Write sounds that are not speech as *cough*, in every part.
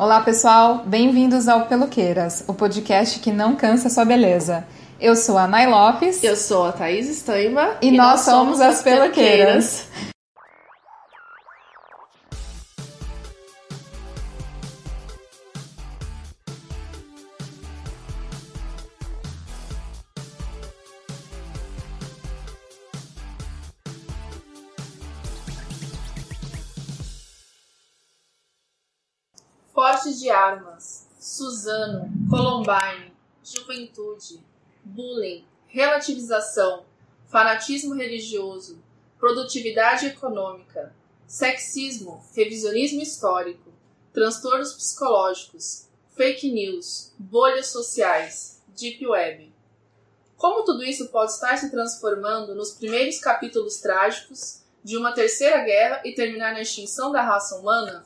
Olá, pessoal, bem-vindos ao Peluqueiras, o podcast que não cansa sua beleza. Eu sou a Nay Lopes. Eu sou a Thaís Estaima. E, e nós, nós, somos as Peluqueiras. peluqueiras. Porte de armas, Suzano, Columbine, juventude, bullying, relativização, fanatismo religioso, produtividade econômica, sexismo, revisionismo histórico, transtornos psicológicos, fake news, bolhas sociais, deep web. Como tudo isso pode estar se transformando nos primeiros capítulos trágicos de uma terceira guerra e terminar na extinção da raça humana?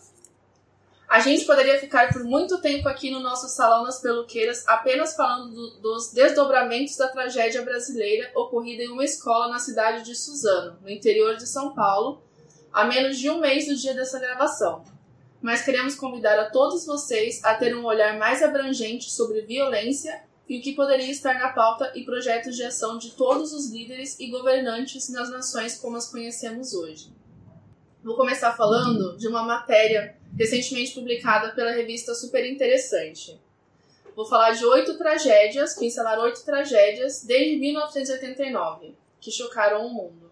A gente poderia ficar por muito tempo aqui no nosso salão nas peluqueiras apenas falando do, dos desdobramentos da tragédia brasileira ocorrida em uma escola na cidade de Suzano, no interior de São Paulo, a menos de um mês do dia dessa gravação. Mas queremos convidar a todos vocês a ter um olhar mais abrangente sobre violência e o que poderia estar na pauta e projetos de ação de todos os líderes e governantes nas nações como as conhecemos hoje. Vou começar falando de uma matéria recentemente publicada pela revista Super Interessante. Vou falar de oito tragédias, pincelar oito tragédias desde 1989, que chocaram o mundo.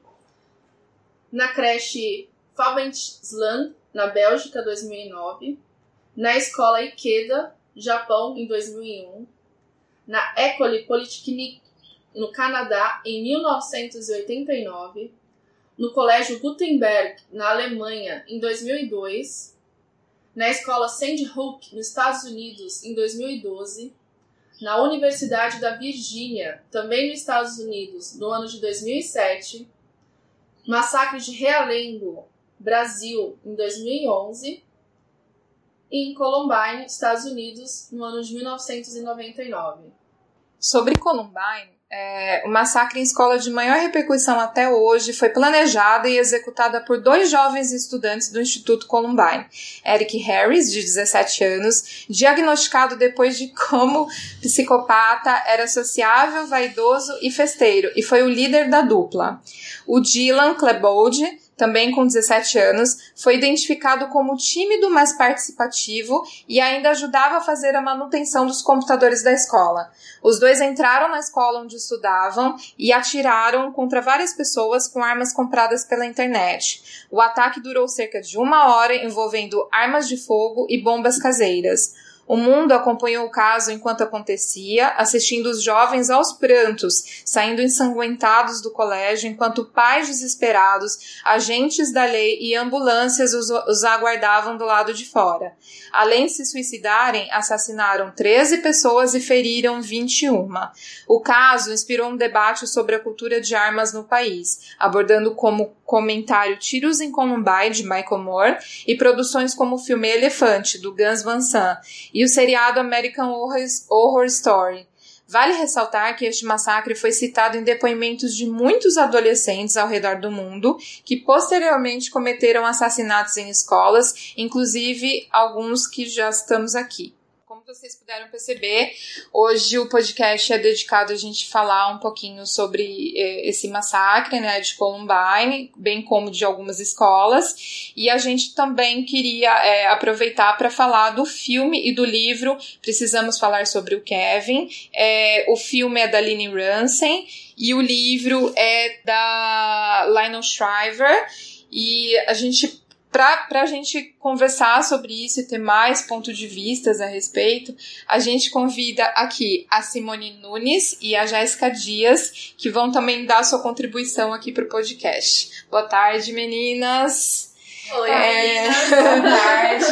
Na creche Fabensland, na Bélgica, 2009. Na escola Ikeda, Japão, em 2001. Na École Polytechnique, no Canadá, em 1989 no Colégio Gutenberg, na Alemanha, em 2002, na Escola Sandy Hook, nos Estados Unidos, em 2012, na Universidade da Virgínia, também nos Estados Unidos, no ano de 2007, Massacre de Realengo, Brasil, em 2011, e em Columbine, Estados Unidos, no ano de 1999. Sobre Columbine, é, o massacre em escola de maior repercussão até hoje foi planejada e executada por dois jovens estudantes do Instituto Columbine. Eric Harris, de 17 anos, diagnosticado depois de como psicopata, era sociável, vaidoso e festeiro, e foi o líder da dupla. O Dylan Klebold, também com 17 anos, foi identificado como tímido, mas participativo e ainda ajudava a fazer a manutenção dos computadores da escola. Os dois entraram na escola onde estudavam e atiraram contra várias pessoas com armas compradas pela internet. O ataque durou cerca de uma hora, envolvendo armas de fogo e bombas caseiras. O mundo acompanhou o caso enquanto acontecia, assistindo os jovens aos prantos, saindo ensanguentados do colégio, enquanto pais desesperados, agentes da lei e ambulâncias os, os aguardavam do lado de fora. Além de se suicidarem, assassinaram 13 pessoas e feriram 21. O caso inspirou um debate sobre a cultura de armas no país, abordando como comentário Tiros em Columbine, de Michael Moore, e produções como o filme Elefante, do Gus Van Sant, e o seriado American Horror, Story. Vale ressaltar que este massacre foi citado em depoimentos de muitos adolescentes ao redor do mundo que posteriormente cometeram assassinatos em escolas, inclusive alguns que já estamos aqui como vocês puderam perceber, hoje o podcast é dedicado a gente falar um pouquinho sobre eh, esse massacre né, de Columbine, bem como de algumas escolas. E a gente também queria é, aproveitar para falar do filme e do livro. Precisamos falar sobre o Kevin. É, o filme é da Lynne Ransom e o livro é da Lionel Shriver. E a gente para a gente conversar sobre isso e ter mais pontos de vistas a respeito, a gente convida aqui a Simone Nunes e a Jéssica Dias, que vão também dar sua contribuição aqui para o podcast. Boa tarde, meninas! Oi, é... *laughs* boa tarde!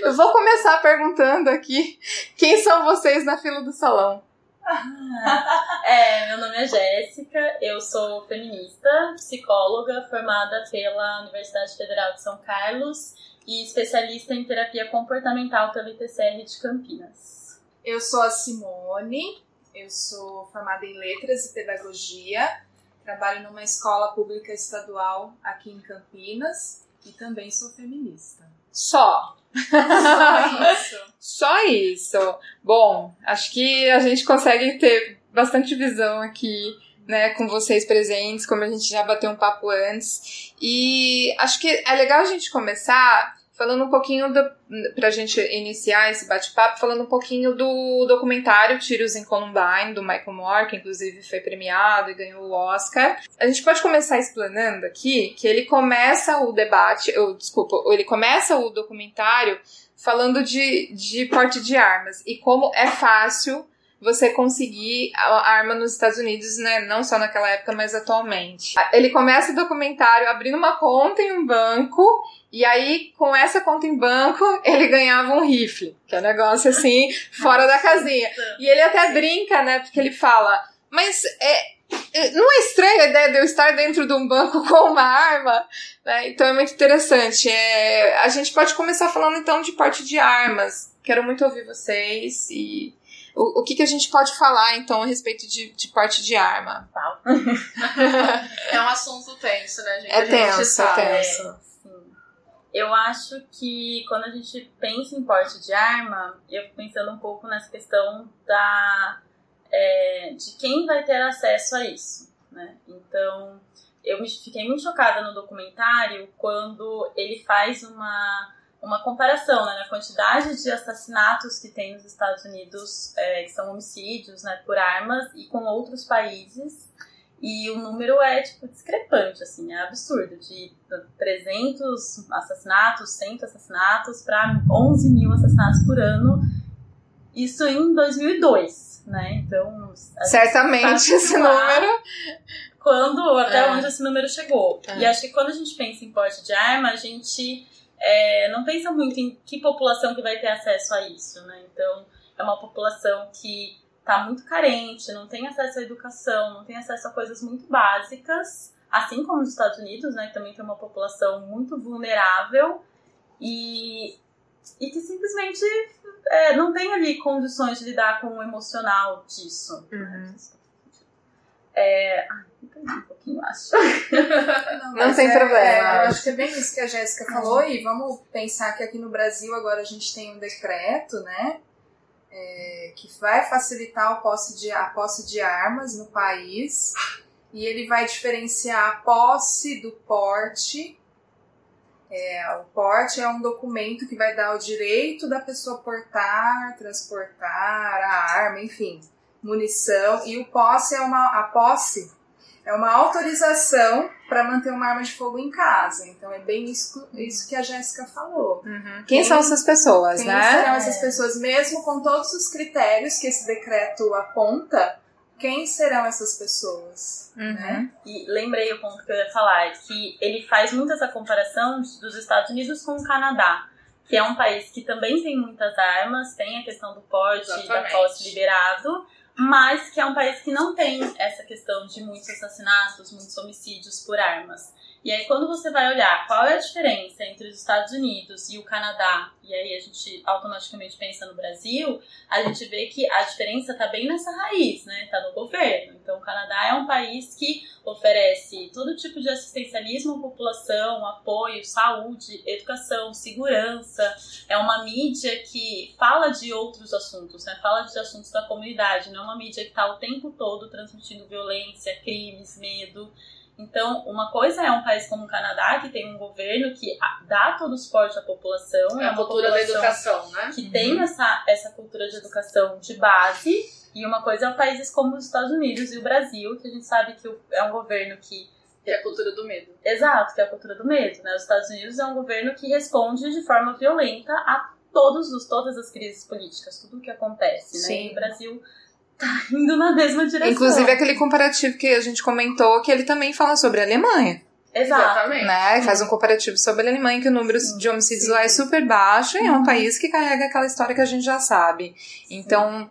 Eu vou começar perguntando aqui quem são vocês na fila do salão. *laughs* é, meu nome é Jéssica, eu sou feminista, psicóloga formada pela Universidade Federal de São Carlos e especialista em terapia comportamental pela ITCR de Campinas. Eu sou a Simone, eu sou formada em letras e pedagogia, trabalho numa escola pública estadual aqui em Campinas e também sou feminista. Só. Só isso. *laughs* Só isso. Bom, acho que a gente consegue ter bastante visão aqui, né, com vocês presentes, como a gente já bateu um papo antes. E acho que é legal a gente começar falando um pouquinho do, pra gente iniciar esse bate-papo, falando um pouquinho do documentário Tiros em Columbine, do Michael Moore, que inclusive foi premiado e ganhou o Oscar. A gente pode começar explanando aqui que ele começa o debate, ou desculpa, ele começa o documentário falando de, de porte de armas e como é fácil você conseguir a arma nos Estados Unidos, né? Não só naquela época, mas atualmente. Ele começa o documentário abrindo uma conta em um banco e aí, com essa conta em banco, *laughs* ele ganhava um rifle, que é um negócio assim, *laughs* fora da casinha. E ele até brinca, né? Porque ele fala, mas é, é, não é estranha a ideia de eu estar dentro de um banco *laughs* com uma arma? Né? Então é muito interessante. É, a gente pode começar falando então de porte de armas. Quero muito ouvir vocês e o, o que, que a gente pode falar, então, a respeito de, de porte de arma? *laughs* é um assunto tenso, né, gente? É tenso, é tenso. Eu acho que quando a gente pensa em porte de arma, eu fico pensando um pouco nessa questão da, é, de quem vai ter acesso a isso. Né? Então, eu me fiquei muito chocada no documentário quando ele faz uma uma comparação né, na quantidade de assassinatos que tem nos Estados Unidos, é, que são homicídios né, por armas, e com outros países. E o número é, tipo, discrepante, assim, é absurdo. De 300 assassinatos, 100 assassinatos, para 11 mil assassinatos por ano. Isso em 2002, né? Então... Certamente esse número... Quando, até é. onde esse número chegou. É. E acho que quando a gente pensa em porte de arma, a gente é, não pensa muito em que população que vai ter acesso a isso, né? Então, é uma população que está muito carente, não tem acesso à educação, não tem acesso a coisas muito básicas, assim como nos Estados Unidos, né? Que também tem uma população muito vulnerável e, e que simplesmente é, não tem ali condições de lidar com o emocional disso. Uhum. É, um pouquinho, acho. *laughs* Não, não tem é, problema. É, eu acho que é bem isso que a Jéssica falou, e vamos pensar que aqui no Brasil agora a gente tem um decreto, né? É, que vai facilitar a posse, de, a posse de armas no país e ele vai diferenciar a posse do porte. É, o porte é um documento que vai dar o direito da pessoa portar, transportar a arma, enfim, munição. E o posse é uma a posse é uma autorização para manter uma arma de fogo em casa. Então é bem isso, isso que a Jéssica falou. Uhum. Quem, quem, são essas pessoas, quem né? Quem serão essas pessoas, mesmo com todos os critérios que esse decreto aponta? Quem serão essas pessoas? Uhum. Né? E lembrei o ponto que eu ia falar, que ele faz muito essa comparação dos Estados Unidos com o Canadá que é um país que também tem muitas armas, tem a questão do porte, e da posse liberado, mas que é um país que não tem essa questão de muitos assassinatos, muitos homicídios por armas. E aí, quando você vai olhar qual é a diferença entre os Estados Unidos e o Canadá, e aí a gente automaticamente pensa no Brasil, a gente vê que a diferença está bem nessa raiz, né? Está no governo. Então, o Canadá é um país que oferece todo tipo de assistencialismo à população, apoio, saúde, educação, segurança. É uma mídia que fala de outros assuntos, né? Fala de assuntos da comunidade, não é uma mídia que está o tempo todo transmitindo violência, crimes, medo. Então, uma coisa é um país como o Canadá, que tem um governo que dá todo o suporte à população. É a cultura da educação, né? Que uhum. tem essa, essa cultura de educação de base. E uma coisa é países como os Estados Unidos e o Brasil, que a gente sabe que é um governo que que é a cultura do medo. Exato, que é a cultura do medo. Né? Os Estados Unidos é um governo que responde de forma violenta a todos os, todas as crises políticas, tudo o que acontece. Né? E o Brasil tá indo na mesma direção. Inclusive aquele comparativo que a gente comentou, que ele também fala sobre a Alemanha. Exatamente. Né? Faz um comparativo sobre a Alemanha, que o número sim, de homicídios sim. lá é super baixo, e é um uhum. país que carrega aquela história que a gente já sabe. Então,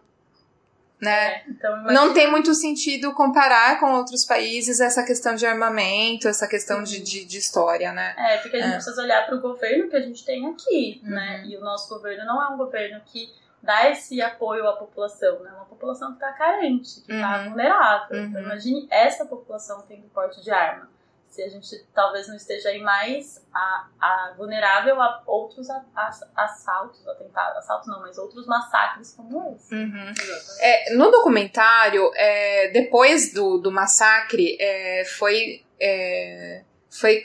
né? É, então, Não tem muito sentido comparar com outros países essa questão de armamento, essa questão de, de, de, história, né? É, porque a gente é. precisa olhar para o governo que a gente tem aqui, né? uhum. né? E o nosso governo não é um governo que dar esse apoio à população, né? Uma população que está carente, que está uhum. vulnerável. Então, uhum. Então, imagine essa população tendo porte de arma. Se a gente talvez não esteja aí mais a, a vulnerável a outros a, a, assaltos, atentados, assaltos não, mas outros massacres como esse. Uhum. É, no documentário, é, depois do, do massacre, é, foi é, foi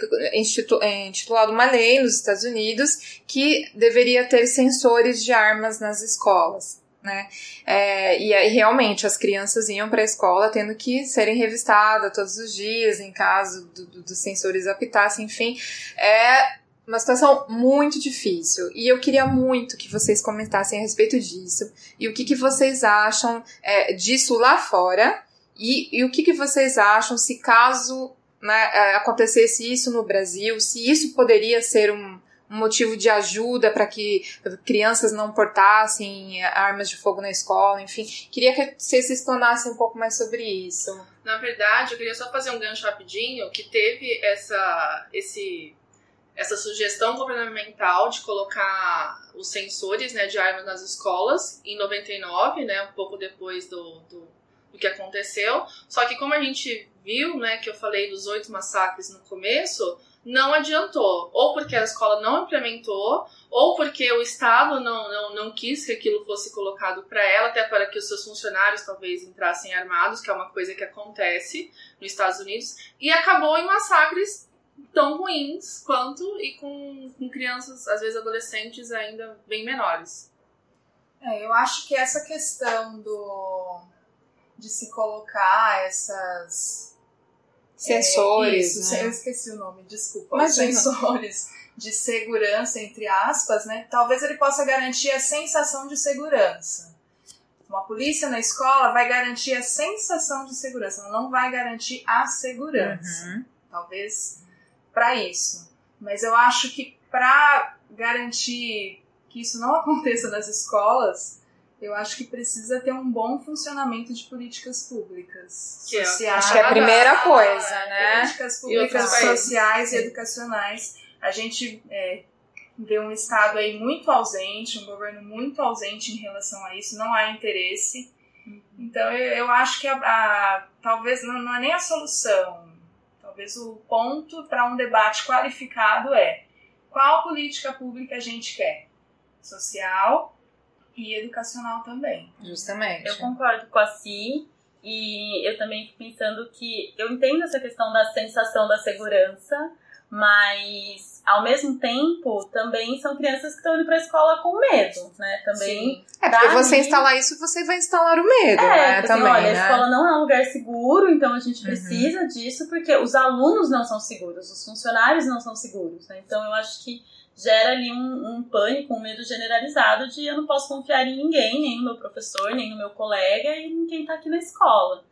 é, intitulado uma lei nos Estados Unidos que deveria ter sensores de armas nas escolas. Né? É, e aí realmente as crianças iam para a escola tendo que serem revistadas todos os dias em caso do, do, dos sensores apitassem, enfim, é uma situação muito difícil e eu queria muito que vocês comentassem a respeito disso e o que, que vocês acham é, disso lá fora e, e o que, que vocês acham se caso né, é, acontecesse isso no Brasil, se isso poderia ser um, um motivo de ajuda para que crianças não portassem armas de fogo na escola, enfim. Queria que vocês se explanassem um pouco mais sobre isso. Na verdade, eu queria só fazer um gancho rapidinho, que teve essa, esse, essa sugestão governamental de colocar os sensores né, de armas nas escolas em 99, né, um pouco depois do, do, do que aconteceu. Só que como a gente viu, né, que eu falei dos oito massacres no começo, não adiantou. Ou porque a escola não implementou, ou porque o Estado não, não, não quis que aquilo fosse colocado para ela, até para que os seus funcionários talvez entrassem armados, que é uma coisa que acontece nos Estados Unidos, e acabou em massacres tão ruins quanto e com, com crianças, às vezes adolescentes ainda bem menores. É, eu acho que essa questão do de se colocar essas Sensores. É, isso, né? eu esqueci o nome, desculpa. Imagina. Sensores de segurança, entre aspas, né? Talvez ele possa garantir a sensação de segurança. Uma polícia na escola vai garantir a sensação de segurança, ela não vai garantir a segurança. Uhum. Talvez para isso. Mas eu acho que para garantir que isso não *laughs* aconteça nas escolas, eu acho que precisa ter um bom funcionamento de políticas públicas que sociais. É acho que é a primeira coisa, né? Políticas públicas sociais e educacionais. A gente é, vê um Estado aí muito ausente, um governo muito ausente em relação a isso, não há interesse. Uhum. Então eu, eu acho que a, a, talvez não, não é nem a solução, talvez o ponto para um debate qualificado é qual política pública a gente quer? Social, e educacional também. Justamente. Eu concordo com a Si e eu também fico pensando que eu entendo essa questão da sensação da segurança, mas ao mesmo tempo também são crianças que estão indo para a escola com medo, né? Também. Sim. É porque você instalar isso, você vai instalar o medo, é, né? Assim, também, olha, né? a escola não é um lugar seguro, então a gente uhum. precisa uhum. disso porque os alunos não são seguros, os funcionários não são seguros, né? Então eu acho que gera ali um, um pânico, um medo generalizado de eu não posso confiar em ninguém, nem no meu professor, nem no meu colega e em quem está aqui na escola.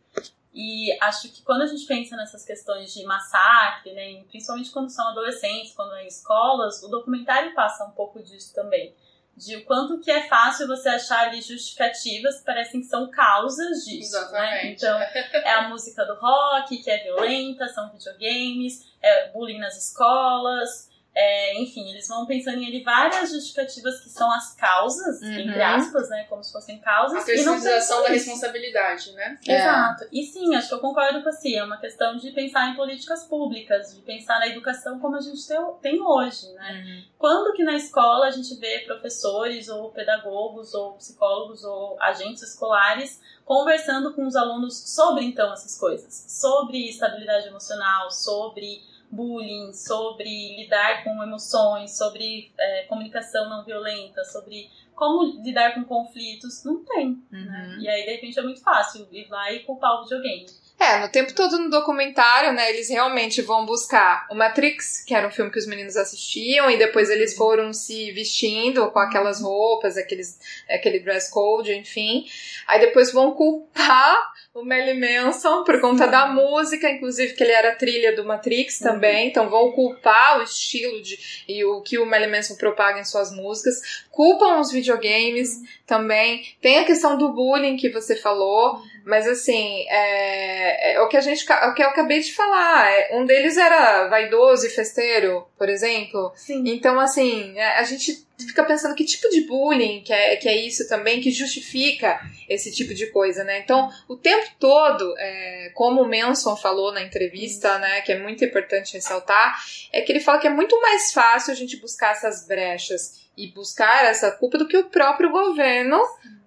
E acho que quando a gente pensa nessas questões de massacre, né, principalmente quando são adolescentes, quando é em escolas, o documentário passa um pouco disso também. De o quanto que é fácil você achar ali justificativas, parecem que são causas disso, né? Então, é a música do rock, que é violenta, são videogames, é bullying nas escolas, é, enfim, eles vão pensando em ali várias justificativas que são as causas, uhum. entre aspas, né? Como se fossem causas. A terceirização da responsabilidade, né? Exato. É. E sim, acho que eu concordo com a Cia. É uma questão de pensar em políticas públicas, de pensar na educação como a gente tem hoje, né? Uhum. Quando que na escola a gente vê professores ou pedagogos ou psicólogos ou agentes escolares conversando com os alunos sobre então essas coisas, sobre estabilidade emocional, sobre bullying, sobre lidar com emoções, sobre é, comunicação não violenta, sobre como lidar com conflitos, não tem. Né? Uhum. Né? E aí, de repente, é muito fácil ir lá e culpar o videogame. É, no tempo todo no documentário, né, eles realmente vão buscar o Matrix, que era um filme que os meninos assistiam, e depois eles foram se vestindo com aquelas roupas, aqueles, aquele dress code, enfim. Aí depois vão culpar o Melly Manson por conta Sim. da música, inclusive que ele era trilha do Matrix uhum. também, então vão culpar o estilo de, e o que o Melly Manson propaga em suas músicas, culpam os videogames uhum. também, tem a questão do bullying que você falou, uhum. Mas assim, é, é o que a gente, o que eu acabei de falar. É, um deles era vaidoso e festeiro, por exemplo. Sim. Então, assim, é, a gente fica pensando que tipo de bullying que é, que é isso também, que justifica esse tipo de coisa, né? Então, o tempo todo, é, como o Manson falou na entrevista, né, que é muito importante ressaltar, é que ele fala que é muito mais fácil a gente buscar essas brechas e buscar essa culpa do que o próprio governo,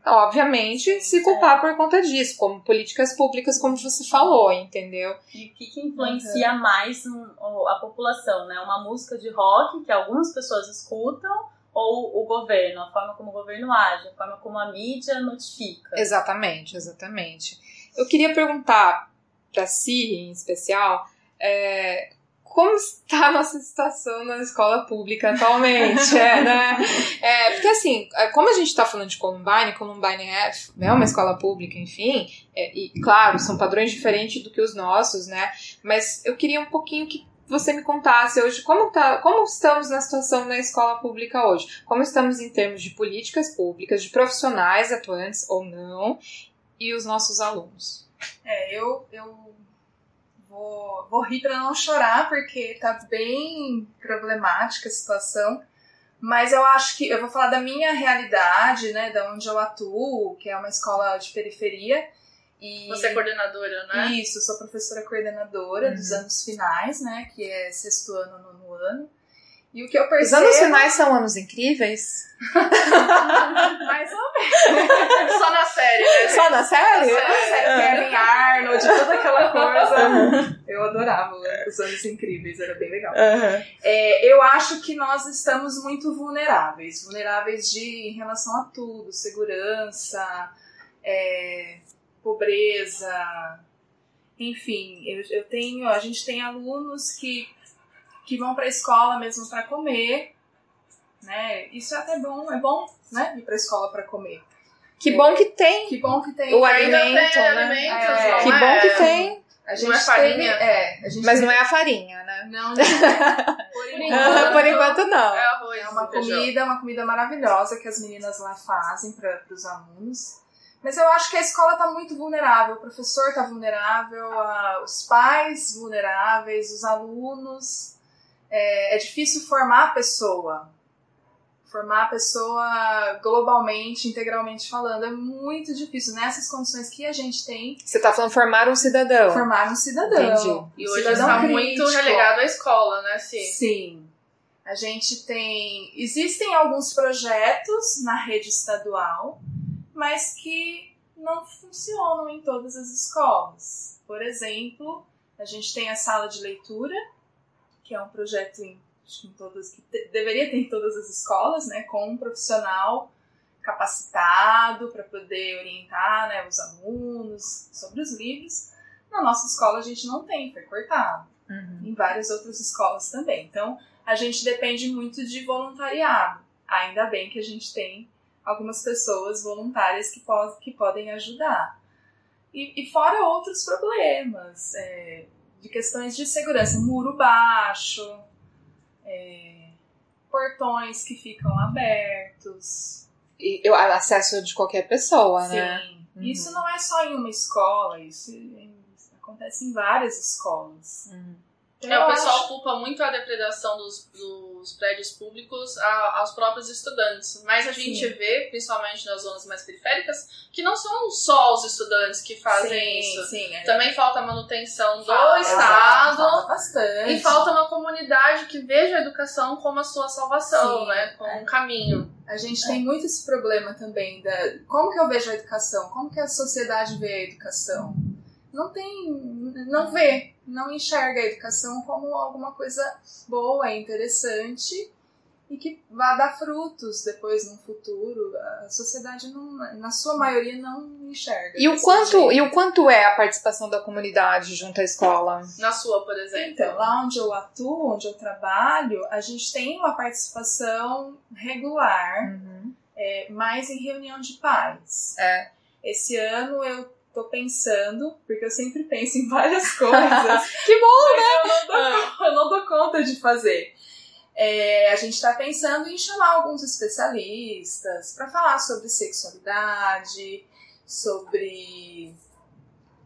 obviamente, se culpar por conta disso, como políticas públicas, como você falou, entendeu? E o que, que influencia mais um, a população, né? Uma música de rock que algumas pessoas escutam ou o governo, a forma como o governo age, a forma como a mídia notifica. Exatamente, exatamente. Eu queria perguntar para si, em especial, é, como está a nossa situação na escola pública atualmente, é, né? É, porque assim, é, como a gente está falando de Columbine, Columbine é, é uma escola pública, enfim, é, e claro, são padrões diferentes do que os nossos, né? Mas eu queria um pouquinho que você me contasse hoje como, tá, como estamos na situação na escola pública hoje. Como estamos em termos de políticas públicas, de profissionais atuantes ou não, e os nossos alunos. É, eu, eu Vou, vou rir para não chorar, porque tá bem problemática a situação. Mas eu acho que eu vou falar da minha realidade, né, da onde eu atuo, que é uma escola de periferia. E... Você é coordenadora, né? Isso, sou professora coordenadora uhum. dos anos finais, né, que é sexto ano, nono ano. E o que eu percebo... Os anos finais são anos incríveis? *laughs* Mais ou menos. Só na série, né? Só na série? Só na série. Kevin Arnold, toda aquela coisa. Uhum. Eu adorava os anos incríveis, era bem legal. Uhum. É, eu acho que nós estamos muito vulneráveis. Vulneráveis de, em relação a tudo. Segurança, é, pobreza... Enfim, eu, eu tenho, a gente tem alunos que que vão para a escola mesmo para comer, né? Isso é até bom, é bom, né? Ir para a escola para comer. Que é, bom que tem. Que bom que tem. O alimento, tem né? Alimentos, é, que bom que tem. A gente não é farinha? Teve, é, a gente Mas teve... não é a farinha, né? *laughs* Não, não. Por enquanto, Por enquanto não. É arroz. É uma comida, uma comida maravilhosa que as meninas lá fazem para os alunos. Mas eu acho que a escola está muito vulnerável, o professor está vulnerável, a, os pais vulneráveis, os alunos é, é difícil formar a pessoa. Formar a pessoa globalmente, integralmente falando. É muito difícil. Nessas condições que a gente tem. Você está falando formar um cidadão. Formar um cidadão. Entendi. E hoje cidadão está crítico. muito relegado à escola, né, Sim? Sim. A gente tem. Existem alguns projetos na rede estadual, mas que não funcionam em todas as escolas. Por exemplo, a gente tem a sala de leitura, que é um projeto em, em todas que te, deveria ter em todas as escolas, né, com um profissional capacitado para poder orientar né, os alunos sobre os livros. Na nossa escola a gente não tem, foi cortado. Uhum. Em várias outras escolas também. Então a gente depende muito de voluntariado. Ainda bem que a gente tem algumas pessoas voluntárias que, po que podem ajudar. E, e fora outros problemas. É, de questões de segurança, muro baixo, é, portões que ficam abertos. E o acesso de qualquer pessoa, Sim. né? Uhum. Isso não é só em uma escola, isso, isso acontece em várias escolas. Uhum. É, o pessoal acho... culpa muito a depredação dos, dos prédios públicos a, aos próprios estudantes. Mas a gente Sim. vê, principalmente nas zonas mais periféricas, que não são só os estudantes que fazem sim, isso. Sim, é. Também falta manutenção Falta, do Estado. Falta bastante. E falta uma comunidade que veja a educação como a sua salvação, né? Como é. um caminho. A gente tem muito esse problema também da como que eu vejo a educação, como que a sociedade vê a educação. Não tem, não vê, não enxerga a educação como alguma coisa boa, interessante e que vá dar frutos depois no futuro. A sociedade não, na sua maioria não enxerga. E o quanto jeito. e o quanto é a participação da comunidade junto à escola? Na sua, por exemplo. Então, lá onde eu atuo, onde eu trabalho, a gente tem uma participação regular, Uhum. é, mais em reunião de pais. É. Esse ano eu tô pensando, porque eu sempre penso em várias *laughs* coisas, Que bom! mas eu não dou, eu não dou conta de fazer. É, a gente está pensando em chamar alguns especialistas para falar sobre sexualidade, sobre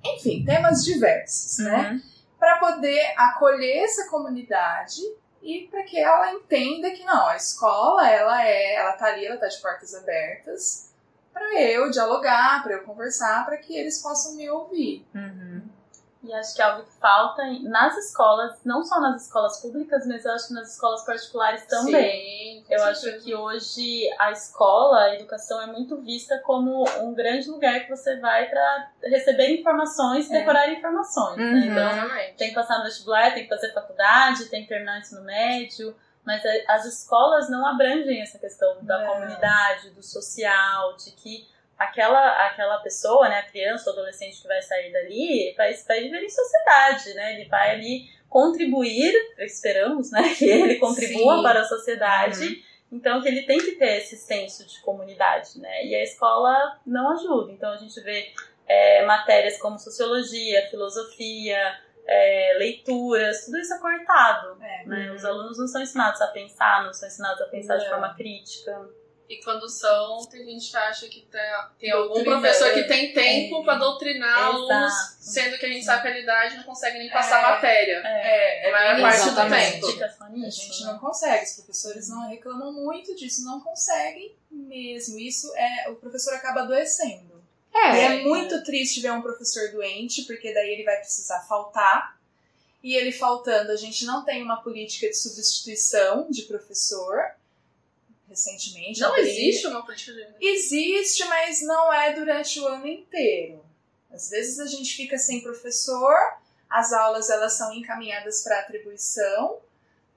enfim, temas diversos, né? Uhum. Para poder acolher essa comunidade e para que ela entenda que não, a escola ela é, ela tá ali, ela tá de portas abertas para eu dialogar, para eu conversar, para que eles possam me ouvir. Uhum. E acho que é algo que falta nas escolas, não só nas escolas públicas, mas eu acho que nas escolas particulares também. Sim, Eu certeza. acho que hoje a escola, a educação é muito vista como um grande lugar que você vai para receber informações, É. decorar informações. Uhum. Né? Então, tem que passar no vestibular, tem que fazer faculdade, tem que terminar o ensino médio, mas a- as escolas não abrangem essa questão da Não. comunidade, do social, de que aquela, aquela pessoa, né, a criança, o adolescente que vai sair dali, vai, vai viver em sociedade, né, ele vai ali contribuir, esperamos, né, que ele contribua Sim. para a sociedade, então que ele tem que ter esse senso de comunidade, né, e a escola não ajuda, então a gente vê é, matérias como sociologia, filosofia, é, leituras, tudo isso é cortado. É. Né? Os alunos não são ensinados a pensar, não são ensinados a pensar de Não. forma crítica. E quando são, tem gente que acha que tem, tem algum professor que tem tempo É. pra doutrinar alunos, sendo que a gente sabe que a realidade não consegue nem passar É. matéria. É, A maior bem parte do tempo. A gente né? não consegue, os professores não reclamam muito disso, não conseguem mesmo. Isso é, o professor acaba adoecendo. E É, é muito triste ver um professor doente, porque daí ele vai precisar faltar. E ele faltando, a gente não tem uma política de substituição de professor. Recentemente. Não abri- existe uma política de. Existe, mas não é durante o ano inteiro. Às vezes a gente fica sem professor, as aulas elas são encaminhadas para atribuição,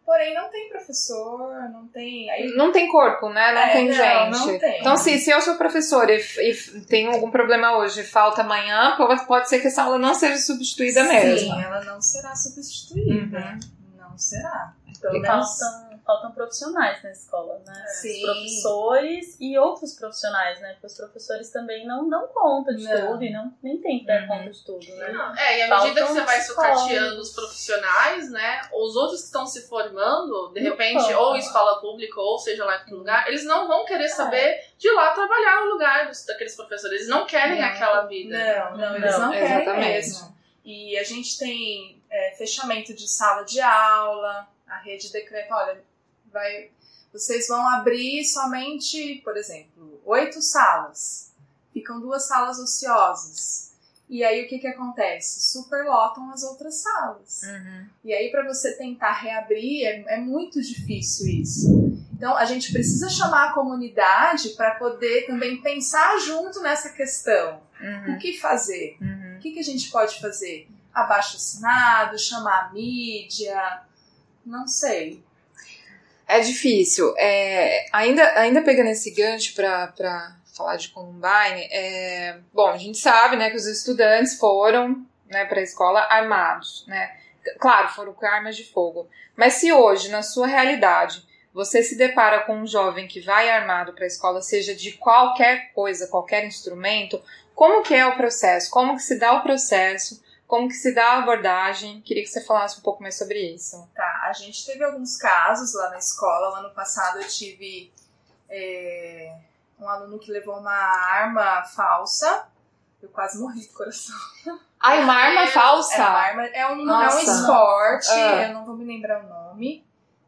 porém não tem professor, não tem. Aí, não tem corpo, né? Não É, tem não, gente. não tem. Então, se, se eu sou professor e, e tenho algum problema hoje e falta amanhã, pode, ser que essa aula não seja substituída mesmo. Sim, ela não será substituída. Uhum. Não será. Pelo menos menos. Faltam, profissionais na escola, né? Sim. Os professores e outros profissionais, né? Porque os professores também não dão conta de Não. tudo e não, nem tem que dar Uhum. conta de tudo, né? Não, É, e à medida que você vai sucateando os profissionais, né? Os outros que estão se formando, de Não repente, ou em escola pública, ou seja lá em que lugar, eles não vão É. querer saber de ir lá trabalhar no lugar dos, daqueles professores. Eles não querem Não. aquela vida. Não, não, eles Não, não querem exatamente. mesmo. E a gente tem é, fechamento de sala de aula, a rede decreta, olha, vai, vocês vão abrir somente, por exemplo, oito salas. Ficam duas salas ociosas. E aí o que, que acontece? Superlotam as outras salas. Uhum. E aí, para você tentar reabrir, é, é muito difícil isso. Então, a gente precisa chamar a comunidade para poder também pensar junto nessa questão. Uhum. O que fazer? Uhum. O que, que a gente pode fazer? Abaixo assinado, chamar a mídia? Não sei. É difícil. É, ainda, ainda pegando esse gancho para falar de Columbine, é, bom, a gente sabe né, que os estudantes foram né, para a escola armados. Né? Claro, foram com armas de fogo. Mas se hoje, na sua realidade, você se depara com um jovem que vai armado para a escola, seja de qualquer coisa, qualquer instrumento, como que é o processo? Como que se dá o processo? Como que se dá a abordagem? Queria que você falasse um pouco mais sobre isso. Tá, a gente teve alguns casos lá na escola. O ano passado eu tive é, um aluno que levou uma arma falsa. Eu quase morri do coração. Ai, uma arma falsa? É, uma arma, é, um, é um esporte, Ah. eu não vou me lembrar o nome.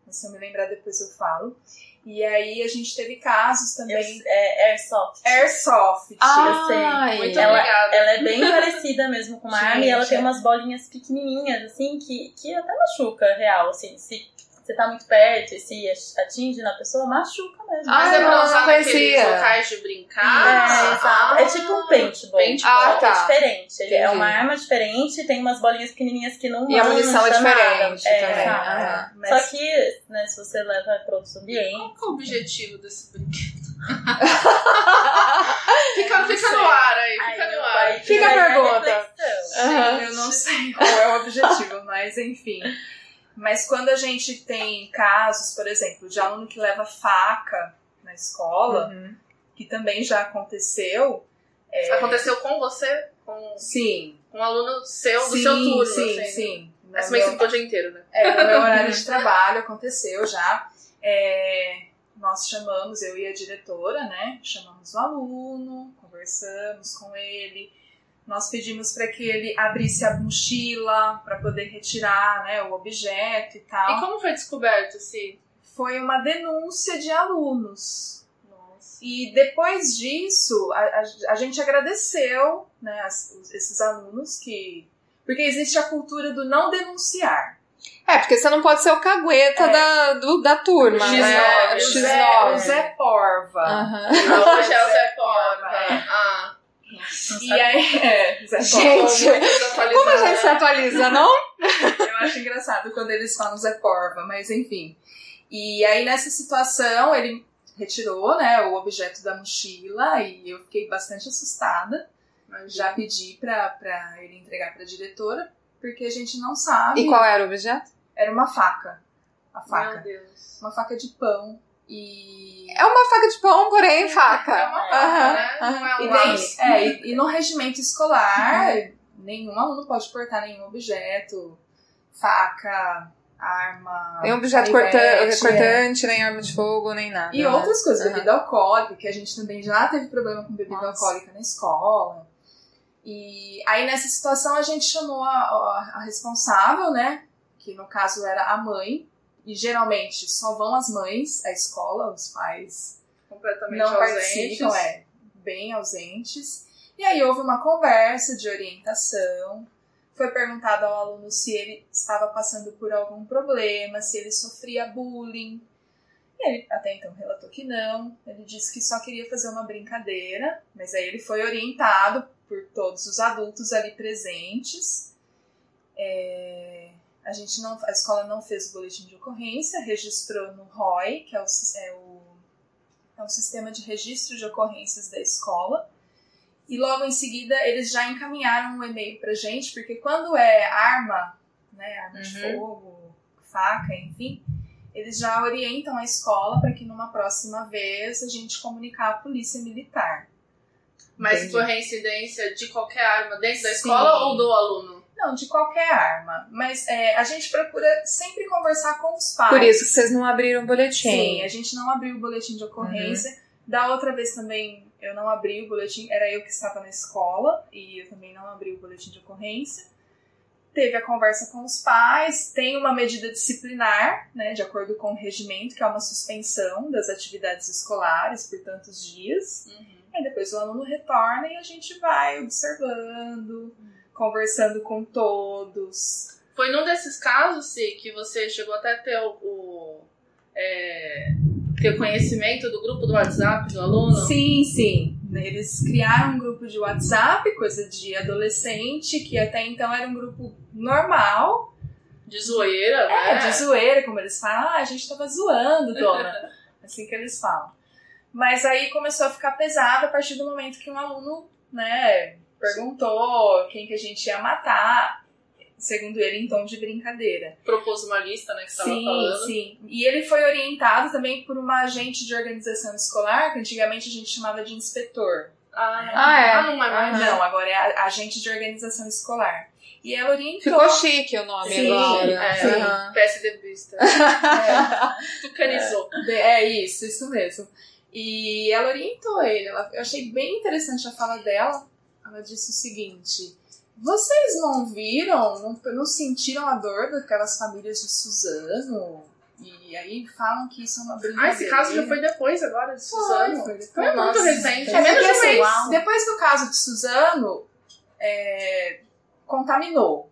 mas Se eu me lembrar depois eu falo. E aí a gente teve casos Eu, também. é Airsoft. Airsoft. eu sei. Ai. Muito Ela- obrigada. Ela é bem *laughs* parecida mesmo com uma arma e Gente, ela tem umas bolinhas pequenininhas, assim, que, que até machuca, real. Assim, se você tá muito perto e se Ah, atinge na pessoa, machuca mesmo. Mas Ah, é pra não, usar conhecia. locais de É, brincar. exato. É tipo um paintball. Paintball. Ah, só que tá. É diferente. Ele é Entendi. uma arma diferente, tem umas bolinhas pequenininhas que não E a munição é nada. diferente É, também. exato. Ah. Mas- Só que, né, se você leva para outros ambientes, Qual que é o objetivo desse brinquedo? Ah, *laughs* Fica, fica no ar aí, aí fica no ar. aí Fica a pergunta. Aham. Eu não sei qual é o objetivo, mas enfim. Mas quando a gente tem casos, por exemplo, de aluno que leva faca na escola, Uhum. que também já aconteceu. é, Aconteceu com você? Com, Sim. com um aluno seu, do sim, seu turno? Sim, assim. sim. Mas No também você meu- ficou o dia inteiro, né? É, no meu horário de *laughs* trabalho aconteceu já. É, nós chamamos, eu e a diretora, né? Chamamos o aluno, conversamos com ele, Nós pedimos para que ele abrisse a mochila para poder retirar né, o objeto e tal. E como foi descoberto, assim? Foi uma denúncia de alunos. Nossa. E depois disso, a, a, a gente agradeceu né, as- os- esses alunos que. Porque existe a cultura do não denunciar. É, porque você não pode ser o cagueta É. da, do- da turma, O né? X9, o, Zé, X9. o Zé Porva. Aham. Hoje é o Zé Porva, É. E aí, é, Zé Gente, Tô muito desatualizada. Como a gente se atualiza, não? Eu acho engraçado quando eles falam Zé Porva, mas enfim. E aí, nessa situação, ele retirou né, o objeto da mochila e eu fiquei bastante assustada. Já pedi pra, pra ele entregar pra diretora, porque a gente não sabe. E qual era o objeto? Era uma faca. A Meu faca. Deus. Uma faca de pão. E. É uma faca de pão, porém faca. É uma faca, né? Não é E, um nem- lápis. é, e, e no regimento escolar, nenhum aluno pode portar nenhum objeto, faca, arma. Nem objeto canivete, corta- é. cortante, nem arma de fogo, nem nada. E né? outras coisas, bebida alcoólica, que a gente também já teve problema com bebida Nossa. alcoólica na escola. E aí nessa situação a gente chamou a, a- a responsável, né? Que no caso era a mãe. E geralmente só vão as mães à escola, os pais Completamente não ausentes. participam, é, bem ausentes. E aí houve uma conversa de orientação. Foi perguntado ao aluno se ele estava passando por algum problema, se ele sofria bullying. E ele até então relatou que não. Ele disse que só queria fazer uma brincadeira, mas aí ele foi orientado por todos os adultos ali presentes. É, a gente não, a escola não fez o boletim de ocorrência, registrou no ROI, que é o, é o é um sistema de registro de ocorrências da escola. E logo em seguida eles já encaminharam um e-mail pra gente, porque quando é arma, né, arma de Uhum. fogo, faca, enfim, eles já orientam a escola para que numa próxima vez a gente comunicar a polícia militar. Mas Entendi. por reincidência de qualquer arma dentro da Sim. escola ou do aluno? Não, de qualquer arma, mas é, a gente procura sempre conversar com os pais. Por isso que vocês não abriram o boletim. Sim, a gente não abriu o boletim de ocorrência. Da outra vez também eu não abri o boletim, era eu que estava na escola e eu também não abri o boletim de ocorrência. Teve a conversa com os pais, tem uma medida disciplinar, né, de acordo com o regimento, que é uma suspensão das atividades escolares por tantos dias. Aí depois o aluno retorna e a gente vai observando, conversando com todos. Foi num desses casos, Sim, que você chegou até a ter o, o, é, ter conhecimento do grupo do WhatsApp do aluno? Sim, sim. Eles criaram um grupo de WhatsApp, coisa de adolescente, que até então era um grupo normal. De zoeira, É, né? de zoeira, como eles falam. Ah, a gente tava zoando, dona. *laughs* assim que eles falam. Mas aí começou a ficar pesado a partir do momento que um aluno, né, perguntou quem que a gente ia matar, segundo ele, em tom de brincadeira. Propôs uma lista, né, que estava Sim, falando. sim. E ele foi orientado também por uma agente de organização escolar, que antigamente a gente chamava de inspetor. Ah, é. Ah, é. Ah, não é mais. Não, agora é a- agente de organização escolar. E ela orientou. Ficou chique o nome Sim, agora. É, Sim. Aham. PSDBista. *laughs* É, Tucanizou. de- é isso, isso mesmo. E ela orientou ele. Ela, eu achei bem interessante a fala dela. Ela disse o seguinte: Vocês não viram, não, não sentiram a dor daquelas famílias de Suzano? E aí falam que isso é uma brincadeira. Ah, esse caso já foi depois agora de Foi, Suzano. foi depois. Foi muito recente. É É menos de um assim, mês. depois do caso de Suzano, é, contaminou.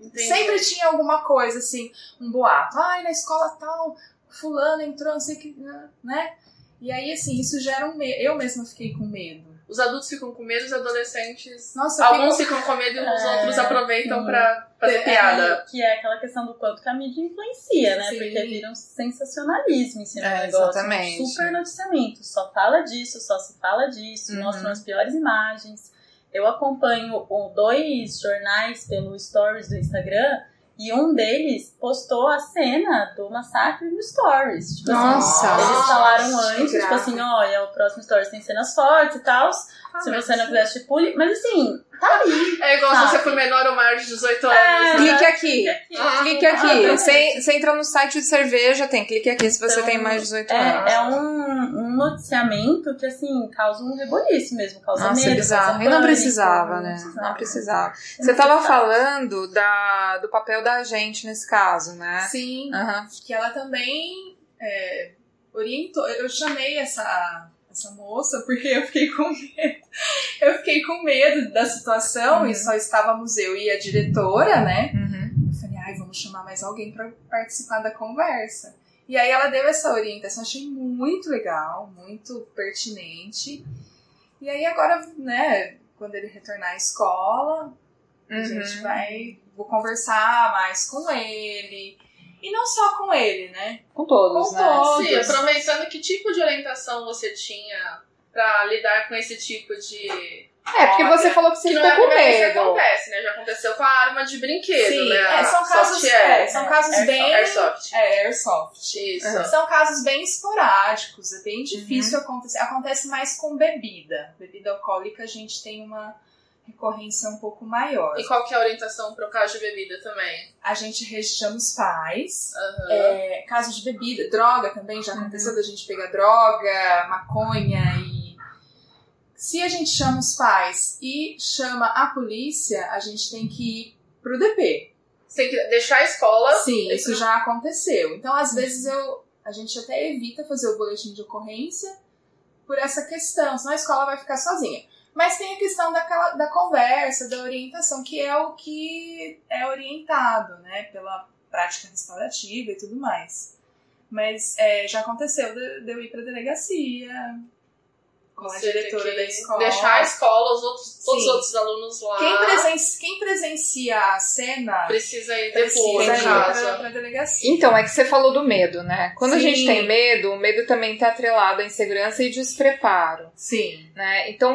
Entendi. Sempre tinha alguma coisa assim, um boato. Ai, na escola tal, fulano entrou, não sei o que, né? E aí, assim, isso gera um medo. Eu mesma fiquei com medo. Os adultos ficam com medo, os adolescentes. Nossa, Alguns fico... ficam com medo e os É, outros aproveitam sim. pra fazer É, piada. Que é aquela questão do quanto que a mídia influencia, né? Sim. Porque vira um sensacionalismo em cima É, do negócio. exatamente. Um super noticiamento. Só fala disso, só se fala disso, Uhum. mostram as piores imagens. Eu acompanho dois jornais pelo Stories do Instagram e um deles postou a cena do massacre no Stories. Tipo Nossa. assim, eles falaram antes, tipo assim, olha, o próximo Stories tem cenas fortes e tal. Ah, se você não quiser assistir, pule. Mas assim, tá ali. É igual se Sabe? você for menor ou maior de 18 anos. É. Clique aqui. Ah, Clique Ah, aqui. tá. Você, você entra no site de cerveja, tem clique aqui se você Então, tem mais de 18 anos. É, é um, um noticiamento que, assim, causa um reboliço mesmo, causa Nossa, medo. é bizarro. E não precisava, né? precisava. Não precisava. Não Você tava precisava. falando da, do papel da gente nesse caso, né? Sim, que ela também é, orientou. Eu chamei essa, essa moça porque eu fiquei com *laughs* medo. Eu fiquei com medo da situação Uhum. e só estávamos eu e a diretora, né? Uhum. Eu falei, ai, vamos chamar mais alguém para participar da conversa. E aí ela deu essa orientação, achei muito legal, muito pertinente. E aí agora, né, quando ele retornar à escola, a Uhum. gente vai, vou conversar mais com ele. E não só com ele, né? Com todos, Com né? todos. Sim, aproveitando que tipo de orientação você tinha pra lidar com esse tipo de. É, porque você falou que você que não ficou é a com que medo. acontece, né? Já aconteceu com a arma de brinquedo, Sim, né? é, são casos, é, são casos bem. Airsoft. É, airsoft. Isso. Uhum. São casos bem esporádicos, é bem difícil acontecer. Acontece mais com bebida. Bebida alcoólica a gente tem uma recorrência um pouco maior. E qual que é a orientação pro caso de bebida também? A gente registramos os pais. Aham. É, casos de bebida, droga também, já aconteceu da gente pegar droga, maconha e. Se a gente chama os pais e chama a polícia, a gente tem que ir pro DP. Você tem que deixar a escola. Sim, isso já aconteceu. Então, às vezes, eu, a gente até evita fazer o boletim de ocorrência por essa questão, senão a escola vai ficar sozinha. Mas tem a questão daquela, da conversa, da orientação, que é o que é orientado, né, pela prática restaurativa e tudo mais. Mas é, já aconteceu de, de eu ir para delegacia com a diretora da escola. Deixar a escola, os outros, todos os outros alunos lá. Quem, presen- quem presencia a cena Precisa ir precisa depois, ir no caso. para a delegacia. Então, é que você falou do medo, né? Quando a Sim. gente tem medo, o medo também tá atrelado à insegurança e despreparo, Sim. né? Então,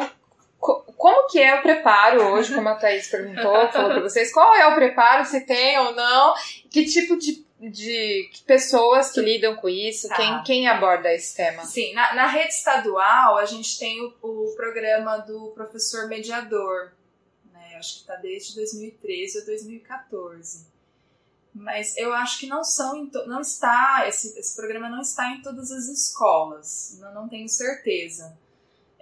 como que é o preparo hoje, como a Thaís perguntou, *laughs* falou pra vocês, qual é o preparo, se tem ou não, que tipo de, de pessoas que lidam com isso, Tá. quem, quem aborda esse tema? Sim, na, na rede estadual a gente tem o, o programa do professor mediador, né? Acho que está desde 2013 ou 2014. Mas eu acho que não são não está esse, esse programa não está em todas as escolas, não, não tenho certeza.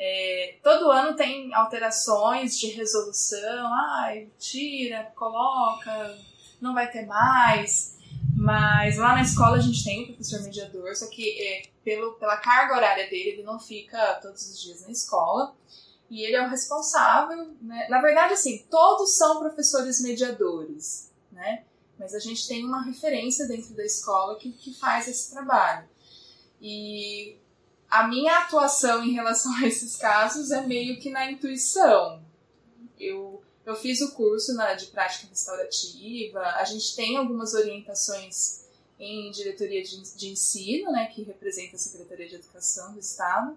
É, todo ano tem alterações de resolução, ai, tira, coloca, não vai ter mais. Mas lá na escola a gente tem o professor mediador, só que é, pelo, pela carga horária dele, ele não fica todos os dias na escola. E ele é o responsável, né? Na verdade, assim, todos são professores mediadores, né? Mas a gente tem uma referência dentro da escola que, que faz esse trabalho. E a minha atuação em relação *laughs* a esses casos é meio que na intuição. Eu, eu fiz o curso na, de prática restaurativa, a gente tem algumas orientações em diretoria de, de ensino, né, que representa a Secretaria de Educação do Estado,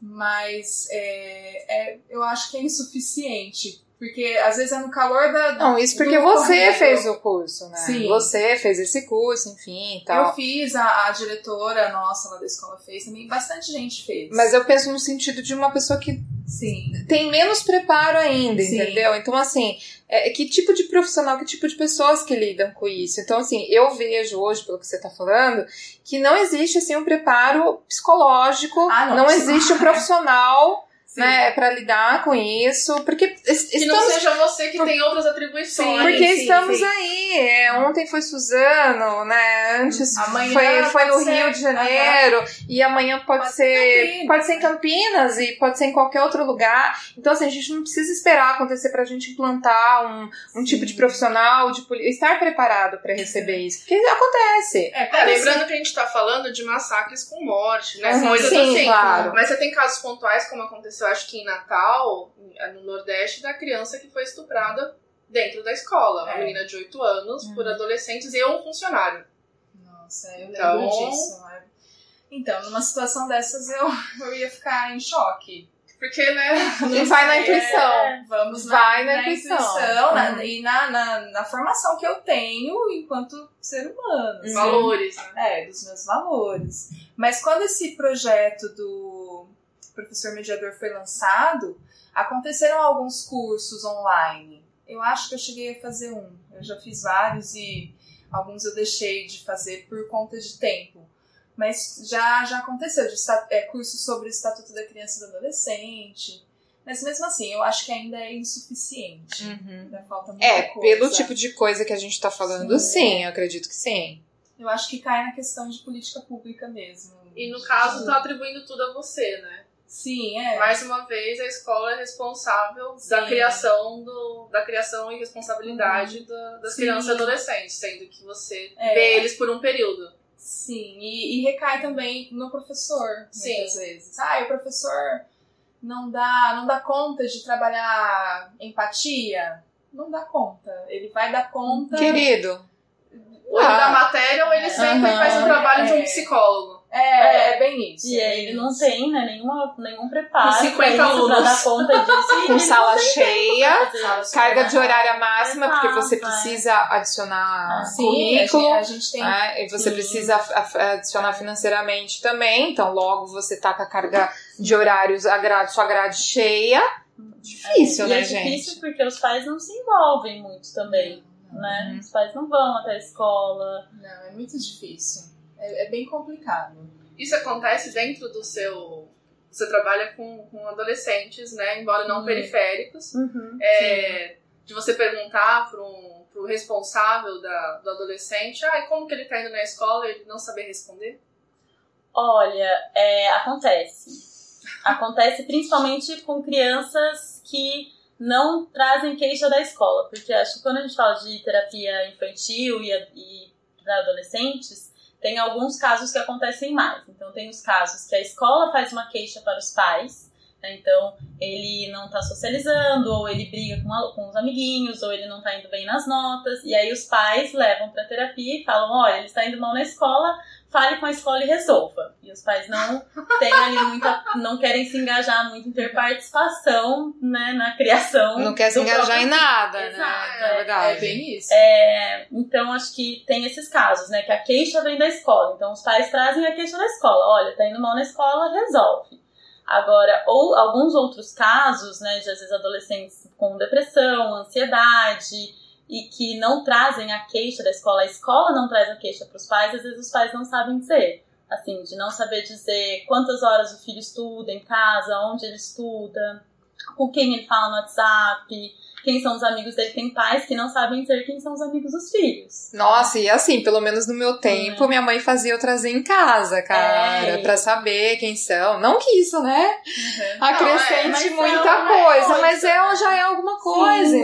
mas é, é, eu acho que é insuficiente, porque às vezes é no calor da. Não, isso porque você fez o curso, né? Sim. Você fez esse curso, enfim e tal. Eu fiz, a, a diretora nossa lá da escola fez também, bastante gente fez. Mas eu penso no sentido de uma pessoa que Sim. tem menos preparo ainda, Sim. entendeu? Então, assim, é, que tipo de profissional, que tipo de pessoas que lidam com isso? Então, assim, eu vejo hoje, pelo que você tá falando, que não existe, assim, um preparo psicológico, Ah, não, não existe um profissional, Sim. né, pra lidar com isso, porque es- Que não estamos... seja você que tem outras atribuições. Porque sim, estamos sim. aí. É, ontem foi Suzano, né? Antes Amanhã foi, foi no ser- Rio de Janeiro. E amanhã pode, Pode ser. Campinas, pode ser em né? Campinas e pode ser em qualquer outro lugar. Então, assim, a gente não precisa esperar acontecer pra gente implantar um, um tipo de profissional, de poli- estar preparado pra receber isso. Porque acontece. É, É, lembrando que a gente tá falando de massacres com morte, né? Uhum, Coisas sim, assim. claro. Mas você tem casos pontuais, como aconteceu, acho que em Natal, no Nordeste, da criança que foi estuprada dentro da escola. Uma É. menina de 8 anos, Uhum. por adolescentes e um funcionário. Nossa, eu Então- lembro disso. né? Então, numa situação dessas, eu, *laughs* eu ia ficar em choque. Porque, né? *laughs* E vai na intuição. é, vamos Vai na, na intuição. intuição, na- Uhum. e na, na, na formação que eu tenho enquanto ser humano. assim. Valores. né? É, dos meus valores. Mas quando esse projeto do professor mediador foi lançado, aconteceram alguns cursos online. Eu acho que eu cheguei a fazer um. Eu já fiz vários e alguns eu deixei de fazer por conta de tempo. Mas já, já aconteceu de é, curso sobre o Estatuto da Criança e do Adolescente. Mas mesmo assim, eu acho que ainda é insuficiente. Uhum. Ainda falta muita é, coisa. pelo tipo de coisa que a gente tá falando, sim, sim eu acredito que sim. Eu acho que cai na questão de política pública mesmo. E no caso, tá atribuindo tudo a você, né? Sim, é. Mais uma vez, a escola é responsável Sim. da criação do, da criação e responsabilidade uhum. da, das Sim. crianças e adolescentes, sendo que você é. vê eles por um período. Sim, e, e recai também no professor, Sim. muitas vezes. Ah, o professor não dá, não dá conta de trabalhar empatia? Não dá conta. Ele vai dar conta. Querido. Ou ele dá matéria ou ele sempre faz o trabalho é. de um psicólogo. É, é, é, bem isso. E aí ele não tem né, nenhuma, nenhum preparo. Com 50 alunos. Pra dar conta disso. *laughs* Com sala cheia, carga de horária máxima, Exato, porque você precisa adicionar ah, currículo. Sim, a gente, tem. É, e você sim. precisa adicionar financeiramente também. Então, logo você tá com a carga de horários, a grade, sua grade cheia. Difícil, é, né, é gente? É difícil porque os pais não se envolvem muito também. Né? Uhum. Os pais não vão até a escola. Não, é muito difícil. É, é bem complicado. Isso acontece dentro do seu. Você trabalha com, com adolescentes, né? Embora não uhum. periféricos. Uhum, é, de você perguntar para um pro responsável da, do adolescente, ah, como que ele está indo na escola e ele não saber responder? Olha, é, acontece. Acontece principalmente com crianças que não trazem queixa da escola, porque acho que quando a gente fala de terapia infantil e, e para adolescentes, tem alguns casos que acontecem mais. Então, tem os casos que a escola faz uma queixa para os pais? Então ele não está socializando, ou ele briga com, a, com os amiguinhos, ou ele não está indo bem nas notas, e aí os pais levam para terapia e falam: olha, ele está indo mal na escola, fale com a escola e resolva. E os pais não *laughs* têm ali muita, não querem se engajar muito em ter participação, né, na criação. Não quer se engajar em nada, né? Exato, né? É, verdade. é bem isso. É, então acho que tem esses casos, né, que a queixa vem da escola. Então os pais trazem a queixa da escola. Olha, tá indo mal na escola, resolve. Agora, ou alguns outros casos, né, de às vezes adolescentes com depressão, ansiedade, e que não trazem a queixa da escola, a escola não traz a queixa para os pais, às vezes os pais não sabem dizer. Assim, de não saber dizer quantas horas o filho estuda em casa, onde ele estuda, com quem ele fala no WhatsApp, quem são os amigos dele. Tem pais que não sabem dizer quem são os amigos dos filhos. Nossa, e assim, pelo menos no meu tempo, minha mãe fazia eu trazer em casa, cara, é. pra saber quem são. Não que isso, né? Uhum. Acrescente não, é, muita é coisa, mas é, já é alguma coisa,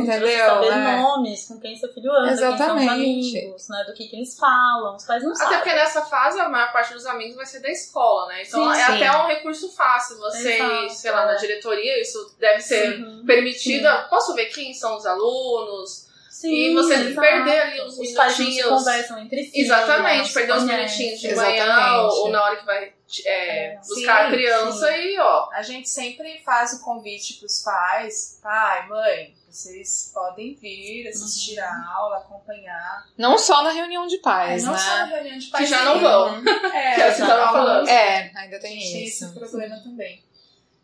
entendeu? Saber é. nomes, com quem seu filho anda, Exatamente. quem são os amigos, né? Do que, que eles falam. Os pais não até sabem. Até porque nessa fase a maior parte dos amigos vai ser da escola, né? Então sim, é sim. até um recurso fácil. Vocês, Exato, sei lá, na diretoria, isso deve ser permitido. Posso ver quem são os alunos? Sim, e você exato. perder ali os, os minutinhos. Os conversam entre si. Exatamente, perder uns minutinhos de Exatamente. manhã ou, ou, na hora que vai é, é, buscar sim, a criança sim. e ó. A gente sempre faz o convite para os pais, pai, mãe, vocês podem vir assistir uhum. a aula, acompanhar. Não só na reunião de pais, é, não né? só na reunião de pais. Que já não vão. É, é, já não falando. É, ainda tem, tem isso. Tem esse problema também.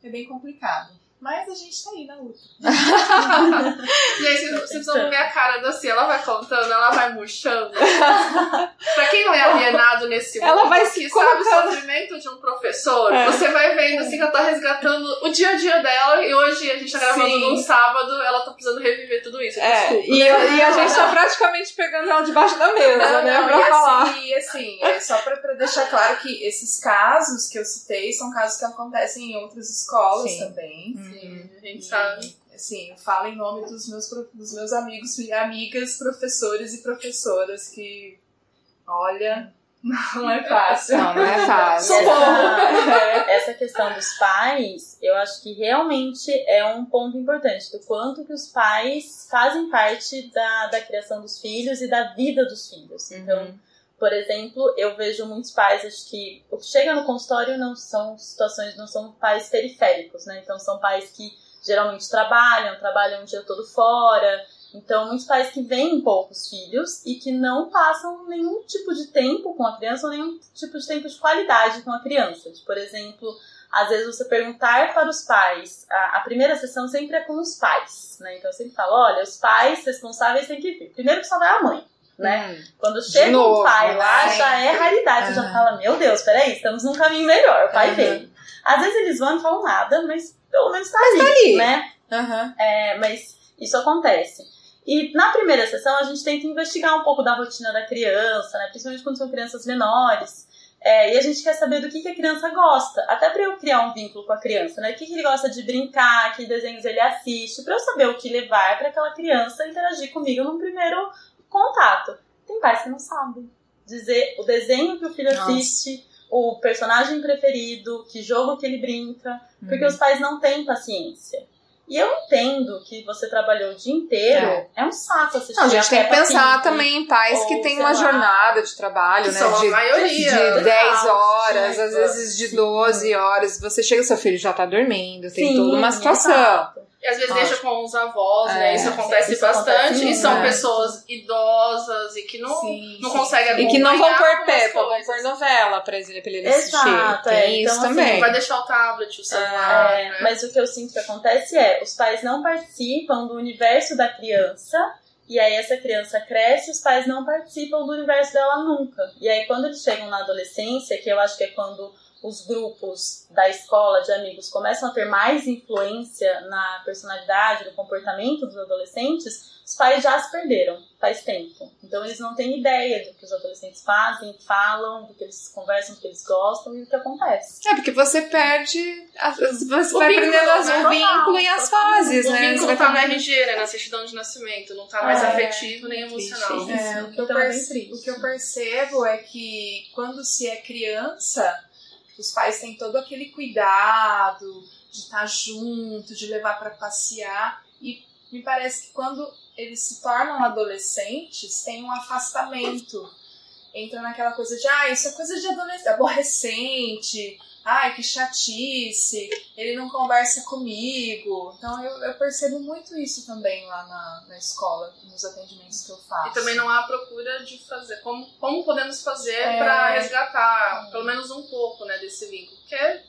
É bem complicado. Mas a gente tá aí na luta. *laughs* e aí vocês precisam ver a cara da Cia. Ela vai contando, ela vai murchando. *laughs* pra quem não é alienado nesse mundo, ela vai se que sabe o sofrimento de um professor, é. você vai vendo assim que ela tá resgatando o dia a dia dela. E hoje a gente tá gravando Sim. num sábado, ela tá precisando reviver tudo isso. É, Desculpa. E, e, a gente tá praticamente pegando ela debaixo da mesa, não, né? Não, pra e falar. Assim, e assim, é só pra, pra deixar claro que esses casos que eu citei são casos que acontecem em outras escolas Sim. também. Sim. Sim, a gente sabe. Assim, eu falo em nome dos meus, dos meus amigos e amigas, professores e professoras que, olha, não é fácil. Não, não é fácil. Essa, essa questão dos pais, eu acho que realmente é um ponto importante, do quanto que os pais fazem parte da, da criação dos filhos e da vida dos filhos. Então, uhum. Por exemplo, eu vejo muitos pais, acho que o que chega no consultório não são situações, não são pais periféricos, né? Então são pais que geralmente trabalham, trabalham o dia todo fora. Então, muitos pais que veem poucos filhos e que não passam nenhum tipo de tempo com a criança ou nenhum tipo de tempo de qualidade com a criança. Por exemplo, às vezes você perguntar para os pais, a, a, primeira sessão sempre é com os pais, né? Então eu sempre falo, olha, os pais responsáveis têm que vir. Primeiro que só vai a mãe né? Hum. Quando chega novo, um pai lá, né? já é raridade. Você já fala, meu Deus, peraí, estamos num caminho melhor. O pai Aham. veio. Às vezes eles vão e não falam nada, mas pelo menos tá ali, tá ali. né? Aham. É, mas isso acontece. E na primeira sessão a gente tenta investigar um pouco da rotina da criança, né? Principalmente quando são crianças menores. É, e a gente quer saber do que, que a criança gosta, até para eu criar um vínculo com a criança, né? O que, que ele gosta de brincar, que desenhos ele assiste, para eu saber o que levar para aquela criança interagir comigo num primeiro contato. Tem pais que não sabem dizer o desenho que o filho Nossa. assiste, o personagem preferido, que jogo que ele brinca, porque Uhum. os pais não têm paciência. E eu entendo que você trabalhou o dia inteiro, É. é, um saco assistir Não, a gente a tem que pensar Pig. também em pais que têm uma lá, jornada de trabalho, que né? são a de, maioria. de 10 Exato, horas, sim. às vezes de Sim. 12 horas. Você chega, seu filho já tá dormindo, tem Sim, toda uma situação. exato. E às vezes Acho. deixa com os avós, É, né? Isso acontece isso bastante. acontece e são né? pessoas idosas e que não, Sim, não sim, conseguem. E que não vão pôr Peppa, vão pôr novela pra ele, pra ele assistir. Exato, Tem é. isso Então, assim, também. Vai deixar o tablet, o celular. É, né? Mas o que eu sinto que acontece é, os pais não participam do universo da criança, e aí essa criança cresce, os pais não participam do universo dela nunca. E aí quando eles chegam na adolescência, que eu acho que é quando os grupos da escola de amigos começam a ter mais influência na personalidade, no comportamento dos adolescentes, os pais já se perderam faz tempo. Então eles não têm ideia do que os adolescentes fazem, falam, do que eles conversam, do que eles gostam e o que acontece. É, porque você perde. Você vai vínculo, aprendendo as- né? o vínculo e as fases, O né? Você vínculo tá aprendendo- RG, né? Na certidão de nascimento. Não tá mais É, afetivo nem emocional. É, o, que eu Então é perce- triste. o que eu percebo é que quando se é criança, os pais têm todo aquele cuidado de estar junto, de levar para passear. E me parece que quando eles se tornam adolescentes, tem um afastamento. Entra naquela coisa de, ah, isso é coisa de adolescente, aborrecente, ai, que chatice, ele não conversa comigo. Então eu, eu percebo muito isso também lá na, na escola, nos atendimentos que eu faço. E também não há procura de fazer. Como, como podemos fazer É. pra resgatar pelo menos um pouco né, desse vínculo? Porque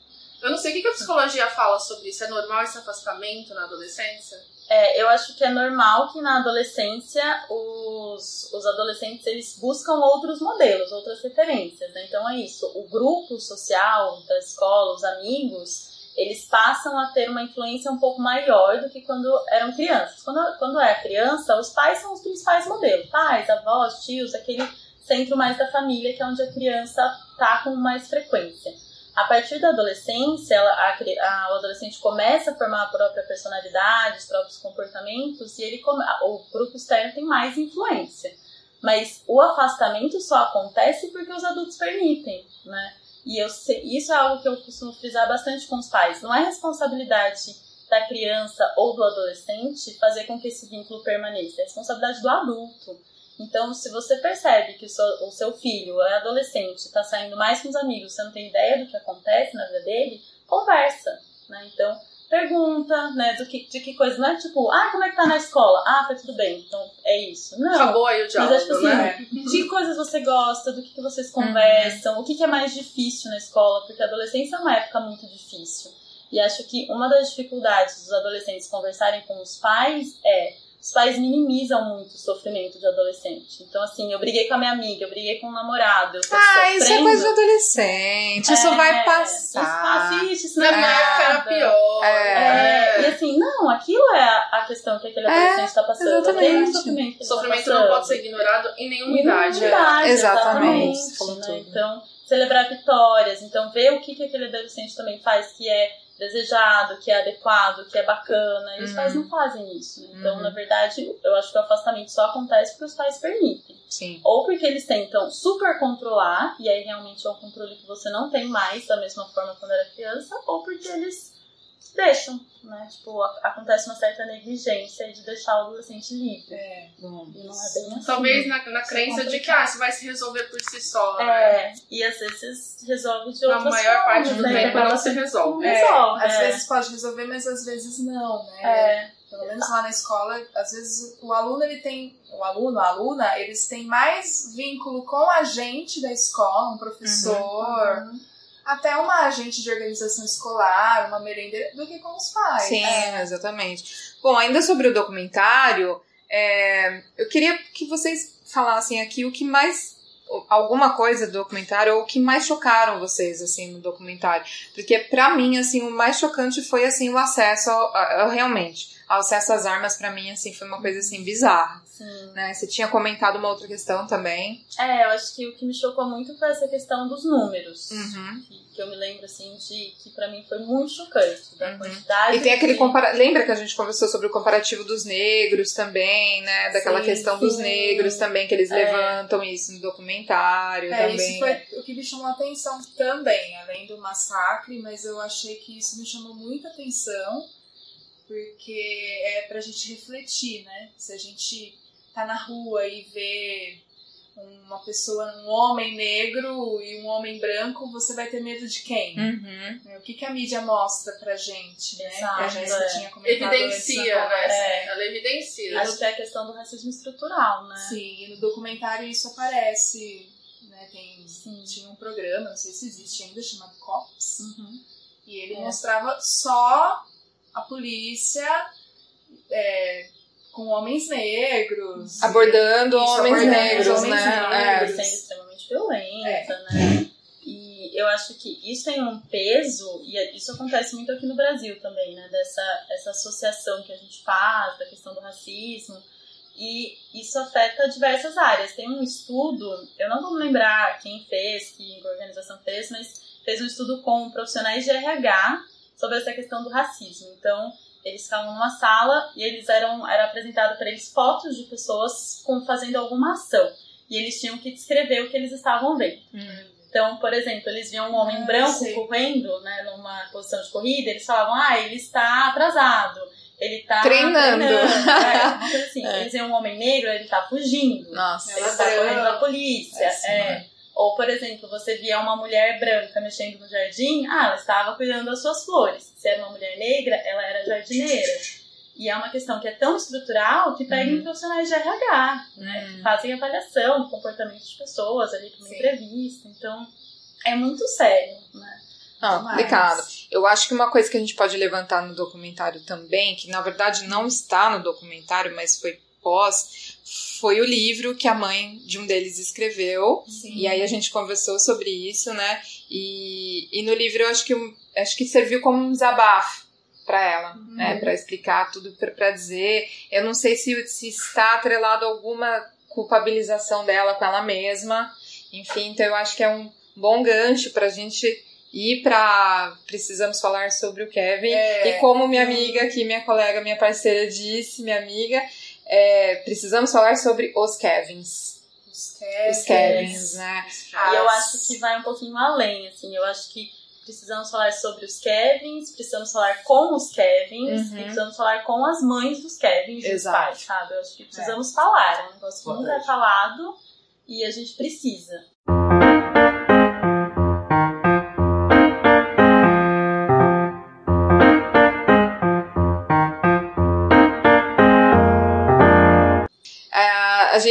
eu não sei o que a psicologia fala sobre isso. É normal esse afastamento na adolescência? É, eu acho que é normal que na adolescência os, os adolescentes eles buscam outros modelos, outras referências. Né? Então é isso. O grupo social da escola, os amigos, eles passam a ter uma influência um pouco maior do que quando eram crianças. Quando, quando é criança, os pais são os principais modelos. Pais, avós, tios, aquele centro mais da família que é onde a criança tá com mais frequência. A partir da adolescência, ela- a, a- o adolescente começa a formar a própria personalidade, os próprios comportamentos, e ele come- o grupo externo tem mais influência. Mas o afastamento só acontece porque os adultos permitem, né? E eu isso é algo que eu costumo frisar bastante com os pais. Não é responsabilidade da criança ou do adolescente fazer com que esse vínculo permaneça. É responsabilidade do adulto. Então, se você percebe que o seu, o seu filho é adolescente, está saindo mais com os amigos, você não tem ideia do que acontece na vida dele, conversa, né? Então, pergunta, né, do que, de que coisa, não é tipo, ah, como é que tá na escola? Ah, tá tudo bem, então é isso. Não. Acabou aí o Mas diálogo, acho que assim, né? de que coisas você gosta, do que, que vocês conversam, o que, que é mais difícil na escola, porque a adolescência é uma época muito difícil. E acho que uma das dificuldades dos adolescentes conversarem com os pais é os pais minimizam muito o sofrimento de adolescente. Então, assim, eu briguei com a minha amiga, eu briguei com o namorado, eu tô Ah, isso é sofrendo. coisa de adolescente. Isso É, vai Isso passar. passa, ixi, isso não é época era nada. pior. É, e assim, não, aquilo é a questão que aquele É, adolescente está passando. exatamente. Aquele sofrimento O ele sofrimento tá não pode ser ignorado em nenhuma Nenhuma idade. idade, Exatamente, exatamente, né? Então, celebrar vitórias, então ver o que, que aquele adolescente também faz que é desejado, que é adequado, que é bacana. E os Uhum. pais não fazem isso. né? Então, Uhum. na verdade, eu acho que o afastamento só acontece porque os pais permitem. Sim. Ou porque eles tentam super controlar, e aí realmente é um controle que você não tem mais da mesma forma quando era criança, ou porque eles deixam, né? Tipo, acontece uma certa negligência de deixar o adolescente livre. É. E não é bem assim. Talvez na, na Isso é crença de que ah, isso vai se resolver por si só. né? É, e às vezes resolve de Na outras maior parte formas, do né? tempo não se resolve. Não resolve, às é. vezes pode resolver, mas às vezes não, né? É, Pelo menos lá na escola, às vezes o aluno ele tem, o aluno, a aluna, eles têm mais vínculo com a gente da escola, um professor, Uhum. Até uma agente de organização escolar, uma merendeira, do que com os pais. Sim, É. exatamente. Bom, ainda sobre o documentário, é, eu queria que vocês falassem aqui o que mais alguma coisa do documentário ou o que mais chocaram vocês assim no documentário, porque para mim assim o mais chocante foi assim o acesso ao, ao, realmente o acesso às armas para mim assim foi uma coisa assim bizarra. Sim. Né? Você tinha comentado uma outra questão também. É, eu acho que o que me chocou muito foi essa questão dos números. Uhum. Que, que eu me lembro, assim, de que pra mim foi muito chocante. Da Uhum. quantidade. E tem aquele de... compara... lembra que a gente conversou sobre o comparativo dos negros também, né? Daquela Sim, questão dos negros também que eles É. levantam isso no documentário É, também. isso foi o que me chamou a atenção também, além do massacre, mas eu achei que isso me chamou muita atenção, porque é pra gente refletir, né? Se a gente tá na rua e vê uma pessoa, um homem negro e um homem branco, você vai ter medo de quem? Uhum. Né? O que, que a mídia mostra pra gente, né? Exato, que a Jéssica é. tinha comentado Evidencia, antes né? É. Ela evidencia. Acho que é a questão do racismo estrutural, né? Sim, e no documentário isso aparece, né? Tem, Sim. tinha um programa, não sei se existe ainda, chamado Cops, Uhum. e ele É. mostrava só a polícia é, com homens negros. Abordando Isso, homens abordando negros, homens né? negros. sendo extremamente violenta, né? E eu acho que isso tem um peso, e é- isso acontece muito aqui no Brasil também, né? Dessa essa associação que a gente faz da questão do racismo. E isso afeta diversas áreas. Tem um estudo, eu não vou me lembrar quem fez, que organização fez, mas fez um estudo com profissionais de RH sobre essa questão do racismo. Então, eles ficavam numa sala e eles eram era apresentado para eles fotos de pessoas com, fazendo alguma ação e eles tinham que descrever o que eles estavam vendo. Hum. Então, por exemplo, eles viam um homem Ah, branco sei. correndo, né, numa posição de corrida, eles falavam: "Ah, ele está atrasado". Ele tá Treinando. é, uma coisa *laughs* assim. É. Eles viam um homem negro, ele tá fugindo. Nossa. Ele É está correndo da polícia. Péssimo, é. Ou, por exemplo, você via uma mulher branca mexendo no jardim, ah, ela estava cuidando das suas flores. Se era uma mulher negra, ela era jardineira. E é uma questão que é tão estrutural que pega Uhum. em profissionais de RH, né? Uhum. Que fazem avaliação do comportamento de pessoas ali para uma Sim. entrevista. Então, é muito sério, né? Não, Demais. complicado. Eu acho que uma coisa que a gente pode levantar no documentário também, que na verdade não está no documentário, mas foi pós, foi o livro que a mãe de um deles escreveu. Sim. E aí a gente conversou sobre isso, né? E, e no livro eu acho que, acho que serviu como um desabafo para ela, né? Para explicar tudo, para dizer. Eu não sei se, se está atrelado a alguma culpabilização dela com ela mesma. Enfim, então eu acho que é um bom gancho pra gente ir pra Precisamos Falar sobre o Kevin. É. E como minha amiga aqui, minha colega, minha parceira disse, minha amiga, é, precisamos falar sobre os Kevins. Os Os Kevins, né? E eu acho que vai um pouquinho além, assim. Eu acho que precisamos falar sobre os Kevins, precisamos falar com os Kevins Uhum. e precisamos falar com as mães dos Kevins e dos Exato. pais, sabe? Eu acho que precisamos falar. É um negócio que nunca é falado e a gente precisa.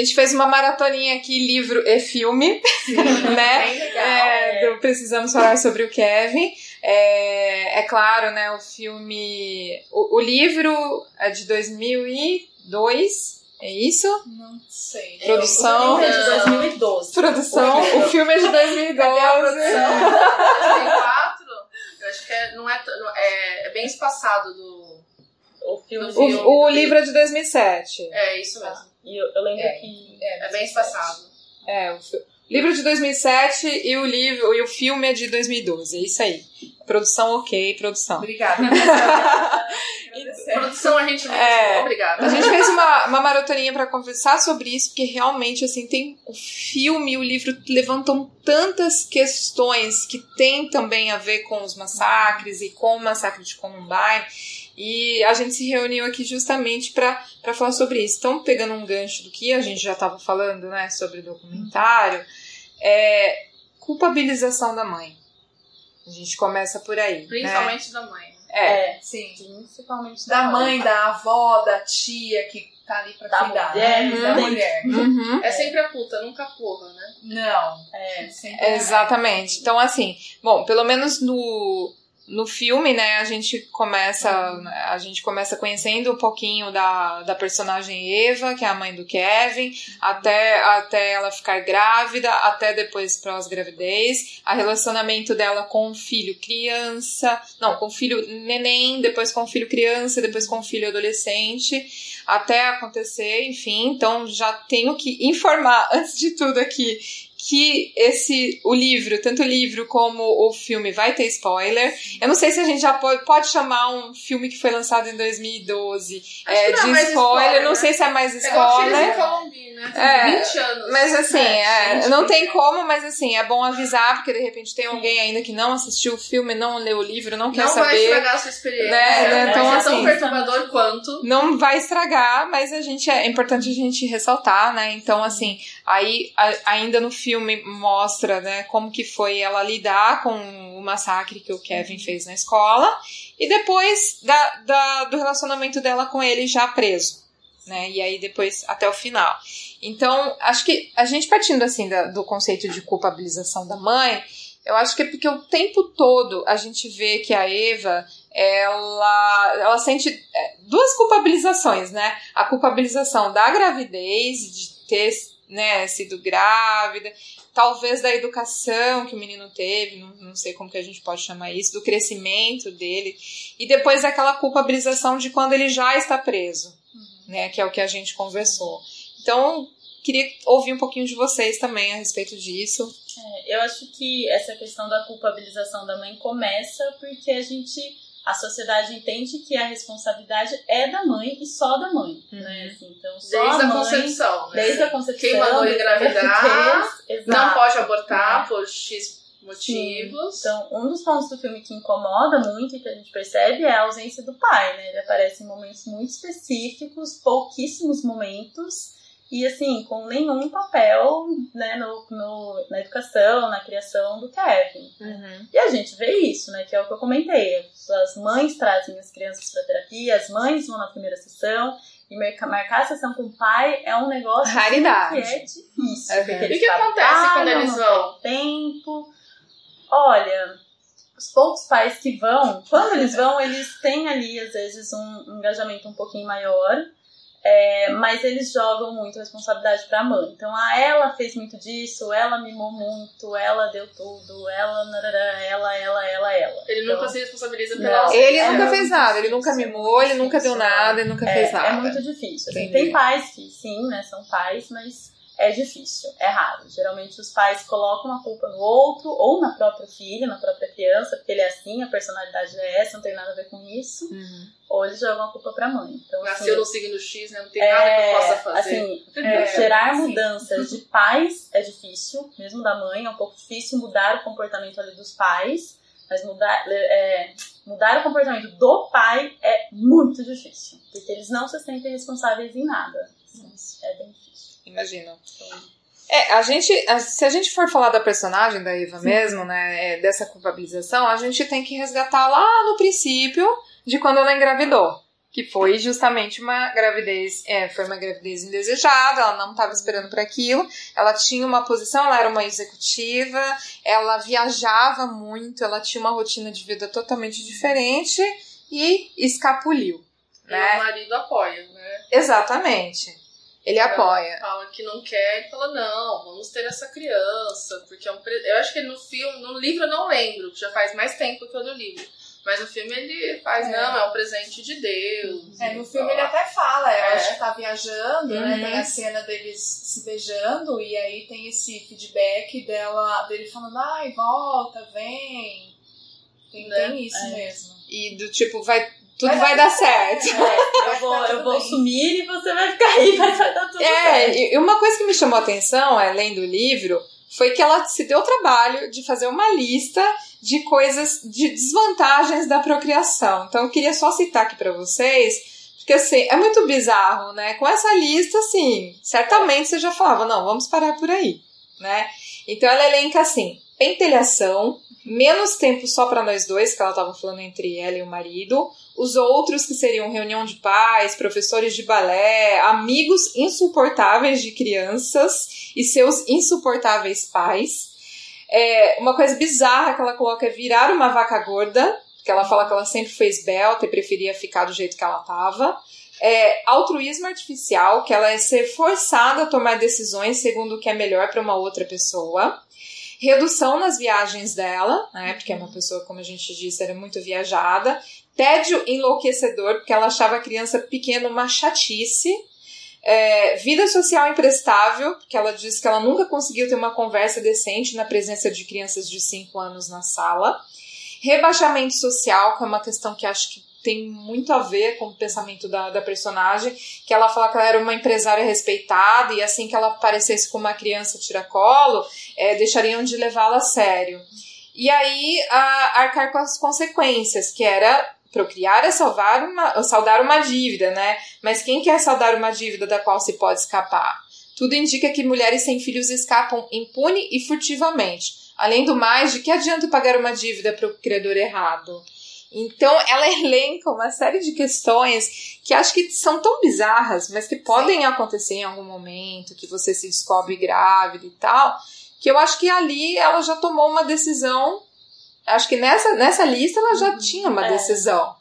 Gente fez uma maratoninha aqui, livro e filme, *laughs* né? Bem legal. É, do Precisamos Falar sobre o Kevin. É, é claro, né? O filme. O, o livro é de 2002, é isso? Não sei. Produção. O filme é de 2012. Produção. O O filme é de 2012. Cadê a produção? 2004, eu acho que é, não é, é, é bem espaçado do. O filme O, o livro é de 2007. É isso mesmo. E eu, eu lembro É. que. É bem espaçado. É, o fi- livro de 2007 e o livro e o filme é de 2012. É isso aí. Produção ok, produção. Obrigada. *laughs* Produção a gente mesmo. É. Obrigada. A gente fez uma, uma marotoninha pra conversar sobre isso, porque realmente, assim, tem o filme e o livro levantam tantas questões que tem também a ver com os massacres e com o massacre de Columbine. E a gente se reuniu aqui justamente pra pra falar sobre isso. Então, pegando um gancho do que a gente já estava falando, né, sobre documentário, é culpabilização da mãe. A gente começa por aí. né? Principalmente da mãe. É. É, Sim. principalmente Da mãe, da avó, da tia que tá ali pra Da cuidar. mulher, né? Da né? mulher. Uhum. É sempre a puta, nunca a porra, né? Não. É. Sempre é. Exatamente. Então, assim, bom, pelo menos no, no filme, né, a gente começa a gente começa conhecendo um pouquinho da, da personagem Eva, que é a mãe do Kevin, até, até ela ficar grávida, até depois pós-gravidez, a relacionamento dela com o filho criança, não, com o filho neném, depois com o filho criança, depois com o filho adolescente, até acontecer, enfim, então já tenho que informar *laughs* antes de tudo aqui que esse o livro, tanto o livro como o filme, vai ter spoiler. Eu não sei se a gente já pode, pode chamar um filme que foi lançado em 2012 é, de spoiler. spoiler. Não né? sei se é mais spoiler. É Colombi, né? É, 20 anos. Mas assim, é, não tem como, mas assim, é bom avisar, porque de repente tem alguém ainda que não assistiu o filme, não leu o livro, não quer não saber. Não vai estragar a sua experiência. Né? né? Então, é assim, tão perturbador quanto. Não vai estragar, mas a gente é importante a gente ressaltar, né? Então, assim, aí a, ainda no filme filme mostra, né, como que foi ela lidar com o massacre que o Kevin uhum. fez na escola e depois da, da, do relacionamento dela com ele já preso, né, e aí depois até o final. Então, acho que a gente partindo assim da, do conceito de culpabilização da mãe, eu acho que é porque o tempo todo a gente vê que a Eva ela, ela sente é, duas culpabilizações, né? A culpabilização da gravidez, de ter né, sido grávida, talvez da educação que o menino teve, não, não sei como que a gente pode chamar isso, do crescimento dele, e depois aquela culpabilização de quando ele já está preso, uhum. né, que é o que a gente conversou. Então, queria ouvir um pouquinho de vocês também a respeito disso. É, eu acho que essa questão da culpabilização da mãe começa porque a gente a sociedade entende que a responsabilidade é da mãe e só da mãe, uhum. né? Assim, então, só desde a, mãe, concepção, né? Desde a concepção. Quem mandou engravidar *laughs* não pode abortar é. por X motivos. Sim. Então, um dos pontos do filme que incomoda muito e que a gente percebe é a ausência do pai, né? Ele aparece em momentos muito específicos, pouquíssimos momentos e assim, com nenhum papel né, no, no, na educação, na criação do Kevin. Uhum. E a gente vê isso, né? Que é o que eu comentei. As mães trazem as crianças para terapia, as mães vão na primeira sessão. E marcar a sessão com o pai é um negócio assim, Raridade. que é difícil. Uhum. E o que acontece quando eles vão? tempo. Olha, os poucos pais que vão, quando eles vão, eles têm ali, às vezes, um engajamento um pouquinho maior. É, mas eles jogam muito a responsabilidade para a mãe. Então, a ah, ela fez muito disso, ela mimou muito, ela deu tudo, ela, ela, ela, ela, ela. Ele então, nunca se responsabiliza pela não, Ele é nunca fez nada, ele nunca mimou, ele nunca deu nada, ele nunca é, fez nada. É muito difícil. Assim, tem pais que sim, né, são pais, mas é difícil, é raro. Geralmente os pais colocam a culpa no outro ou na própria filha, na própria criança, porque ele é assim, a personalidade é essa, não tem nada a ver com isso. Uhum. Ou eles jogam a culpa pra mãe. Então, Nasceu assim, no signo X, né? Não tem é, nada que eu possa fazer. Assim, *laughs* é, gerar mudanças de pais é difícil, mesmo da mãe, é um pouco difícil mudar o comportamento ali dos pais. Mas mudar, é, mudar o comportamento do pai é muito difícil. Porque eles não se sentem responsáveis em nada. é bem difícil imagino. É, a gente, se a gente for falar da personagem da Eva Sim. mesmo, né, é, dessa culpabilização, a gente tem que resgatar lá no princípio de quando ela engravidou. Que foi justamente uma gravidez, é, foi uma gravidez indesejada, ela não estava esperando para aquilo, ela tinha uma posição, ela era uma executiva, ela viajava muito, ela tinha uma rotina de vida totalmente diferente e escapuliu. E né? o marido apoia, né? Exatamente. Ele apoia. Fala que não quer e fala, não, vamos ter essa criança, porque é um pre... Eu acho que no filme, no livro eu não lembro, que já faz mais tempo que eu no livro. Mas no filme ele faz, é. não, é um presente de Deus. É, no filme ele até fala, é. acho que tá viajando, uhum. né? Tem a cena deles se beijando, e aí tem esse feedback dela, dele falando, ai, volta, vem. Tem, né? tem isso é. mesmo. E do tipo, vai tudo vai, vai dar certo. É, eu vou, *laughs* eu vou sumir e você vai ficar aí, mas vai dar tudo é, certo. E uma coisa que me chamou a atenção, além do livro, foi que ela se deu o trabalho de fazer uma lista de coisas, de desvantagens da procriação. Então eu queria só citar aqui para vocês, porque assim, é muito bizarro, né? Com essa lista, assim, certamente você já falava, não, vamos parar por aí, né? Então ela elenca assim, pentelhação, menos tempo só para nós dois, que ela estava falando entre ela e o marido, os outros que seriam reunião de pais, professores de balé, amigos insuportáveis de crianças e seus insuportáveis pais. É, uma coisa bizarra que ela coloca é virar uma vaca gorda, que ela fala que ela sempre foi esbelta e preferia ficar do jeito que ela estava. É, altruísmo artificial, que ela é ser forçada a tomar decisões segundo o que é melhor para uma outra pessoa. Redução nas viagens dela, né? Porque é uma pessoa, como a gente disse, era muito viajada. Tédio enlouquecedor, porque ela achava a criança pequena uma chatice. É, vida social imprestável, porque ela disse que ela nunca conseguiu ter uma conversa decente na presença de crianças de 5 anos na sala. Rebaixamento social, que é uma questão que acho que tem muito a ver com o pensamento da, da personagem, que ela fala que ela era uma empresária respeitada e assim que ela aparecesse com uma criança tiracolo, é, deixariam de levá-la a sério. E aí a, arcar com as consequências, que era procriar é salvar uma, saldar uma dívida, né? Mas quem quer saldar uma dívida da qual se pode escapar? Tudo indica que mulheres sem filhos escapam impune e furtivamente. Além do mais, de que adianta pagar uma dívida para o criador errado? Então, ela *laughs* elenca uma série de questões que acho que são tão bizarras, mas que podem acontecer em algum momento, que você se descobre grávida e tal, que eu acho que ali ela já tomou uma decisão acho que nessa, nessa lista ela já uhum. tinha uma é. decisão,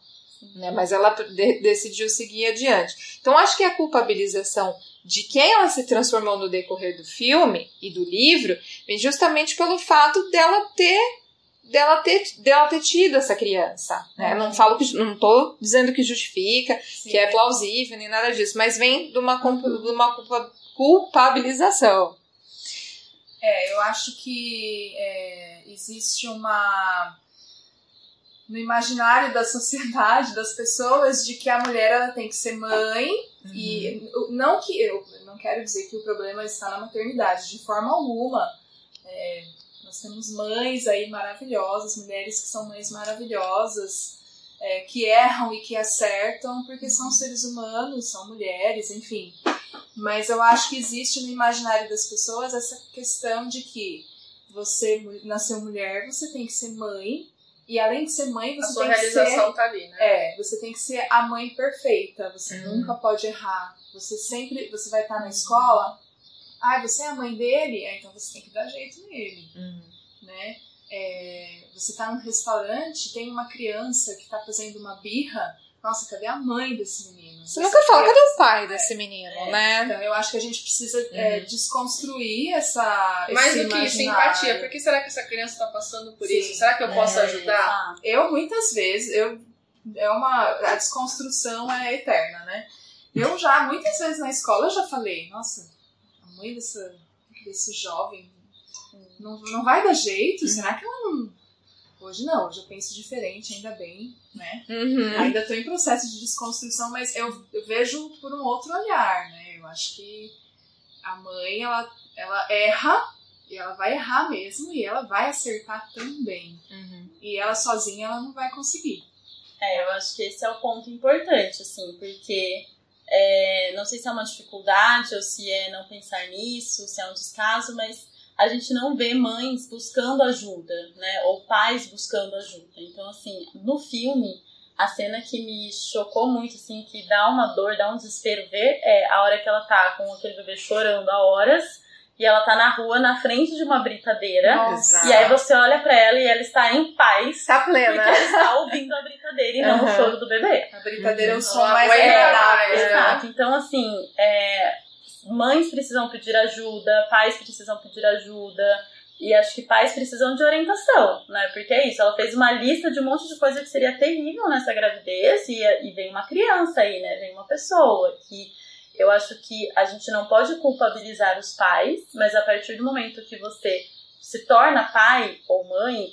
né? mas ela de, decidiu seguir adiante. Então acho que a culpabilização de quem ela se transformou no decorrer do filme e do livro vem justamente pelo fato dela ter dela ter, dela ter tido essa criança. Né? Uhum. Não falo que não tô dizendo que justifica, Sim. que é plausível, nem nada disso, mas vem de uma, uhum. de uma culpabilização. É, eu acho que é, existe uma no imaginário da sociedade, das pessoas, de que a mulher ela tem que ser mãe uhum. e não que eu não quero dizer que o problema está na maternidade de forma alguma. É, nós temos mães aí maravilhosas, mulheres que são mães maravilhosas, é, que erram e que acertam porque são seres humanos, são mulheres, enfim. Mas eu acho que existe no imaginário das pessoas essa questão de que você nasceu mulher, você tem que ser mãe. E além de ser mãe, você a sua tem que realização ser. Tá ali, né? É, você tem que ser a mãe perfeita. Você uhum. nunca pode errar. Você sempre. Você vai estar na escola. Ah, você é a mãe dele? É, então você tem que dar jeito nele. Uhum. Né? É, você está num restaurante, tem uma criança que está fazendo uma birra nossa, cadê a mãe desse menino? Você nunca fala, cadê o pai desse menino, é, né? Então eu acho que a gente precisa é, uhum. é, desconstruir essa. Mais do que isso, empatia. Por que será que essa criança está passando por Sim. isso? Será que eu posso é, ajudar? Eu, muitas vezes, eu. É uma. A desconstrução é eterna, né? Eu já, muitas vezes na escola, eu já falei, nossa, mãe dessa, desse jovem não, não vai dar jeito? Uhum. Será que ela não Hoje não, hoje eu penso diferente, ainda bem, né? Uhum. Ainda estou em processo de desconstrução, mas eu, eu, vejo por um outro olhar, né? Eu acho que a mãe, ela, ela erra, e ela vai errar mesmo, e ela vai acertar também. Uhum. E ela sozinha, ela não vai conseguir. É, eu acho que esse é o ponto importante, assim, porque é, não sei se é uma dificuldade ou se é não pensar nisso, se é um descaso, mas a gente não vê mães buscando ajuda, né? Ou pais buscando ajuda. Então, assim, no filme, a cena que me chocou muito, assim, que dá uma dor, dá um desespero ver, é a hora que ela tá com aquele bebê chorando há horas e ela tá na rua, na frente de uma britadeira. Nossa. E aí você olha para ela e ela está em paz. Tá plena. Porque ela está ouvindo a britadeira e uhum. não o choro do bebê. A britadeira é o som mais agradável. É, exato. Então, assim, é, mães precisam pedir ajuda, pais precisam pedir ajuda. E acho que pais precisam de orientação, né? Porque é isso, ela fez uma lista de um monte de coisa que seria terrível nessa gravidez e, e vem uma criança aí, né? Vem uma pessoa que eu acho que a gente não pode culpabilizar os pais, mas a partir do momento que você se torna pai ou mãe,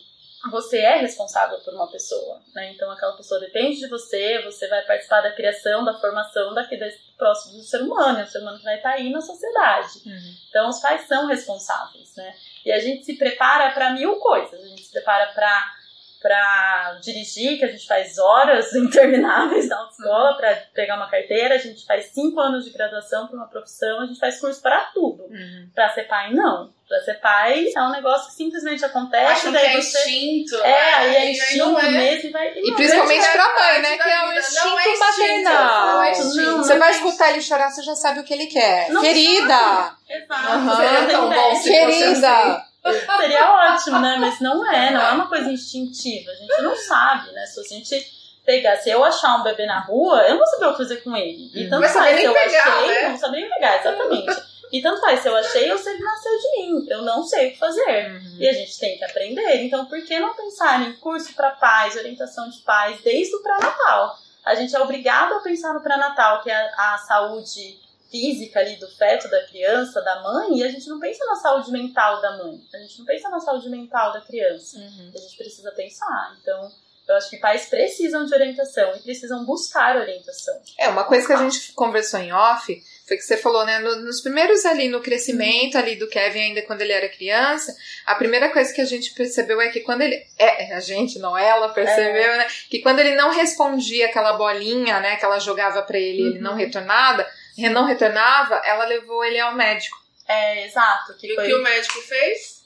você é responsável por uma pessoa, né? Então aquela pessoa depende de você, você vai participar da criação, da formação daqui desse próximo do ser humano, é o ser humano que vai estar aí na sociedade. Uhum. Então os pais são responsáveis, né? E a gente se prepara para mil coisas. A gente se prepara para para dirigir, que a gente faz horas *laughs* intermináveis na autoescola para pegar uma carteira, a gente faz cinco anos de graduação para uma profissão, a gente faz curso para tudo. Uhum. Para ser pai, não. Pra ser pai é um negócio que simplesmente acontece. Acho daí que é você... instinto. É, né? aí é instinto é... mesmo. E, vai... e, principalmente pra mãe, né? Que é o instinto é maternal. Não é instinto. Não, você vai escutar ele chorar, você já sabe o que ele quer. Não Querida! Exato. Uhum. Querida! Seria ótimo, né? Mas não é, não é uma coisa instintiva. A gente não sabe, né? Se a gente pegar, se eu achar um bebê na rua, eu não vou saber o que fazer com ele. E tanto faz se eu pegar, achei, né? não saber nem pegar, exatamente. E tanto faz se eu achei ou se ele nasceu de mim. Eu não sei o que fazer. Uhum. E a gente tem que aprender. Então, por que não pensar em curso para pais, orientação de pais, desde o pré-natal? A gente é obrigado a pensar no pré-natal, que é a, a saúde física ali do feto, da criança, da mãe, e a gente não pensa na saúde mental da mãe. A gente não pensa na saúde mental da criança. Uhum. A gente precisa pensar. Então, eu acho que pais precisam de orientação e precisam buscar orientação. É, uma coisa que a gente conversou em off foi que você falou, né, no- nos primeiros ali, no crescimento ali do Kevin, ainda quando ele era criança, a primeira coisa que a gente percebeu é que quando ele, é, a gente, não ela, percebeu, né, que quando ele não respondia aquela bolinha, né, que ela jogava pra ele e ele não retornava, não retornava, ela levou ele ao médico. É, exato. Que E o foi que o médico fez?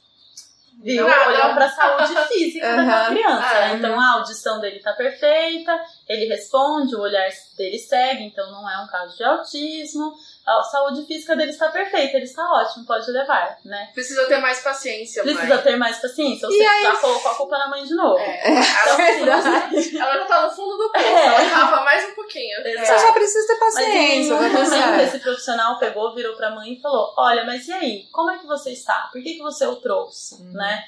viu, Nada. olhou pra saúde física Aham. daquela criança. Ah, né? Então a audição dele tá perfeita, ele responde, o olhar dele segue, então não é um caso de autismo. A saúde física dele está perfeita, ele está ótimo, pode levar, né? Precisa ter mais paciência, Precisa mãe. ter mais paciência, ou E aí- já colocou a culpa na mãe de novo. É. Então, verdade. Ela já tá no fundo do poço, É. ela cava mais um pouquinho. Exato. Você só precisa ter Mas em paciência, momento certo. esse profissional pegou, virou pra mãe e falou: Olha, mas e aí? Como é que você está? Por que, que você o trouxe? Uhum. Né?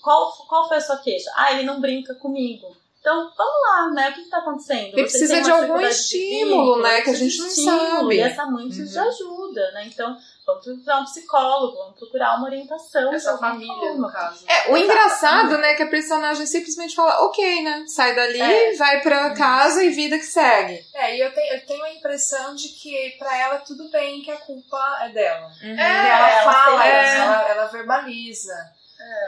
Qual, qual foi a sua queixa? Ah, ele não brinca comigo. Então, vamos lá, né? O que está acontecendo? Ele Você precisa de algum dificuldade de estímulo, vínculo, né, que a gente de não estímulo, sabe. E essa mãe precisa de Uhum. ajuda, né? Então, vamos procurar um psicólogo, vamos procurar uma orientação. de Essa família, forma. no caso. É, o Exato. engraçado, né, que a personagem simplesmente fala, ok, né, sai dali, É. vai pra casa e vida que segue. É, e eu tenho, eu tenho a impressão de que pra ela tudo bem que a culpa é dela. É, ela, ela fala, ela, ela verbaliza.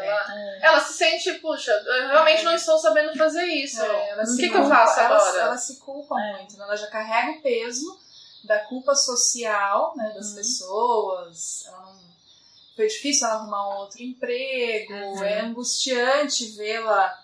Ela, ela se sente, puxa, eu realmente não estou sabendo fazer isso. É, o que, que eu faço ela, agora? Ela se culpa É. muito, né? ela já carrega o peso da culpa social né, das Uhum. pessoas. Ela não- Foi difícil ela arrumar um outro emprego, Uhum. é angustiante vê-la.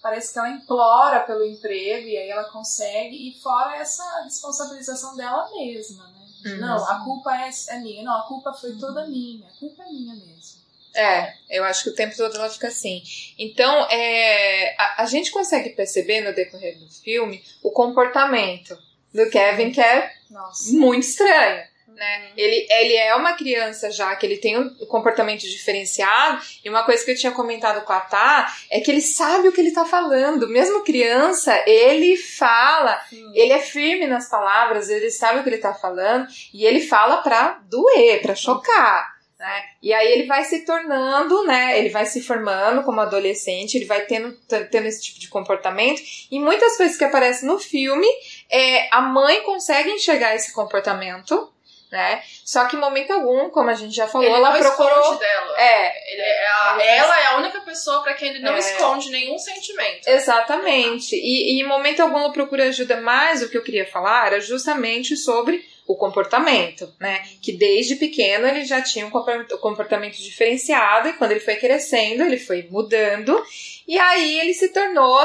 Parece que ela implora pelo emprego e aí ela consegue, e fora essa responsabilização dela mesma, né? Uhum. Não, a culpa é, é minha. Não, a culpa foi toda minha. A culpa é minha mesmo. É, eu acho que o tempo todo ela fica assim. Então, é, a, a gente consegue perceber no decorrer do filme o comportamento do Kevin que é Nossa. muito estranho. Né? Ele, ele é uma criança já que ele tem um comportamento diferenciado, e uma coisa que eu tinha comentado com a Tá é que ele sabe o que ele tá falando. Mesmo criança, ele fala, Sim. ele é firme nas palavras, ele sabe o que ele tá falando, e ele fala pra doer, pra chocar. Né? E aí ele vai se tornando, né? Ele vai se formando como adolescente, ele vai tendo, tendo esse tipo de comportamento. E muitas coisas que aparecem no filme, é, a mãe consegue enxergar esse comportamento, né? Só que em momento algum, como a gente já falou, Ele ela não procurou. esconde dela. É, Ele é a- ela é a única pessoa pra quem ele não É. esconde nenhum sentimento. Exatamente. E, e em momento algum ela procura ajuda, mas o que eu queria falar era justamente sobre o comportamento, né? Que desde pequeno ele já tinha um compor- comportamento diferenciado e quando ele foi crescendo, ele foi mudando e aí ele se tornou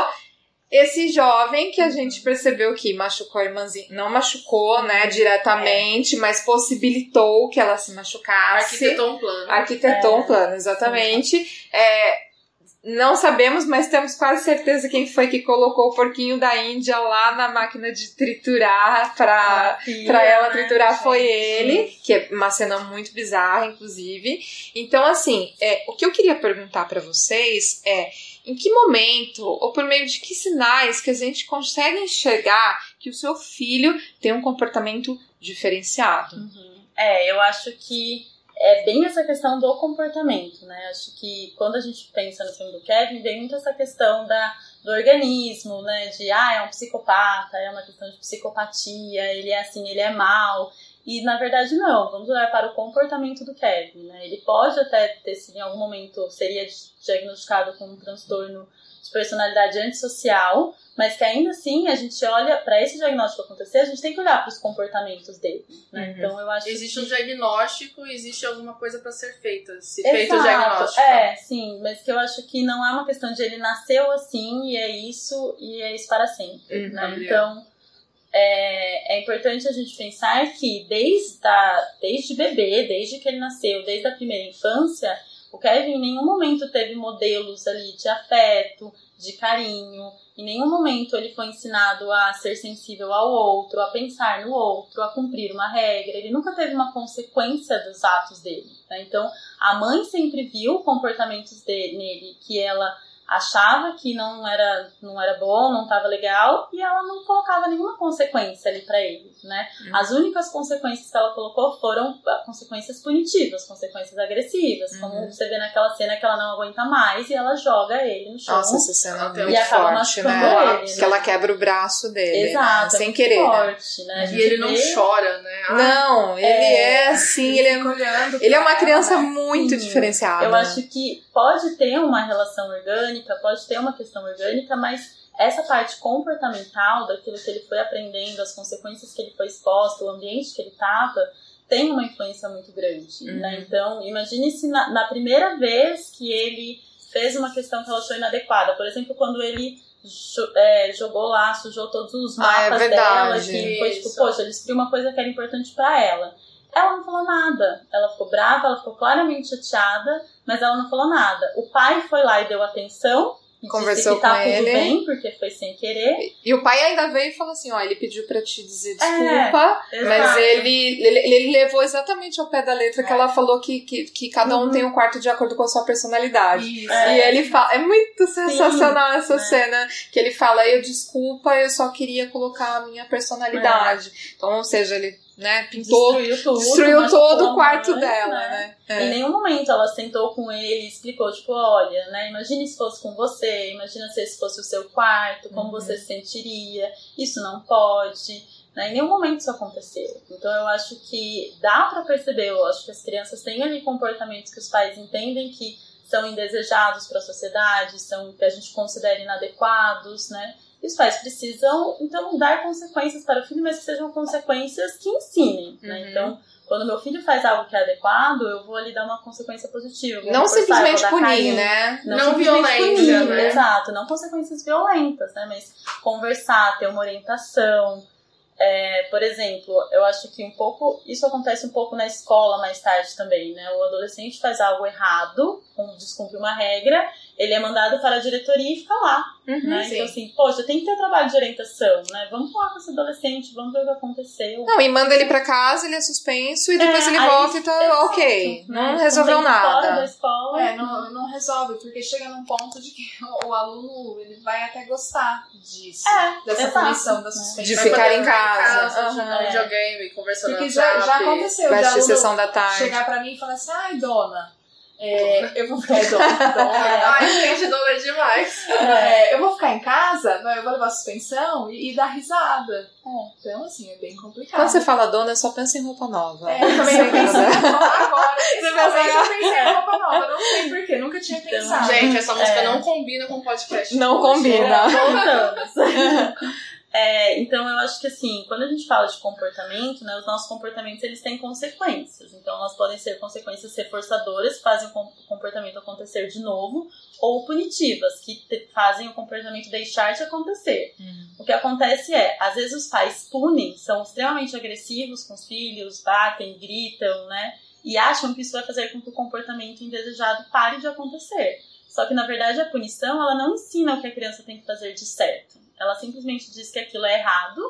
esse jovem que a gente percebeu que machucou a irmãzinha, não machucou, né, diretamente, mas possibilitou que ela se machucasse. Arquitetou um plano. Arquitetou É. um plano, exatamente. É, não sabemos, mas temos quase certeza quem foi que colocou o porquinho da Índia lá na máquina de triturar pra, Filha, pra ela né, triturar gente? foi ele, que é uma cena muito bizarra, inclusive. Então, assim, é, o que eu queria perguntar pra vocês é em que momento, ou por meio de que sinais que a gente consegue enxergar que o seu filho tem um comportamento diferenciado? Uhum. É, eu acho que é bem essa questão do comportamento, né? Acho que quando a gente pensa no filme do Kevin, vem muito essa questão da, do organismo, né? De, ah, é um psicopata, é uma questão de psicopatia, ele é assim, ele é mal. E na verdade não, vamos olhar para o comportamento do Kevin, né? Ele pode até ter sido em algum momento seria diagnosticado com um transtorno de personalidade antissocial, mas que ainda assim a gente olha para esse diagnóstico acontecer, a gente tem que olhar para os comportamentos dele, né? Uhum. Então eu acho Existe que um diagnóstico, existe alguma coisa pra ser feita. Se Exato. feito o diagnóstico. É, sim, mas que eu acho que não é uma questão de ele nasceu assim e é isso e é isso para sempre. Uhum. né? Então é, é importante a gente pensar que desde, a, desde bebê, desde que ele nasceu, desde a primeira infância, O Kevin em nenhum momento teve modelos ali de afeto, de carinho. Em nenhum momento ele foi ensinado a ser sensível ao outro, a pensar no outro, a cumprir uma regra. Ele nunca teve uma consequência dos atos dele. Né? Então, a mãe sempre viu comportamentos dele, nele que ela achava que não era, não era bom, não estava legal, e ela não colocava nenhuma consequência ali para ele, né? Uhum. As únicas consequências que ela colocou foram ah, consequências punitivas, consequências agressivas, uhum. como você vê naquela cena que ela não aguenta mais e ela joga ele no chão. Nossa, essa cena é muito forte, né? Ele, né? Que ela quebra o braço dele, né? Exato, né? sem é querer. Forte, né? E ele vê... não chora, né? Ah, não, ele é, é assim, ele é, ele é uma criança muito diferenciada. Eu acho que pode ter uma relação orgânica pode ter uma questão orgânica, mas essa parte comportamental daquilo que ele foi aprendendo, as consequências que ele foi exposto, o ambiente que ele estava, tem uma influência muito grande. Uhum. Né? Então, imagine se na, na, primeira vez que ele fez uma questão que ela achou inadequada, por exemplo, quando ele é, jogou lá, sujou todos os mapas ah, é dela, que foi tipo, poxa, ele descobriu uma coisa que era importante para ela. Ela não falou nada. Ela ficou brava, ela ficou claramente chateada, mas ela não falou nada. O pai foi lá e deu atenção. E Conversou disse que tá com tudo ele. bem, porque foi sem querer. E o pai ainda veio e falou assim: ó, ele pediu pra te dizer desculpa, é, mas ele, ele, ele, levou exatamente ao pé da letra é. que ela falou que, que, que cada um uhum. tem um quarto de acordo com a sua personalidade. Isso. E é. ele fala, é muito sensacional Sim. essa é. cena, que ele fala: eu desculpa, eu só queria colocar a minha personalidade. É. Então, ou seja, ele né? Pintou, destruiu, tudo, destruiu todo o quarto mãe, dela, né? né? É. Em nenhum momento ela sentou com ele e explicou, tipo, olha, né? Imagine se fosse com você, imagina se esse fosse o seu quarto, como uhum. você se sentiria, isso não pode. Né? Em nenhum momento isso aconteceu. Então eu acho que dá para perceber, eu acho que as crianças têm ali comportamentos que os pais entendem que são indesejados para a sociedade, são que a gente considera inadequados, né? E os pais precisam, então, dar consequências para o filho, mas que sejam consequências que ensinem, né? Uhum. Então, quando meu filho faz algo que é adequado, eu vou ali dar uma consequência positiva. Não simplesmente punir, carinho, né? Não, não violência, né? Exato, não consequências violentas, né? Mas conversar, ter uma orientação. É, por exemplo, eu acho que um pouco isso acontece um pouco na escola mais tarde também, né? O adolescente faz algo errado, descumpre uma regra, ele é mandado para a diretoria e fica lá. Uhum, né? Então, assim, poxa, tem que ter trabalho de orientação, né? Vamos falar com esse adolescente, vamos ver o que aconteceu. Não, e manda ele para casa, ele é suspenso e depois é, ele volta e tá exato, ok. Né? Não resolveu nada. Fora da escola. É, não, não resolve, porque chega num ponto de que o, o aluno ele vai até gostar disso. É, dessa exato, punição da suspensão. De ficar em casa. casa uhum. videogame, conversando Porque já, já aconteceu. Vai assistir sessão da tarde. Chegar pra mim e falar assim, ai, dona é, eu vou ficar. É, dona, dona. Ai, gente, dona é demais. É, eu vou ficar em casa, não, eu vou levar suspensão e, e dar risada. É, então, assim, é bem complicado. Quando você fala dona, só pensa em roupa nova. É, eu também pensei em roupa nova agora. Eu pensei em roupa nova. Não sei porquê, nunca tinha então, pensado. Gente, essa música é. não combina com o podcast. Não combina. Voltamos. *laughs* É, então eu acho que assim, quando a gente fala de comportamento, né, os nossos comportamentos eles têm consequências. Então elas podem ser consequências reforçadoras, que fazem o comportamento acontecer de novo, ou punitivas, que fazem o comportamento deixar de acontecer. Uhum. O que acontece é, às vezes os pais punem, são extremamente agressivos com os filhos, batem, gritam, né? E acham que isso vai fazer com que o comportamento indesejado pare de acontecer. Só que na verdade a punição ela não ensina o que a criança tem que fazer de certo. Ela simplesmente diz que aquilo é errado.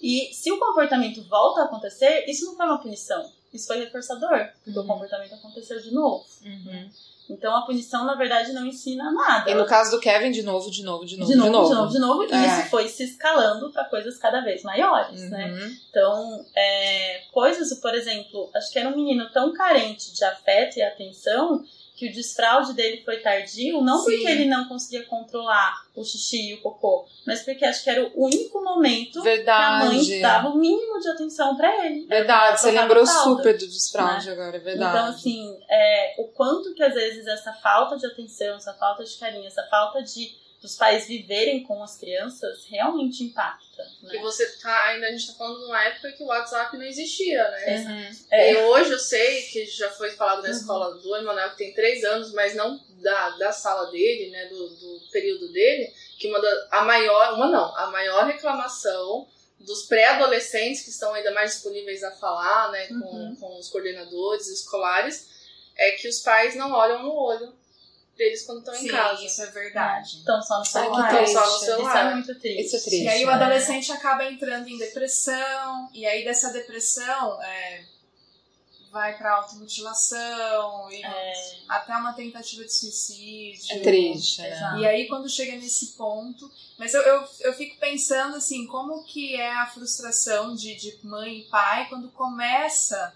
E se o comportamento volta a acontecer, isso não foi uma punição. Isso foi reforçador, porque uhum. o comportamento aconteceu de novo. Uhum. Então a punição, na verdade, não ensina nada. E no caso do Kevin, de novo, de novo, de novo. De novo, de novo, de novo. De novo e é. isso foi se escalando para coisas cada vez maiores, né? uhum. né? Então, é, coisas, por exemplo, acho que era um menino tão carente de afeto e atenção que o desfraude dele foi tardio, não Sim. porque ele não conseguia controlar o xixi e o cocô, mas porque acho que era o único momento verdade. que a mãe dava o mínimo de atenção para ele. Verdade, você lembrou super do desfraude né? agora, é verdade. Então, assim, é, o quanto que às vezes essa falta de atenção, essa falta de carinho, essa falta de dos pais viverem com as crianças realmente impacta. Né? E você tá, ainda a gente tá falando de uma época que o WhatsApp não existia, né? Uhum. É. E hoje eu sei que já foi falado na uhum. escola do Emanuel que tem três anos, mas não da, da sala dele, né? Do, do período dele, que uma da, a maior, uma não, a maior reclamação dos pré-adolescentes que estão ainda mais disponíveis a falar, né, com, uhum. com os coordenadores escolares, é que os pais não olham no olho deles quando estão em casa. isso é verdade. Estão só no celular. triste. Estão só no Isso celular. é muito triste. Isso é triste. E aí o né? adolescente acaba entrando em depressão, e aí dessa depressão é, vai pra automutilação, e É. até uma tentativa de suicídio. É triste, né? Exato. E aí quando chega nesse ponto. Mas eu, eu, eu fico pensando assim, como que é a frustração de, de mãe e pai quando começa,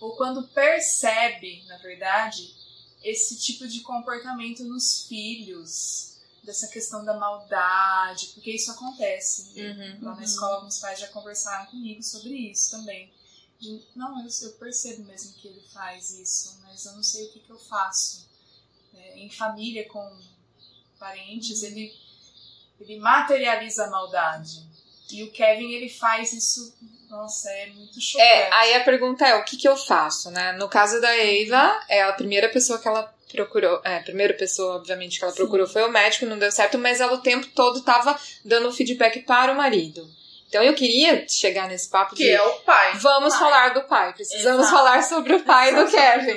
ou quando percebe, na verdade, esse tipo de comportamento nos filhos, dessa questão da maldade, porque isso acontece. Uhum. Lá na escola, alguns pais já conversaram comigo sobre isso também. De, não, eu, eu percebo mesmo que ele faz isso, mas eu não sei o que, que eu faço. É, em família, com parentes, ele, ele materializa a maldade. E o Kevin, ele faz isso, nossa, é muito chocante. É, aí a pergunta é, o que que eu faço, né? No caso da Eva, é a primeira pessoa que ela procurou, é, a primeira pessoa, obviamente, que ela procurou foi o médico, não deu certo, mas ela o tempo todo tava dando feedback para o marido. Então eu queria chegar nesse papo Que de é o pai. vamos pai. falar do pai, precisamos Exato. falar sobre o pai do Kevin.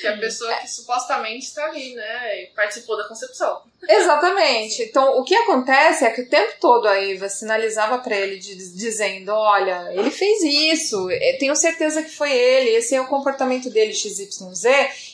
Que é a pessoa que supostamente está ali, né? E participou da concepção. Exatamente. Então, o que acontece é que o tempo todo a Eva sinalizava pra ele de- dizendo: Olha, ele fez isso, eu tenho certeza que foi ele, esse é o comportamento dele, XYZ.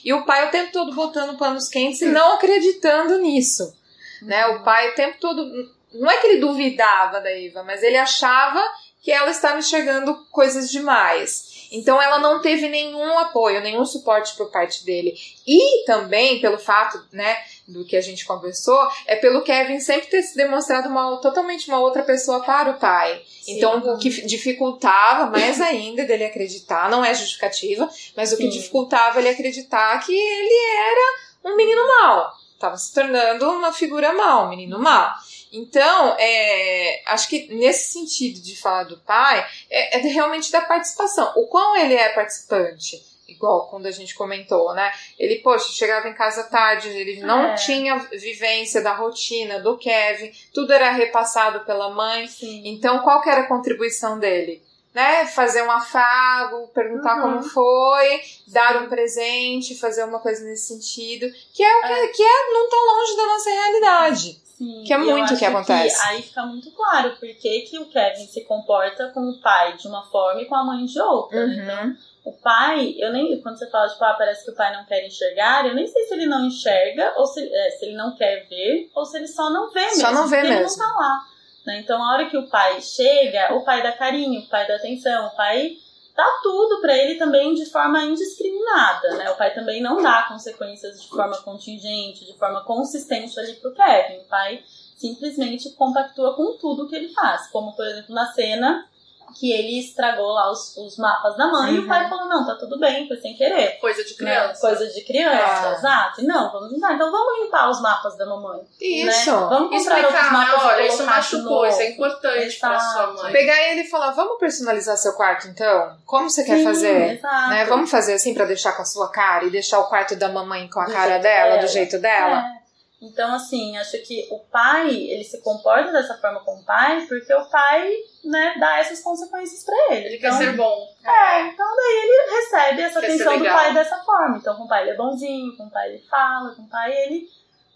E o pai o tempo todo botando panos quentes e não acreditando nisso. Né? O pai o tempo todo. Não é que ele duvidava da Eva, mas ele achava que ela estava enxergando coisas demais. Então ela não teve nenhum apoio, nenhum suporte por parte dele. E também pelo fato, né, do que a gente conversou, é pelo Kevin sempre ter se demonstrado uma, totalmente uma outra pessoa para o pai. Então, o que dificultava mais ainda dele acreditar, não é justificativa, mas o que Sim. dificultava ele acreditar que ele era um menino mau. Estava se tornando uma figura mal, um menino mau. Então, é, acho que nesse sentido de falar do pai, é, é realmente da participação. O quão ele é participante, igual quando a gente comentou, né? Ele, poxa, chegava em casa tarde, ele não É. tinha vivência da rotina do Kevin, tudo era repassado pela mãe. Sim. Então, qual que era a contribuição dele? Né? Fazer um afago, perguntar Uhum. como foi, dar um presente, fazer uma coisa nesse sentido, que é o que, que é não tão longe da nossa realidade. Sim, Que é muito o que acontece. aí fica muito claro por que que o Kevin se comporta com o pai de uma forma e com a mãe de outra. Uhum. Então, o pai, eu nem. Quando você fala, tipo, ah, parece que o pai não quer enxergar, eu nem sei se ele não enxerga, ou se, é, se ele não quer ver, ou se ele só não vê mesmo. Só não vê mesmo. Ele não tá lá. né? Então, a hora que o pai chega, o pai dá carinho, o pai dá atenção, o pai dá tudo pra ele também de forma indiscriminada, né? O pai também não dá consequências de forma contingente, de forma consistente ali pro Kevin. O pai simplesmente compactua com tudo que ele faz, como por exemplo na cena que ele estragou lá os, os mapas da mãe e Uhum. o pai falou, não, tá tudo bem, foi sem querer. Coisa de Né? criança. Coisa de criança, Ah. exato. E não, vamos limpar. Então vamos limpar os mapas da mamãe. Isso. Né? Vamos E comprar outros explicar, né? mapas e Olha, isso machucou, isso é importante pra sua Exato. mãe. Pegar ele e falar, vamos personalizar seu quarto então? Como você quer Sim, fazer? Exato. Né? Vamos fazer assim pra deixar com a sua cara e deixar o quarto da mamãe com a Do cara dela, dela. do jeito dela? É. Então, assim, acho que o pai, ele se comporta dessa forma com o pai porque o pai, né, dá essas consequências pra ele. Ele então, quer ser bom. É, então daí ele recebe essa Quer atenção do pai dessa forma. Então, com o pai ele é bonzinho, com o pai ele fala, com o pai ele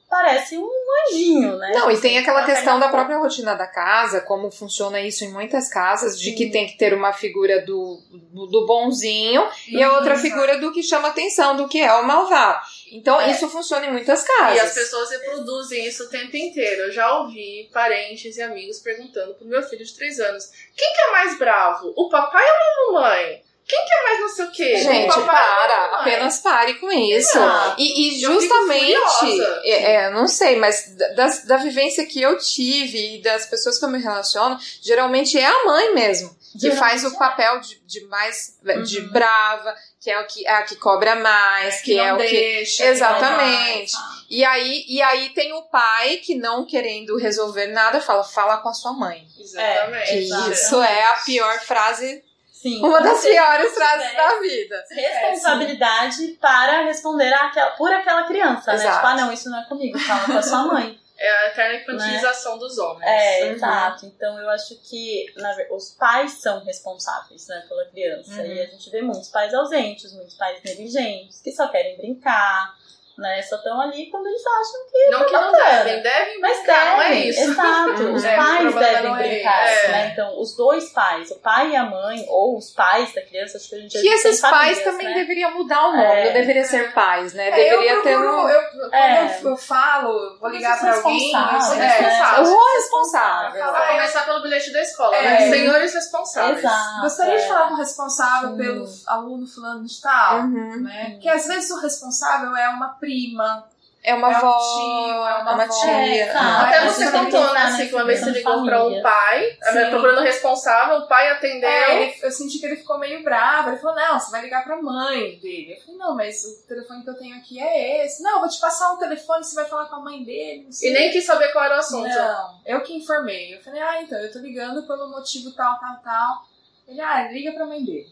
parece um anjinho, né? Não, e tem Assim, aquela questão da própria rotina da casa, como funciona isso em muitas casas, de que Sim. tem que ter uma figura do, do, bonzinho e a outra figura do que chama atenção, do que é o malvado. Então, É. isso funciona em muitas casas. E as pessoas reproduzem isso o tempo inteiro. Eu já ouvi parentes e amigos perguntando pro meu filho de 3 anos: quem que é mais bravo? O papai ou a mamãe? Quem que é mais não sei o quê? Gente, papai para, mamãe? apenas pare com isso. E, e justamente, é, é, não sei, mas da, das- da vivência que eu tive e das pessoas que eu me relaciono, geralmente é a mãe mesmo. Que Geralmente faz o é. papel de, de mais de Uhum. brava, que é o que, a que cobra mais, que, é não o que. deixa, Exatamente. que não vai. E aí, e aí tem o pai que não querendo resolver nada, fala, fala com a sua mãe. Exatamente. Que Exato. isso é a pior frase, Sim, uma das piores frases tiver da vida. Responsabilidade para responder àquela, por aquela criança, né? Exato. Tipo, ah, não, isso não é comigo, fala com a sua mãe. *laughs* É a eterna infantilização né? dos homens. É, uhum. exato. Então eu acho que na, os pais são responsáveis né, pela criança. Uhum. E a gente vê muitos pais ausentes, muitos pais negligentes, que só querem brincar, né? Só estão ali quando eles acham que. Não que não devem, devem mas brincar, devem, não é isso. Exato, os é, pais devem é brincar, é. né? Então, os dois pais, o pai e a mãe, ou os pais da criança, acho que a gente Que esses pais famílias, também né? deveriam mudar o nome, É. não deveria ser pais, né? É, deveria eu ter um. eu, quando É. eu, falo, vou ligar pra alguém. eu- responsáveis, é, responsáveis. O responsável. É. começar pelo bilhete da escola, É. né? Senhores responsáveis. Exato. Gostaria de é. falar com o responsável Sim. pelo aluno fulano de tal. Uhum. Né? Porque às vezes o responsável é uma prima, É uma É um avó, é uma uma avó. tia. É. Ah, Até É, você contou, né, assim, que uma vez você ligou pra um pai, Sim. procurando o responsável, o pai atendeu. É, ele- eu senti que ele ficou meio bravo. Ele falou: Não, você vai ligar pra mãe dele. Eu falei: Não, mas o telefone que eu tenho aqui é esse. Não, eu vou te passar um telefone, você vai falar com a mãe dele. Não sei. E nem quis saber qual era o assunto. Não, eu que informei. Eu falei: Ah, então, eu tô ligando pelo motivo tal, tal, tal. Ele, ah, liga pra mãe dele.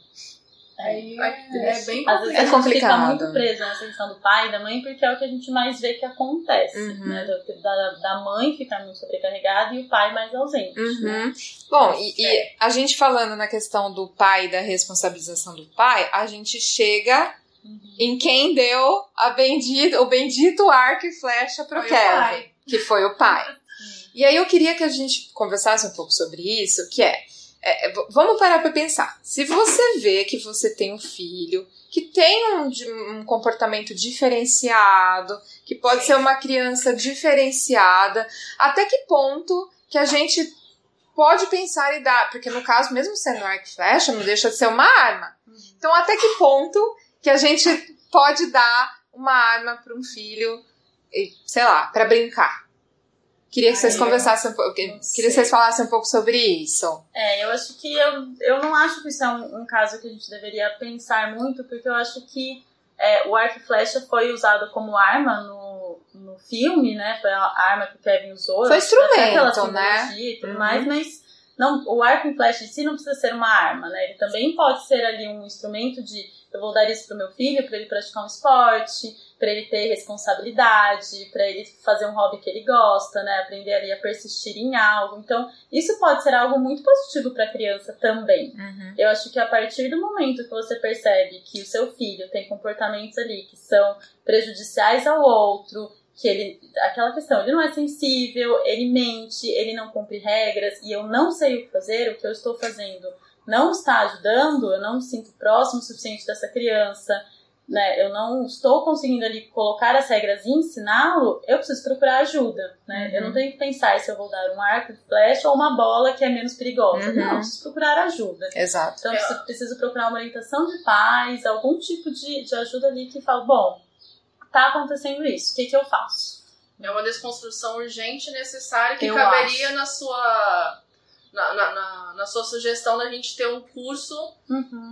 Aí é, é bem vezes É a gente complicado. fica muito preso nessa questão do pai e da mãe, porque é o que a gente mais vê que acontece. Uhum. Né? Da, da mãe ficar muito sobrecarregada e o pai mais ausente. né? Uhum. Bom, e, e a gente falando na questão do pai e da responsabilização do pai, a gente chega Uhum. em quem deu a bendita, o bendito arco e flecha pro Foi o Kevin, pai. que foi o pai. *laughs* E aí eu queria que a gente conversasse um pouco sobre isso, que é, é, v- vamos parar para pensar. Se você vê que você tem um filho que tem um, um comportamento diferenciado, que pode Sim. ser uma criança diferenciada, até que ponto que a gente pode pensar e dar, porque no caso, mesmo sendo arco e flecha, não deixa de ser uma arma. Então, até que ponto que a gente pode dar uma arma para um filho, e, sei lá, para brincar? Queria que vocês conversassem um pouco, queria que vocês falassem um pouco sobre isso. É, eu acho que eu, eu não acho que isso é um, um caso que a gente deveria pensar muito, porque eu acho que é, o arco e flecha foi usado como arma no, no filme, né? Foi a arma que o Kevin usou. Foi instrumento, né? E tudo Uhum. mais, mas não, o arco e flecha em si não precisa ser uma arma, né? Ele também pode ser ali um instrumento de eu vou dar isso pro meu filho para ele praticar um esporte, para ele ter responsabilidade, para ele fazer um hobby que ele gosta, né? Aprender ali a persistir em algo. Então, isso pode ser algo muito positivo para a criança também. Eu acho que a partir do momento que você percebe que o seu filho tem comportamentos ali que são prejudiciais ao outro, que ele. aquela questão, ele não é sensível, ele mente, ele não cumpre regras e eu não sei o que fazer, o que eu estou fazendo não está ajudando, eu não me sinto próximo o suficiente dessa criança, né? Eu não estou conseguindo ali colocar as regras e ensiná-lo, eu preciso procurar ajuda, né? Eu não tenho que pensar se eu vou dar um arco de flecha ou uma bola que é menos perigosa. Uhum. Não, eu preciso procurar ajuda. Exato. Então, eu preciso, preciso procurar uma orientação de pais, algum tipo de, de ajuda ali que fala, bom, tá acontecendo isso, o que, que eu faço? É uma desconstrução urgente e necessária que Eu caberia acho. na sua. Na, na, na, sua sugestão da gente ter um curso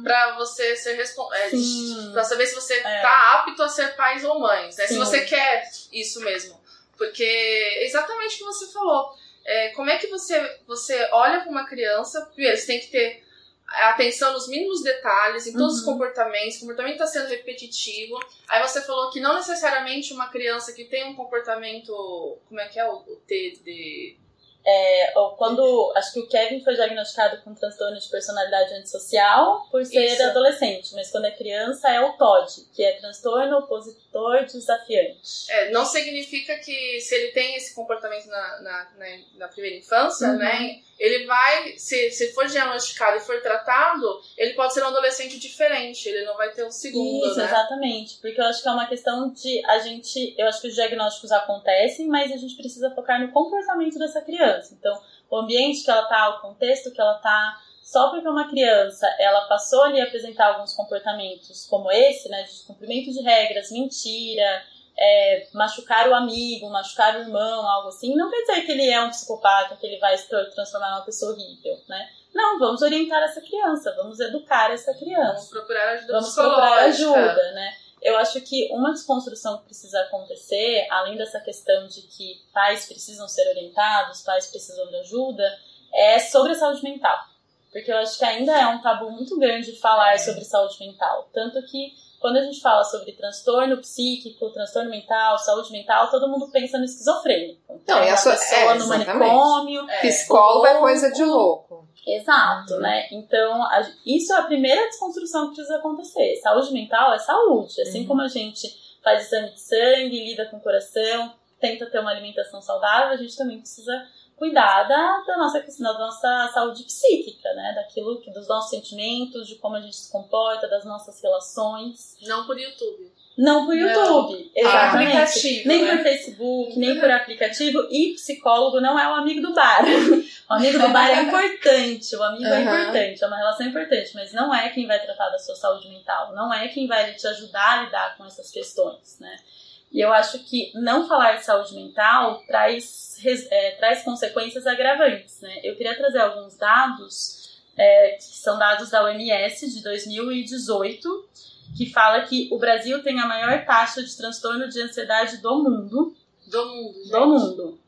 pra você ser responsável. Sim. pra saber se você É. tá apto a ser pais ou mães. Né? Se você quer isso mesmo. Porque é exatamente o que você falou. É, como é que você, você olha pra uma criança? Primeiro, você tem que ter atenção nos mínimos detalhes, em todos os Uhum. comportamentos. O comportamento está sendo repetitivo. Aí você falou que não necessariamente uma criança que tem um comportamento. Como é que é o, o TD? É, quando acho que o Kevin foi diagnosticado com transtorno de personalidade antissocial por ser Isso. adolescente, mas quando é criança é o TOD, que é transtorno opositor desafiante. É, não significa que se ele tem esse comportamento na, na, na, na primeira infância, Uhum. né? Ele vai, se, se for diagnosticado e for tratado, ele pode ser um adolescente diferente, ele não vai ter um segundo, Isso, né? exatamente, porque eu acho que é uma questão de a gente, eu acho que os diagnósticos acontecem, mas a gente precisa focar no comportamento dessa criança. Então, o ambiente que ela tá, o contexto que ela tá, só porque uma criança ela passou ali a apresentar alguns comportamentos como esse, né, de cumprimento de regras, mentira, é, machucar o amigo, machucar o irmão, algo assim, não quer dizer que ele é um psicopata, que ele vai se tra- transformar numa pessoa horrível, né? Não, vamos orientar essa criança, vamos educar essa criança Vamos procurar ajuda vamos procurar ajuda, né? Eu acho que uma desconstrução que precisa acontecer, além dessa questão de que pais precisam ser orientados, pais precisam de ajuda, é sobre a saúde mental. Porque eu acho que ainda é um tabu muito grande falar É. sobre saúde mental. Tanto que quando a gente fala sobre transtorno psíquico, transtorno mental, saúde mental, todo mundo pensa no esquizofrênico. Não, é a sua- pessoa é, no manicômio. Psicólogo é coisa de louco. Exato, né? Então, a- isso é a primeira desconstrução que precisa acontecer. Saúde mental é saúde. Assim Uhum. como a gente faz exame de sangue, lida com o coração, tenta ter uma alimentação saudável, a gente também precisa cuidar da, da, nossa, da nossa saúde psíquica, né? Daquilo que, dos nossos sentimentos, de como a gente se comporta, das nossas relações. Não por YouTube. Não por Não. YouTube, exatamente. Aplicativo, nem né? por Facebook, nem por aplicativo. E psicólogo não é o amigo do bar. O *laughs* amigo do bar é importante, o amigo é Aham. importante, é uma relação importante, mas não é quem vai tratar da sua saúde mental, não é quem vai te ajudar a lidar com essas questões, né? E eu acho que não falar de saúde mental traz, é, traz consequências agravantes, né? Eu queria trazer alguns dados, é, que são dados da OMS de 2018, que fala que o Brasil tem a maior taxa de transtorno de ansiedade do mundo, Do mundo, gente. do mundo.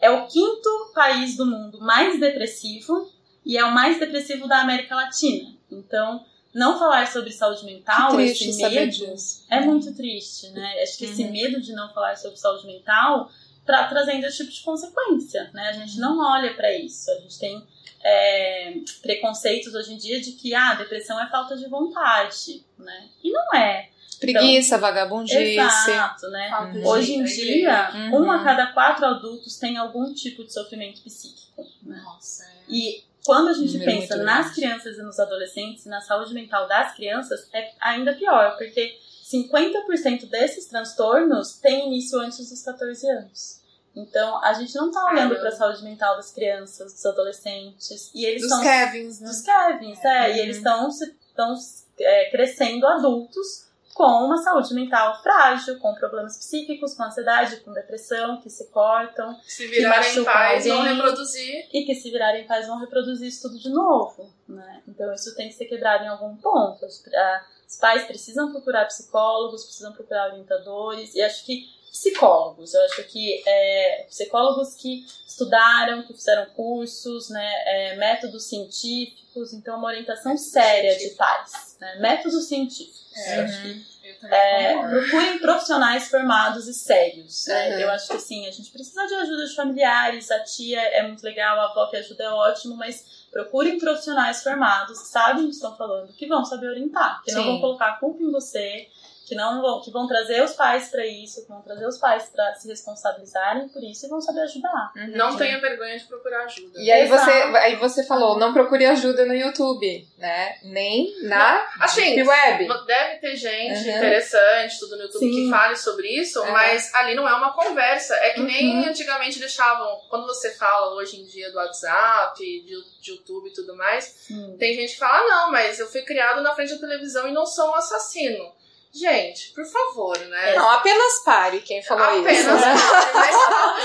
É o quinto país do mundo mais depressivo e é o mais depressivo da América Latina. Então, não falar sobre saúde mental, triste esse medo, é muito triste, né? Acho que esse Uhum. medo de não falar sobre saúde mental tá trazendo esse tipo de consequência, né? A gente não olha pra isso. A gente tem é, preconceitos hoje em dia de que ah, depressão é falta de vontade, né? E não é. Preguiça, vagabundice. Exato, né? De Hoje em dia, Uhum. um a cada quatro adultos tem algum tipo de sofrimento psíquico. Né? Nossa, é. E quando a gente Número pensa nas grande. crianças e nos adolescentes, na saúde mental das crianças, é ainda pior, porque 50% desses transtornos têm início antes dos 14 anos. Então, a gente não tá olhando para a saúde mental das crianças, dos adolescentes, e eles Dos estão Kevins, né? dos Kevins, é, e eles estão se- estão é, crescendo adultos com uma saúde mental frágil, com problemas psíquicos, com ansiedade, com depressão, que se cortam Se virarem machucam pais, vão alguém. reproduzir. e que se virarem pais vão reproduzir isso tudo de novo, né? Então isso tem que ser quebrado em algum ponto. Os, ah, os pais precisam procurar psicólogos, precisam procurar orientadores e acho que psicólogos, eu acho que é, psicólogos que estudaram, que fizeram cursos, né, é, métodos científicos, então uma orientação séria de pais, né? métodos científicos. É. Eu acho que também é, procurem profissionais formados e sérios. né? Uhum. Eu acho que sim, a gente precisa de ajuda de familiares, a tia é muito legal, a avó que ajuda é ótimo, mas procurem profissionais formados, que sabem o que estão falando, que vão saber orientar, que não Sim. vão colocar a culpa em você, que não vão, que vão trazer os pais para isso, que vão trazer os pais para se responsabilizarem por isso e vão saber ajudar. Uhum. Não tenha vergonha de procurar ajuda. E aí você, aí você falou, não procure ajuda no YouTube, né? Nem na Assim, Web. Deve ter gente Uhum. interessante, tudo no YouTube, Sim. que fale sobre isso, É. mas ali não é uma conversa. É que nem Uhum. antigamente deixavam, quando você fala hoje em dia do WhatsApp, de, de YouTube e tudo mais, tem gente que fala, ah, não, mas eu fui criado na frente da televisão e não sou um assassino. Gente, por favor, né? Não, apenas pare quem falou Apenas isso. né? mas *laughs* tá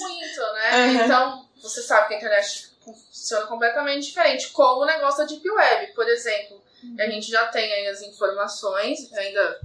muito, né? Uhum. Então, você sabe que a internet funciona completamente diferente, como o negócio da Deep Web, por exemplo. A gente já tem aí as informações, ainda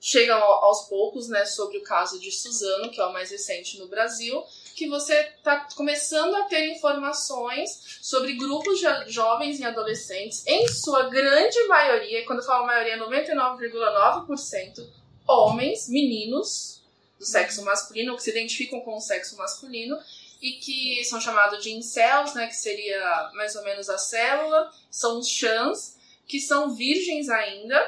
chegam ao- aos poucos, né, sobre o caso de Suzano, que é o mais recente no Brasil, que você está começando a ter informações sobre grupos de jovens e adolescentes, em sua grande maioria, quando eu falo maioria, 99,9%, homens, meninos do sexo masculino, que se identificam com o sexo masculino, e que são chamados de incels, né, que seria mais ou menos a célula, são os chans, que são virgens ainda,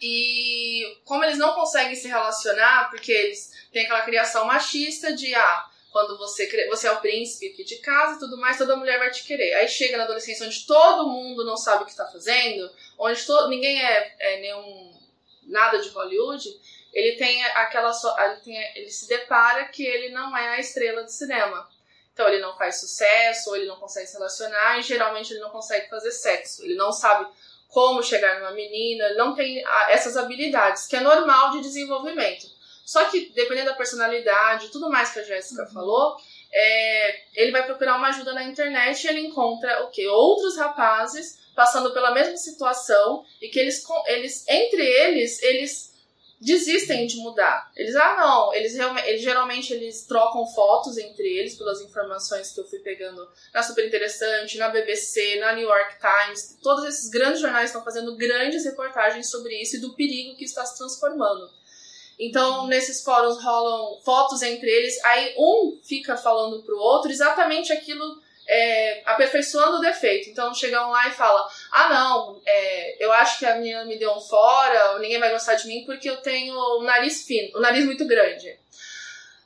e como eles não conseguem se relacionar, porque eles têm aquela criação machista de, ah, quando você, você é o príncipe aqui de casa e tudo mais, toda mulher vai te querer. Aí chega na adolescência onde todo mundo não sabe o que está fazendo, onde to, ninguém é, é nenhum nada de Hollywood, ele tem aquela ele, tem, ele se depara que ele não é a estrela de cinema. Então ele não faz sucesso, ou ele não consegue se relacionar, e geralmente ele não consegue fazer sexo. Ele não sabe como chegar numa menina, ele não tem essas habilidades, que é normal de desenvolvimento. Só que, dependendo da personalidade, tudo mais que a Jéssica falou, é, ele vai procurar uma ajuda na internet e ele encontra o quê? Outros rapazes passando pela mesma situação e que eles, eles entre eles, eles desistem de mudar. Eles, ah, não, eles, eles geralmente eles trocam fotos entre eles pelas informações que eu fui pegando na Super Interessante, na BBC, na New York Times. Todos esses grandes jornais estão fazendo grandes reportagens sobre isso e do perigo que está se transformando. Então, nesses fóruns rolam fotos entre eles, aí um fica falando pro outro exatamente aquilo é, aperfeiçoando o defeito. Então chega um lá e fala: Ah, não, é, eu acho que a menina me deu um fora, ninguém vai gostar de mim porque eu tenho o nariz fino, o nariz muito grande.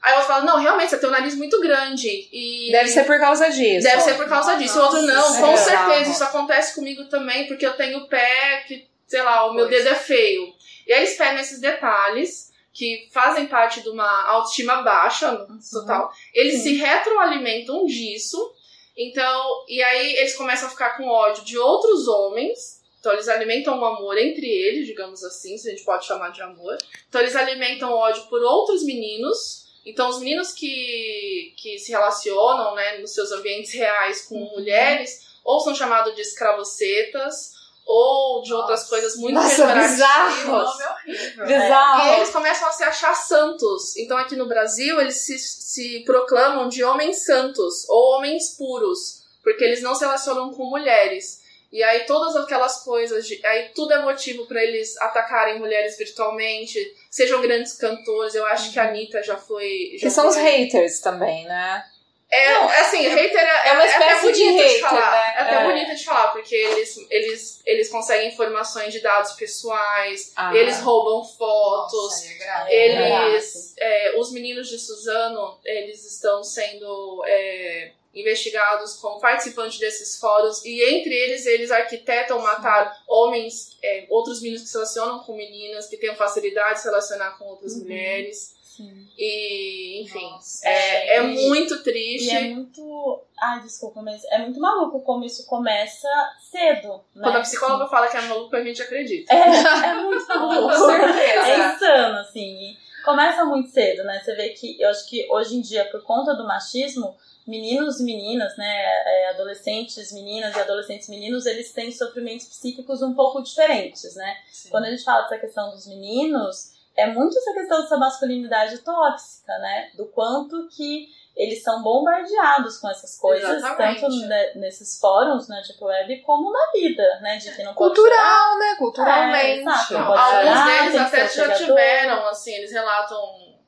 Aí eu falo, não, realmente, você tem um nariz muito grande. E Deve ser por causa disso. Deve ser por causa disso. O outro, não, Nossa, com é certeza, isso acontece comigo também, porque eu tenho o pé que, sei lá, o meu Pois. dedo é feio. E aí eles pegam esses detalhes que fazem parte de uma autoestima baixa, no total. Eles se retroalimentam disso. Então, e aí eles começam a ficar com ódio de outros homens. Então eles alimentam um amor entre eles, digamos assim, se a gente pode chamar de amor. Então eles alimentam ódio por outros meninos. Então os meninos que, que se relacionam, né, nos seus ambientes reais com mulheres, ou são chamados de escravocetas, ou de outras Nossa. coisas muito Nossa, pejorativas. bizarro. Nome horrível. Bizarro. E eles começam a se achar santos. Então aqui no Brasil eles se, se proclamam de homens santos ou homens puros, porque eles não se relacionam com mulheres. E aí todas aquelas coisas, de, aí tudo é motivo para eles atacarem mulheres virtualmente, sejam grandes cantores. Eu acho que a Anitta já foi. Já Que são os haters também, né? É, assim, hater é, é uma é espécie de bonito hater, falar. né? É até É. bonito de falar, porque eles, eles, eles conseguem informações de dados pessoais, Ah. eles roubam fotos. Nossa, é grave. Eles, é, os meninos de Suzano, eles estão sendo é, investigados como participantes desses fóruns e entre eles eles arquitetam matar homens, é, outros meninos que se relacionam com meninas, que tenham facilidade de se relacionar com outras Uhum. mulheres Sim. e enfim Nossa. é, é muito triste. E é muito. Ai, desculpa, mas é muito maluco como isso começa cedo. Né? Quando a psicóloga fala que é maluco, a gente acredita. É, *laughs* é muito Com maluco. certeza. É insano, assim. E começa muito cedo, né? Você vê que eu acho que hoje em dia, por conta do machismo, meninos e meninas, né? é, adolescentes, meninas e adolescentes meninos, eles têm sofrimentos psíquicos um pouco diferentes, né? Quando a gente fala dessa questão dos meninos, é muito essa questão dessa masculinidade tóxica, né? Do quanto que eles são bombardeados com essas coisas, Exatamente. tanto ne- nesses fóruns na Deep Web como na vida, né? De que não pode Cultural, né? É, Culturalmente. exato. Não, pode alguns chorar, deles que até já tiveram, assim, eles relatam,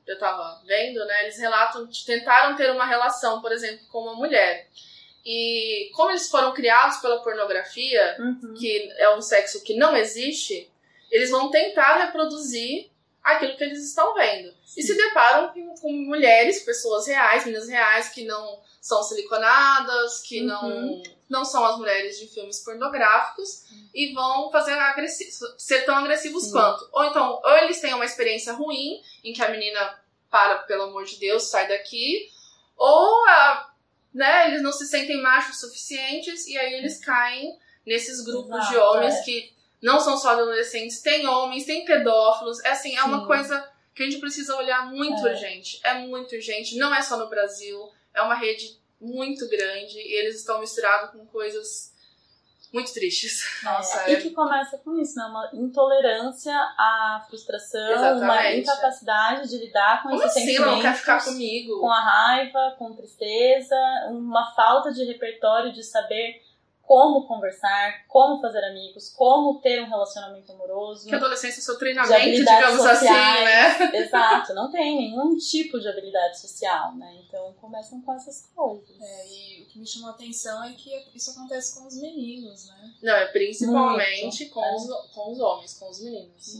eu tava vendo, né? Eles relatam, tentaram ter uma relação, por exemplo, com uma mulher. E como eles foram criados pela pornografia, Uhum. que é um sexo que não existe, eles vão tentar reproduzir aquilo que eles estão vendo. E se deparam com, mulheres, pessoas reais, meninas reais, que não são siliconadas, que não, Uhum. não são as mulheres de filmes pornográficos, e vão fazer ser tão agressivos Sim. quanto. Ou então, ou eles têm uma experiência ruim, em que a menina para, pelo amor de Deus, sai daqui, ou a né, eles não se sentem machos suficientes e aí eles caem nesses grupos de Exato, homens é. que não são só adolescentes, tem homens, tem pedófilos. É assim, é uma Sim. coisa que a gente precisa olhar muito, É. gente. É muito gente, não é só no Brasil, é uma rede muito grande e eles estão misturados com coisas muito tristes. Nossa, É. E que começa com isso, né? Uma intolerância à frustração, uma Exatamente. incapacidade de lidar com Como esses assim? Ela não sentimentos. quer ficar comigo? com a raiva, com tristeza, uma falta de repertório de saber como conversar, como fazer amigos, como ter um relacionamento amoroso. Que a adolescência é o seu de treinamento, habilidades digamos assim, sociais. né? *laughs* Exato, não tem nenhum tipo de habilidade social, né? Então começam com essas coisas. É, e o que me chamou a atenção é que isso acontece com os meninos, né? Não, é principalmente Muito, com, é. os, com os homens, com os meninos.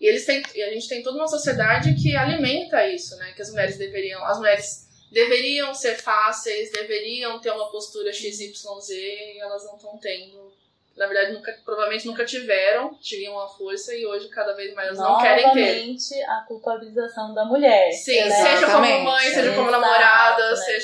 E eles têm, e a gente tem toda uma sociedade que alimenta isso, né? Que as mulheres deveriam, as mulheres deveriam ser fáceis, deveriam ter uma postura XYZ e elas não estão tendo. Na verdade, nunca, provavelmente nunca tiveram, tinham a força e hoje cada vez mais elas não querem ter. Novamente, a culpabilização da mulher. Sim, né? seja como mãe, seja como namorada,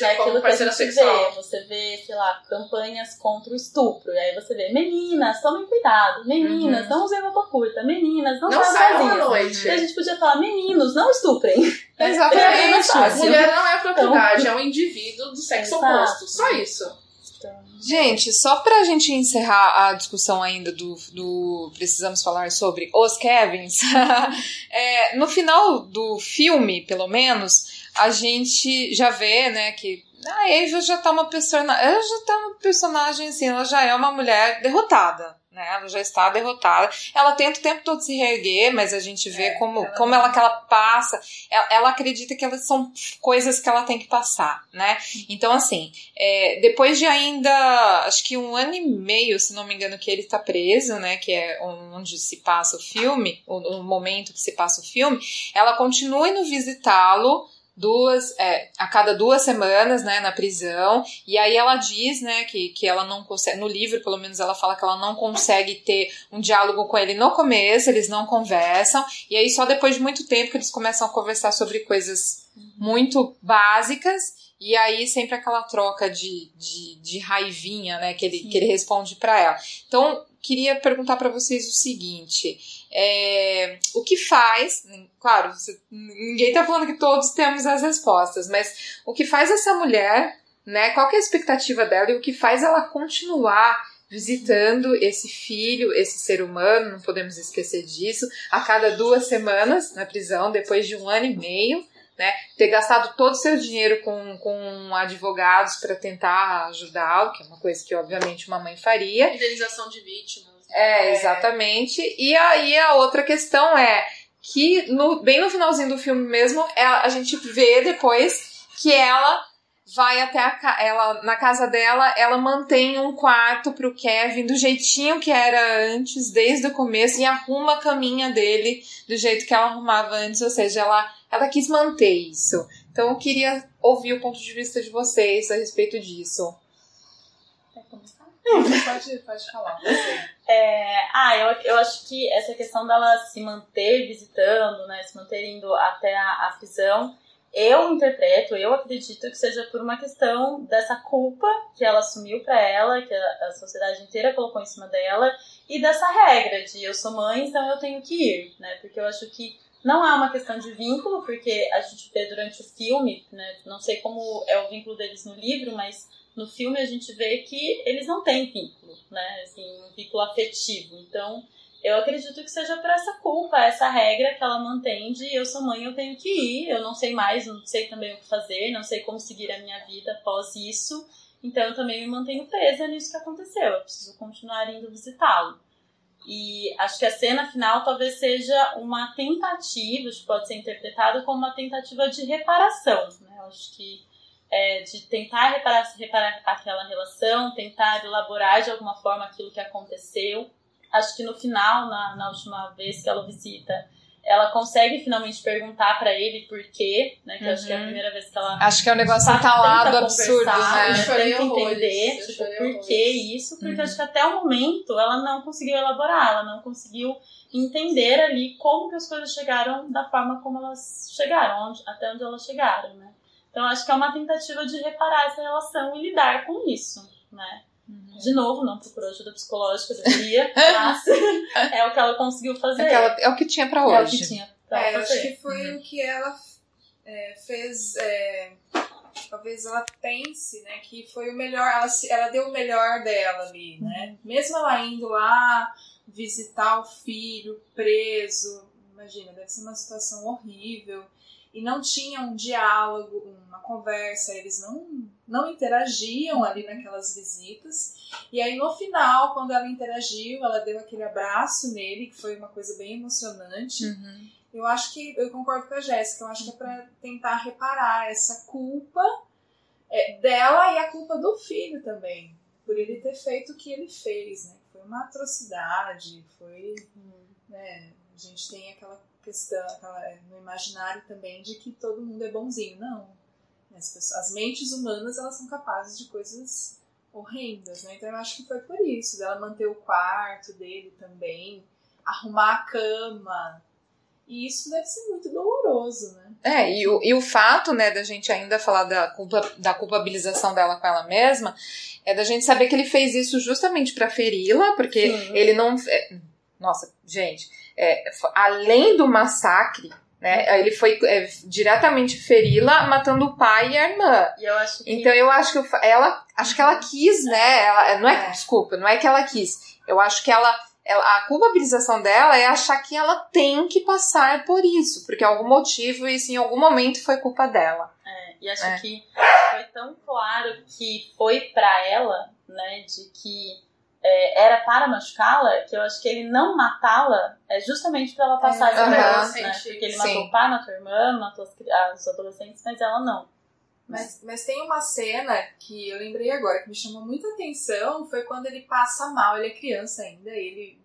é como aquilo que a parceira gente sexual. Vê. Você vê, sei lá, campanhas contra o estupro. E aí você vê, meninas, tomem cuidado. Meninas, Uhum. não usem roupa curta. Meninas, não, Não saiam à noite. E a gente podia falar, meninos, não estuprem. Exatamente. É mais fácil. Mulher não é propriedade, é um indivíduo do sexo Exato. oposto. Só isso. Então... Gente, só pra gente encerrar a discussão ainda do, do precisamos falar sobre os Kevins, *laughs* é, no final do filme, pelo menos, a gente já vê, né, que a Eva já tá uma personagem, ela já tá uma personagem assim, ela já é uma mulher derrotada né? Ela já está derrotada. Ela tenta o tempo todo se reerguer, mas a gente vê é, como, ela como ela que ela passa. Ela, ela, acredita que elas são coisas que ela tem que passar, né? Então, assim, é, depois de ainda, acho que um ano e meio, se não me engano, que ele está preso, né? Que é onde se passa o filme, o, o momento que se passa o filme, ela continua indo visitá-lo duas é, a cada duas semanas né na prisão. E aí ela diz né que, que ela não consegue no livro pelo menos ela fala que ela não consegue ter um diálogo com ele no começo eles não conversam. E aí só depois de muito tempo que eles começam a conversar sobre coisas muito básicas. E aí sempre aquela troca de, de, de raivinha né que ele, que ele responde para ela. Então queria perguntar para vocês o seguinte é, o que faz, claro, ninguém está falando que todos temos as respostas, mas o que faz essa mulher, né? Qual é a expectativa dela e o que faz ela continuar visitando esse filho, esse ser humano, não podemos esquecer disso, a cada duas semanas na prisão, depois de um ano e meio, né? Ter gastado todo o seu dinheiro com, com advogados para tentar ajudá-lo, que é uma coisa que obviamente uma mãe faria. Indenização de vítimas. É, exatamente. E aí a outra questão é que no, bem no finalzinho do filme mesmo, ela, a gente vê depois que ela vai até a ela na casa dela, ela mantém um quarto pro Kevin do jeitinho que era antes, desde o começo, e arruma a caminha dele do jeito que ela arrumava antes, ou seja, ela, ela quis manter isso. Então eu queria ouvir o ponto de vista de vocês a respeito disso. Pode, pode falar. É, ah, eu, eu acho que essa questão dela se manter visitando, né, se manter indo até a, a prisão, eu interpreto, eu acredito que seja por uma questão dessa culpa que ela assumiu para ela, que a, a, sociedade inteira colocou em cima dela, e dessa regra de eu sou mãe, então eu tenho que ir, né? Porque eu acho que não é uma questão de vínculo, porque a gente vê durante o filme, né? Não sei como é o vínculo deles no livro, mas no filme a gente vê que eles não têm vínculo, né? Assim, um vínculo afetivo. Então, eu acredito que seja por essa culpa, essa regra que ela mantém de eu sou mãe, eu tenho que ir, eu não sei mais, não sei também o que fazer, não sei como seguir a minha vida após isso. Então, eu também me mantenho presa nisso que aconteceu. Eu preciso continuar indo visitá-lo. E acho que a cena final talvez seja uma tentativa, pode ser interpretado como uma tentativa de reparação. Né? Acho que é, de tentar reparar, reparar aquela relação, tentar elaborar de alguma forma aquilo que aconteceu. Acho que no final, na, na última vez que ela visita, ela consegue finalmente perguntar para ele por quê, né? Que uhum. acho que é a uhum. primeira vez que ela. Acho que é um negócio entalado, absurdo, né? Eu chorei tenta entender, tipo, por que isso, porque uhum. acho que até o momento ela não conseguiu elaborar, ela não conseguiu entender ali como que as coisas chegaram da forma como elas chegaram, onde, até onde elas chegaram, né? Então, acho que é uma tentativa de reparar essa relação e lidar com isso, né? Uhum. De novo, não procurou ajuda psicológica, deveria, *laughs* mas é o que ela conseguiu fazer. É, ela, é o que tinha para hoje. É o que tinha pra é, fazer. acho que foi uhum. o que ela é, fez. É, talvez ela pense, né, que foi o melhor. Ela, ela deu o melhor dela ali, né? Uhum. Mesmo ela indo lá visitar o filho preso, imagina, deve ser uma situação horrível e não tinha um diálogo, uma conversa, eles não, não interagiam ali naquelas visitas. E aí no final, quando ela interagiu, ela deu aquele abraço nele, que foi uma coisa bem emocionante. Uhum. Eu acho que, eu concordo com a Jéssica, eu acho que é para tentar reparar essa culpa é, dela e a culpa do filho também, por ele ter feito o que ele fez, né? Foi uma atrocidade, foi. Né, a gente tem aquela questão, aquela, é, no imaginário também de que todo mundo é bonzinho. Não. As, pessoas, as mentes humanas elas são capazes de coisas horrendas, né? Então eu acho que foi por isso, dela manter o quarto dele também, arrumar a cama. E isso deve ser muito doloroso, né? É, e o, e o fato, né, da gente ainda falar da, culpa, da culpabilização dela com ela mesma, é da gente saber que ele fez isso justamente para feri-la, porque Sim. ele não. Nossa, gente, é, além do massacre Né? Ele foi é, diretamente feri-la, matando o pai e a irmã. E eu que. Então eu acho que fa- ela, acho que ela quis, né? Ela, não é, É. desculpa, não é que ela quis. Eu acho que ela, ela- a culpabilização dela é achar que ela tem que passar por isso, porque algum motivo isso em algum momento foi culpa dela. É, e acho É. que foi tão claro que foi pra ela, né, de que é, era para machucá-la, que eu acho que ele não matá-la é justamente pra ela passar É, essa aham. vergonha, né? Porque ele sim. matou o pai, matou a irmã, matou as, as adolescentes, mas ela não. Mas, mas tem uma cena que eu lembrei agora que me chamou muita atenção, foi quando ele passa mal, ele é criança ainda, ele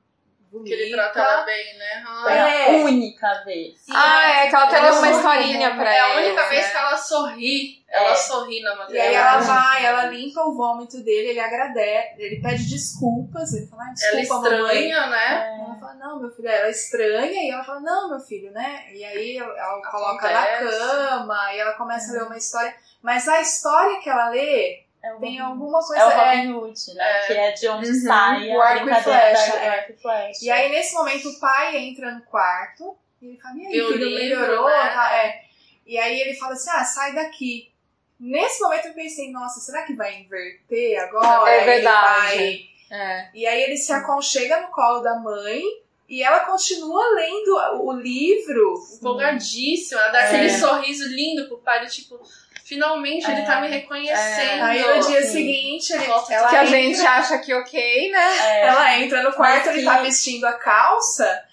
Que vomita. ele trata ela bem, né? Foi Ah, É. a única vez. Sim, ah, é que ela até ela deu uma historinha pra É a única vez né? que ela sorri. Ela É. sorri na E matéria. aí ela vai, ela limpa o vômito dele, ele agradece, ele pede desculpas, ele fala, ah, Ela desculpa, mamãe. estranha, né? Ela fala, não, meu filho, ela é estranha, e ela fala, não, meu filho, né? E aí ela coloca Acontece. na cama, e ela começa a ler uma história. Mas a história que ela lê É o tem alguma coisa. É o é, Robin Hood, né? É. Que é de onde Uhum. sai O a arco e flecha, da é. arco e flecha. E aí, nesse momento, o pai entra no quarto e ele fala: E aí, o filho, livro, melhorou? né? Tá, é. E aí ele fala assim: Ah, sai daqui. Nesse momento eu pensei: Nossa, será que vai inverter agora? É verdade. vai- É. E aí ele se aconchega no colo da mãe e ela continua lendo o livro. Empolgadíssima. Ela dá É. aquele sorriso lindo pro pai, tipo, finalmente ele tá me reconhecendo. Aí no dia seguinte, ele, Volta ela, Que a entra, gente acha que ok, né? É. ela entra no quarto, Mas ele tá vestindo a calça.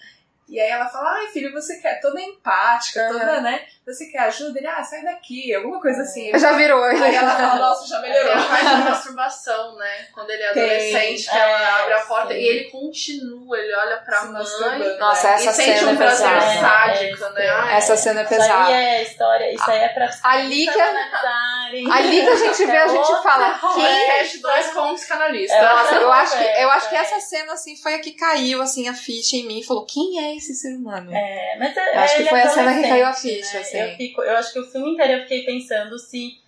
E aí ela fala, ai filho, você quer, toda empática, toda, né? Você quer ajuda? Ele, ah, sai daqui, alguma coisa assim. Já virou. Aí ela fala, nossa, já melhorou. a parte da masturbação, né? Quando ele é Tem. adolescente, que É, ela abre a porta sim. e ele continua, ele olha pra Se mãe masturbando. Nossa, né? essa e sente cena um é prazer pesada. sádico, É, né? é. Ai, Essa cena é Isso aí pesada. é história, isso aí é pra Ali que-. Ali que a gente vê, a gente fala, quem dois com psicanalista. É. Nossa, eu acho que, eu acho que É. essa cena assim foi a que caiu assim a ficha em mim e falou: "Quem é esse ser humano?" É, mas é, Eu acho que ele foi é a cena que caiu a ficha, né? assim. Eu, fico, eu acho que o filme inteiro eu fiquei pensando se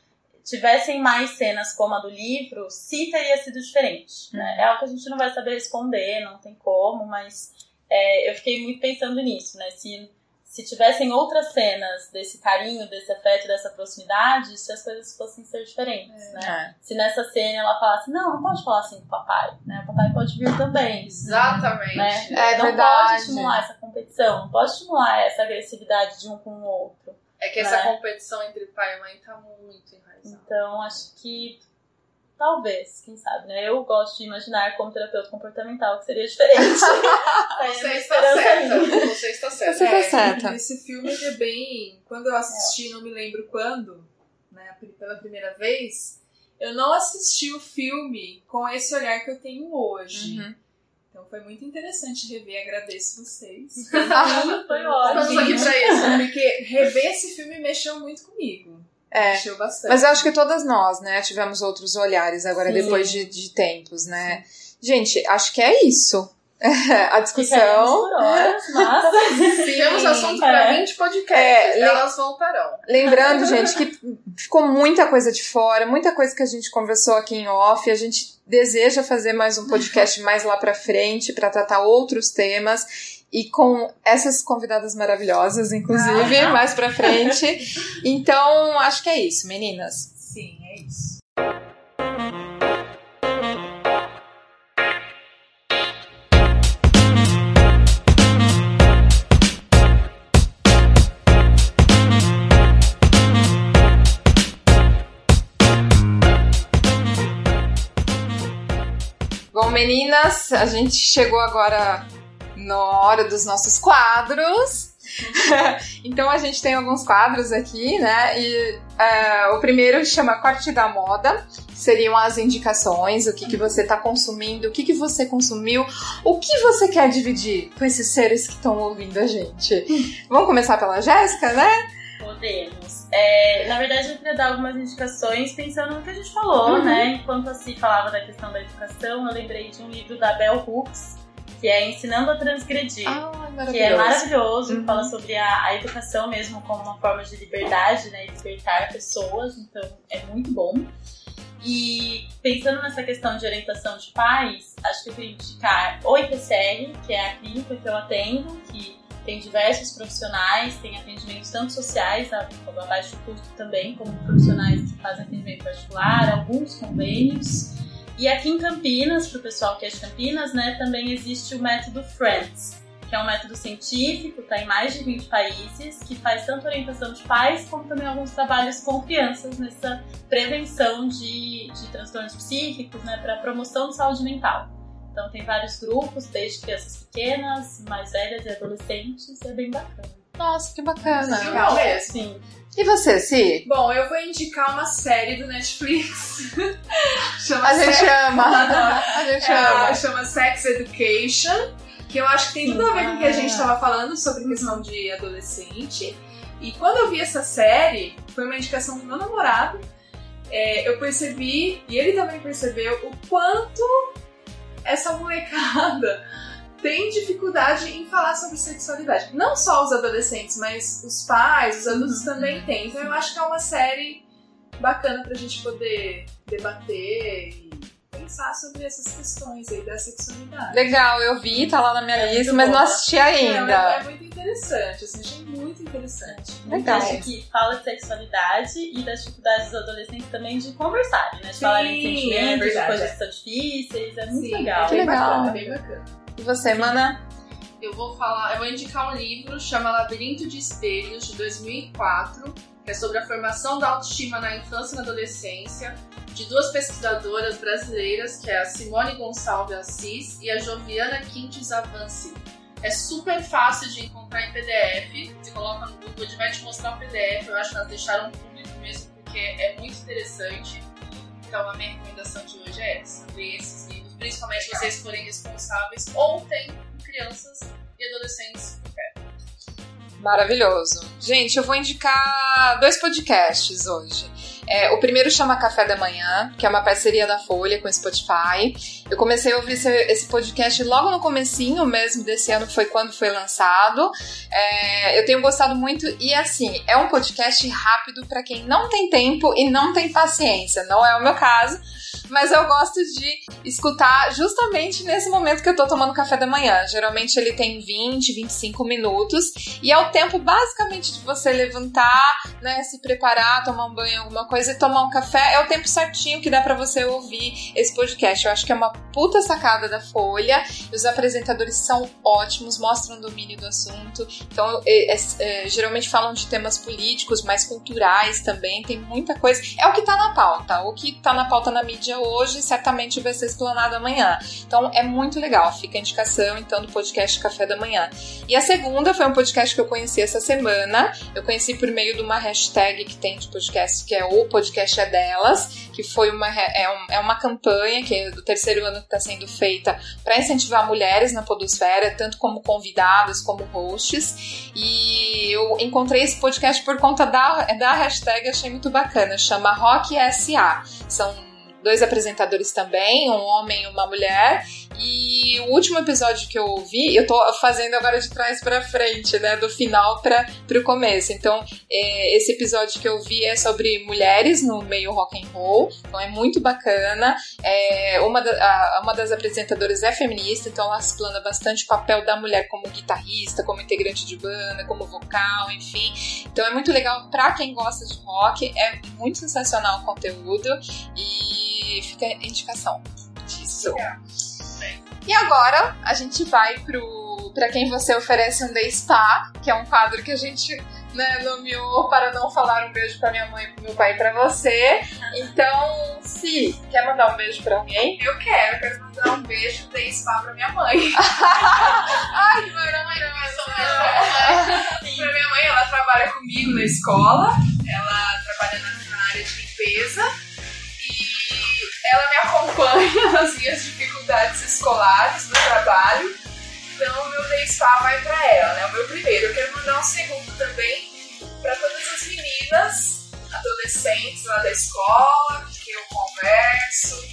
tivessem mais cenas como a do livro, se teria sido diferente. Né? Uhum. É algo que a gente não vai saber responder, não tem como, mas é, eu fiquei muito pensando nisso, né? Se, se tivessem outras cenas desse carinho, desse afeto, dessa proximidade, se as coisas fossem ser diferentes, né? É. Se nessa cena ela falasse, não, não pode falar assim com o papai, né? O papai pode vir também. Exatamente. Né? É não verdade. pode estimular essa competição, não pode estimular essa agressividade de um com o outro. É que essa Né? competição entre pai e mãe tá muito enraizada. Então, acho que talvez, quem sabe, né? Eu gosto de imaginar como terapeuta comportamental que seria diferente. *laughs* É Você está certa. Você está certa. Você tá É, certa. Esse filme é bem. Quando eu assisti, não me lembro quando, né, pela primeira vez, eu não assisti o filme com esse olhar que eu tenho hoje. Uhum. Então foi muito interessante rever, agradeço vocês. Foi Estamos aqui ótimo. pra isso. Porque rever esse filme mexeu muito comigo. É. Mexeu bastante. Mas eu acho que todas nós, né, tivemos outros olhares agora, Sim. depois de, de tempos, né? Gente, acho que é isso. *laughs* a discussão. por horas, mas... *laughs* Assunto pra É. 20 podcasts. É, Elas voltarão. Lembrando, *laughs* gente, que ficou muita coisa de fora, muita coisa que a gente conversou aqui em off. A gente deseja fazer mais um podcast mais lá pra frente para tratar outros temas e com essas convidadas maravilhosas, inclusive, *laughs* mais pra frente. Então, acho que é isso, meninas. Sim, é isso. Bom, meninas, a gente chegou agora na hora dos nossos quadros. *laughs* então a gente tem alguns quadros aqui, né? E é, o primeiro chama Corte da Moda. Seriam as indicações, o que, que você está consumindo, o que, que você consumiu, o que você quer dividir com esses seres que estão ouvindo a gente. *laughs* Vamos começar pela Jéssica, né? Podemos. É, na verdade, eu queria dar algumas indicações pensando no que a gente falou, Uhum. né? Enquanto se falava da questão da educação, eu lembrei de um livro da Bell Hooks, que é Ensinando a Transgredir. Ah, que é maravilhoso, Uhum. fala sobre a, a educação mesmo como uma forma de liberdade, né, libertar pessoas, então é muito bom. E pensando nessa questão de orientação de pais, acho que eu queria indicar o IPCR, que é a clínica que eu atendo, que tem diversos profissionais, tem atendimentos tanto sociais, a, a baixo custo também, como profissionais que fazem atendimento particular, alguns convênios. E aqui em Campinas, para o pessoal que é de Campinas, né, também existe o método Friends, que é um método científico, está em mais de 20 países, que faz tanto orientação de pais como também alguns trabalhos com crianças nessa prevenção de, de transtornos psíquicos, né, para promoção de saúde mental. Então tem vários grupos, desde crianças pequenas, mais velhas e adolescentes, é bem bacana. Nossa, que bacana. Legal mesmo. Sim. E você, Si? Bom, eu vou indicar uma série do Netflix. *laughs* chama A gente Sex- ama. A gente É, ama. chama Sex Education, que eu acho que tem tudo a ver com o que a gente estava falando sobre questão de adolescente. E quando eu vi essa série, foi uma indicação do meu namorado, é, eu percebi, e ele também percebeu, o quanto essa molecada tem dificuldade em falar sobre sexualidade. Não só os adolescentes, mas os pais, os adultos também têm. Então eu acho que é uma série bacana pra gente poder debater e pensar sobre essas questões aí da sexualidade. Legal, eu vi, tá lá na minha É lista, mas não assisti É, ainda. é muito interessante, assim, achei muito interessante. Legal. Acho que fala de sexualidade e das dificuldades dos adolescentes também de conversarem, né? De falarem de Sim, sentimentos, é de verdade, coisas é. que são difíceis, é muito Sim, legal. É Que legal. bacana, bem bacana. E você, Mana? Eu vou falar, eu vou indicar um livro chama Labirinto de Espelhos de 2004, que é sobre a formação da autoestima na infância e na adolescência, de duas pesquisadoras brasileiras, que é a Simone Gonçalves Assis e a Joviana Quintes Avance. É super fácil de encontrar em PDF. Você coloca no Google, ele vai te mostrar o PDF. Eu acho que elas deixaram público mesmo, porque é muito interessante. Então a minha recomendação de hoje é essa: ler esses livros, principalmente vocês forem responsáveis ou têm crianças e adolescentes perto. Maravilhoso. Gente, eu vou indicar dois podcasts hoje. É, o primeiro chama Café da Manhã, que é uma parceria da Folha com o Spotify. Eu comecei a ouvir esse, esse podcast logo no comecinho mesmo desse ano, foi quando foi lançado. É, eu tenho gostado muito e assim, é um podcast rápido para quem não tem tempo e não tem paciência. Não é o meu caso, mas eu gosto de escutar justamente nesse momento que eu tô tomando café da manhã. Geralmente ele tem 20, 25 minutos e é o tempo basicamente de você levantar, né, se preparar, tomar um banho, alguma coisa e tomar um café. É o tempo certinho que dá pra você ouvir esse podcast. Eu acho que é uma puta sacada da Folha. Os apresentadores são ótimos, mostram domínio do assunto. Então, é, é, é, geralmente falam de temas políticos, mais culturais também. Tem muita coisa. É o que tá na pauta. O que tá na pauta na mídia hoje certamente vai ser explanado amanhã. Então, é muito legal. Fica a indicação, então, do podcast Café da Manhã. E a segunda foi um podcast que eu conheci essa semana. Eu conheci por meio de uma hashtag que tem de podcast, que é o podcast é delas, que foi uma, é, um, é uma campanha que é do terceiro ano que está sendo feita para incentivar mulheres na podosfera, tanto como convidadas como hosts. E eu encontrei esse podcast por conta da, da hashtag, achei muito bacana, chama Rock SA. São dois apresentadores também, um homem e uma mulher. E o último episódio que eu ouvi, eu tô fazendo agora de trás pra frente, né? Do final para pro começo. Então, é, esse episódio que eu vi é sobre mulheres no meio rock and roll. Então é muito bacana. É, uma, da, a, uma das apresentadoras é feminista, então ela explana bastante o papel da mulher como guitarrista, como integrante de banda, como vocal, enfim. Então é muito legal pra quem gosta de rock. É muito sensacional o conteúdo. E fica a indicação disso. E agora a gente vai pro para quem você oferece um day spa, que é um quadro que a gente né, nomeou para não falar um beijo pra minha mãe, pro meu pai e pra você. Então, se quer mandar um beijo pra alguém? Eu quero, quero mandar um beijo de spa pra minha mãe. *laughs* Ai, que maravilhoso! pra minha mãe, ela trabalha comigo na escola, ela trabalha na, área de limpeza e ela me acompanha *laughs* nas minhas dificuldades escolares no trabalho. Então meu day spa vai pra ela, né? O meu primeiro. Eu quero mandar um segundo também pra todas as meninas, adolescentes lá da escola, que eu converso,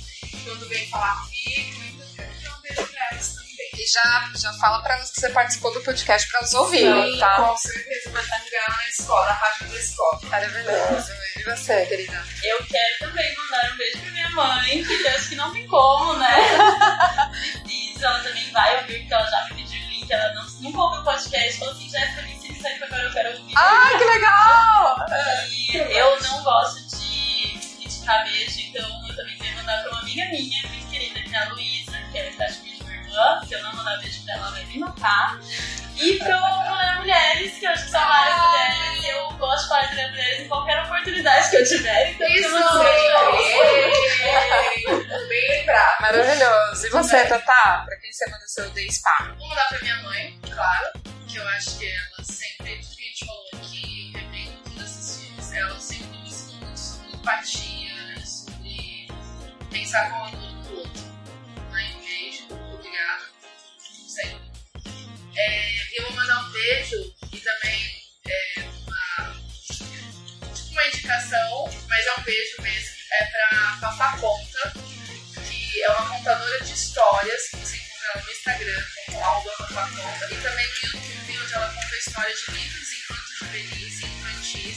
quando vem falar comigo. Então eu quero dar um beijo pra elas também. E já, já fala pra elas que você participou do podcast pra elas ouvirem, Sim, tá? com certeza, vai divulgar na escola, na rádio da escola. Maravilhoso. E você, querida? Eu quero também mandar um beijo pra minha mãe, que eu acho que não tem como, né? Precisa, ela também vai ouvir, porque ela já me pediu link que ela não, nunca ouviu o podcast, falou assim, Jéssica, me ensina isso aí que agora eu quero ouvir. Ai, que legal! E eu não gosto de criticar beijo, então eu também queria mandar pra uma amiga minha, muito querida, que é a Luísa, que é metade minha irmã, se eu não mandar beijo pra ela, vai me matar. E pro Mulher Mulheres, que eu acho que são várias mulheres, e eu gosto de falar de Mulher Mulheres em qualquer oportunidade que eu tiver. Então, Isso, eu não sei. Ei, Bem lembrado. Maravilhoso. E você, Tatá? Pra quem você manda seu Day Spa? Vou mandar pra minha mãe, claro, que eu acho que ela sempre, tudo que a gente falou aqui, revendo todas essas filmes, ela sempre me ensinou muito sobre empatia, né, sobre pensar com o É, eu vou mandar um beijo e também é, uma, uma indicação, mas é um beijo mesmo, é pra Fafá Conta, que é uma contadora de histórias, que você encontra ela no Instagram, como arroba Conta, e também no YouTube, onde ela conta a história de livros infantos juvenis e infantis.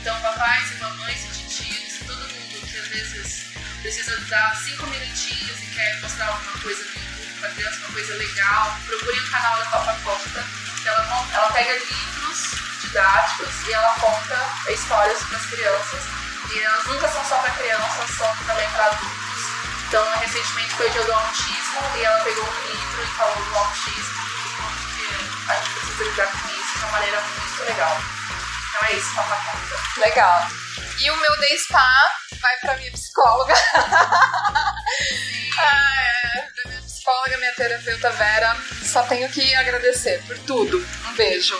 Então, papais e mamães e titios, todo mundo que às vezes precisa dar cinco minutinhos e quer mostrar alguma coisa no YouTube pra criança, uma coisa legal, procure o canal da Papa Conta, que ela, ela pega livros didáticos e ela conta histórias para as crianças. E elas nunca são só para crianças, são também para adultos. Então, recentemente foi o dia do autismo e ela pegou um livro e falou do autismo e como que a gente precisa lidar com isso de uma maneira muito legal. Então é isso, Papa Conta. Legal. E o meu Day Spa vai pra minha psicóloga. ah, é, minha psicóloga, minha terapeuta Vera. Só tenho que agradecer por tudo. Um beijo.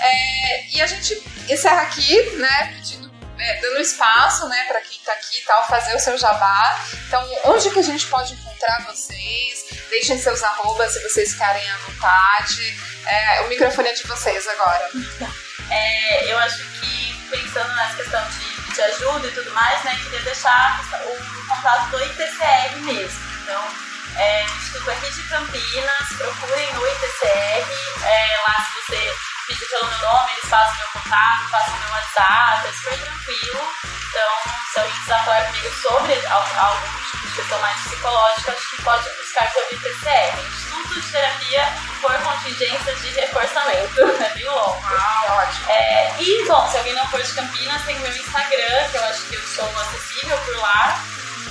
É, e a gente encerra aqui, né, pedindo, é, dando espaço, né, pra quem tá aqui e tal, fazer o seu jabá. Então, onde que a gente pode encontrar vocês? Deixem seus arrobas se vocês querem à vontade. É, o microfone é de vocês agora. É, eu acho que pensando nessa questão de, de ajuda e tudo mais, né, queria deixar o contato do ITCR mesmo. Então, é, Instituto aqui de Campinas, procurem no ITCR, é, lá se você pedir pelo meu nome, eles passam meu contato, passam meu WhatsApp, é super tranquilo. Então, se alguém quiser falar comigo sobre al- algum tipo de questão mais psicológica, acho que pode buscar pelo ITCR, Instituto de Terapia por Contingência de Reforçamento. É bem longo. Ah, ótimo. É, e, bom, se alguém não for de Campinas, tem o meu Instagram, que eu acho que eu sou acessível por lá.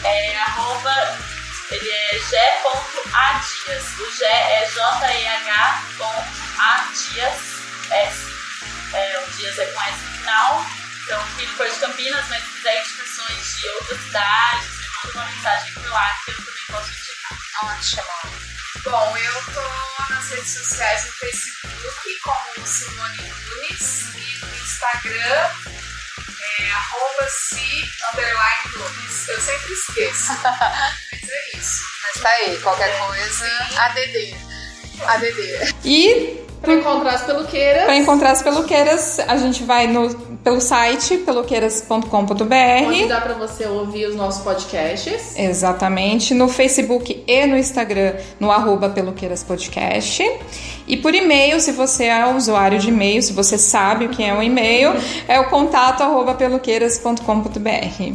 É arroba, ele é g.adias. O G é J-E-H com A Dias S. É, o Dias é com S no final. Então, quem não for de Campinas, mas quiser indicações de outras cidades, me manda uma mensagem por lá que eu também posso indicar. Ótimo. Bom, eu tô nas redes sociais no Facebook como Simone Nunes e no Instagram é arroba si underline Nunes. Eu sempre esqueço. *laughs* Mas é isso. Mas tá aí, qualquer coisa. ADD. ADD. E Para encontrar as peluqueiras, para encontrar as peluqueiras, a gente vai no, pelo site peluqueiras.com.br. onde dá para você ouvir os nossos podcasts. Exatamente, no Facebook e no Instagram, no arroba Peluqueiras Podcast. E por e-mail, se você é usuário de e-mail, se você sabe o que é um e-mail, é o contato arroba peluqueiras.com.br.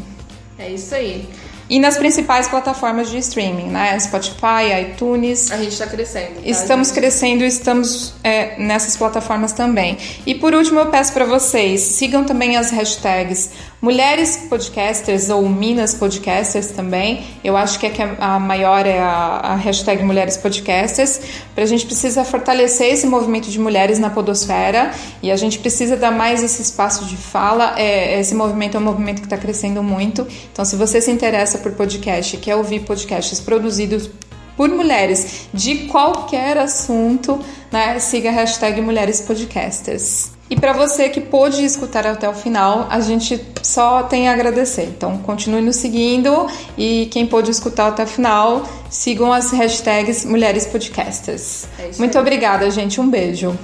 É isso aí. E nas principais plataformas de streaming, né? Spotify, iTunes. A gente tá crescendo. tá, Estamos crescendo e estamos é, nessas plataformas também. E por último, eu peço para vocês, sigam também as hashtags Mulheres Podcasters ou Minas Podcasters também. Eu acho que, é que a maior é a, a hashtag Mulheres Podcasters. Para a gente precisa fortalecer esse movimento de mulheres na podosfera e a gente precisa dar mais esse espaço de fala. É, esse movimento é um movimento que está crescendo muito. Então, se você se interessa por podcast, quer ouvir podcasts produzidos por mulheres de qualquer assunto, né? Siga a hashtag Mulheres Podcasters. E para você que pôde escutar até o final, a gente só tem a agradecer. Então continue nos seguindo e quem pôde escutar até o final, sigam as hashtags Mulheres Podcasters. É Muito obrigada, gente. Um beijo.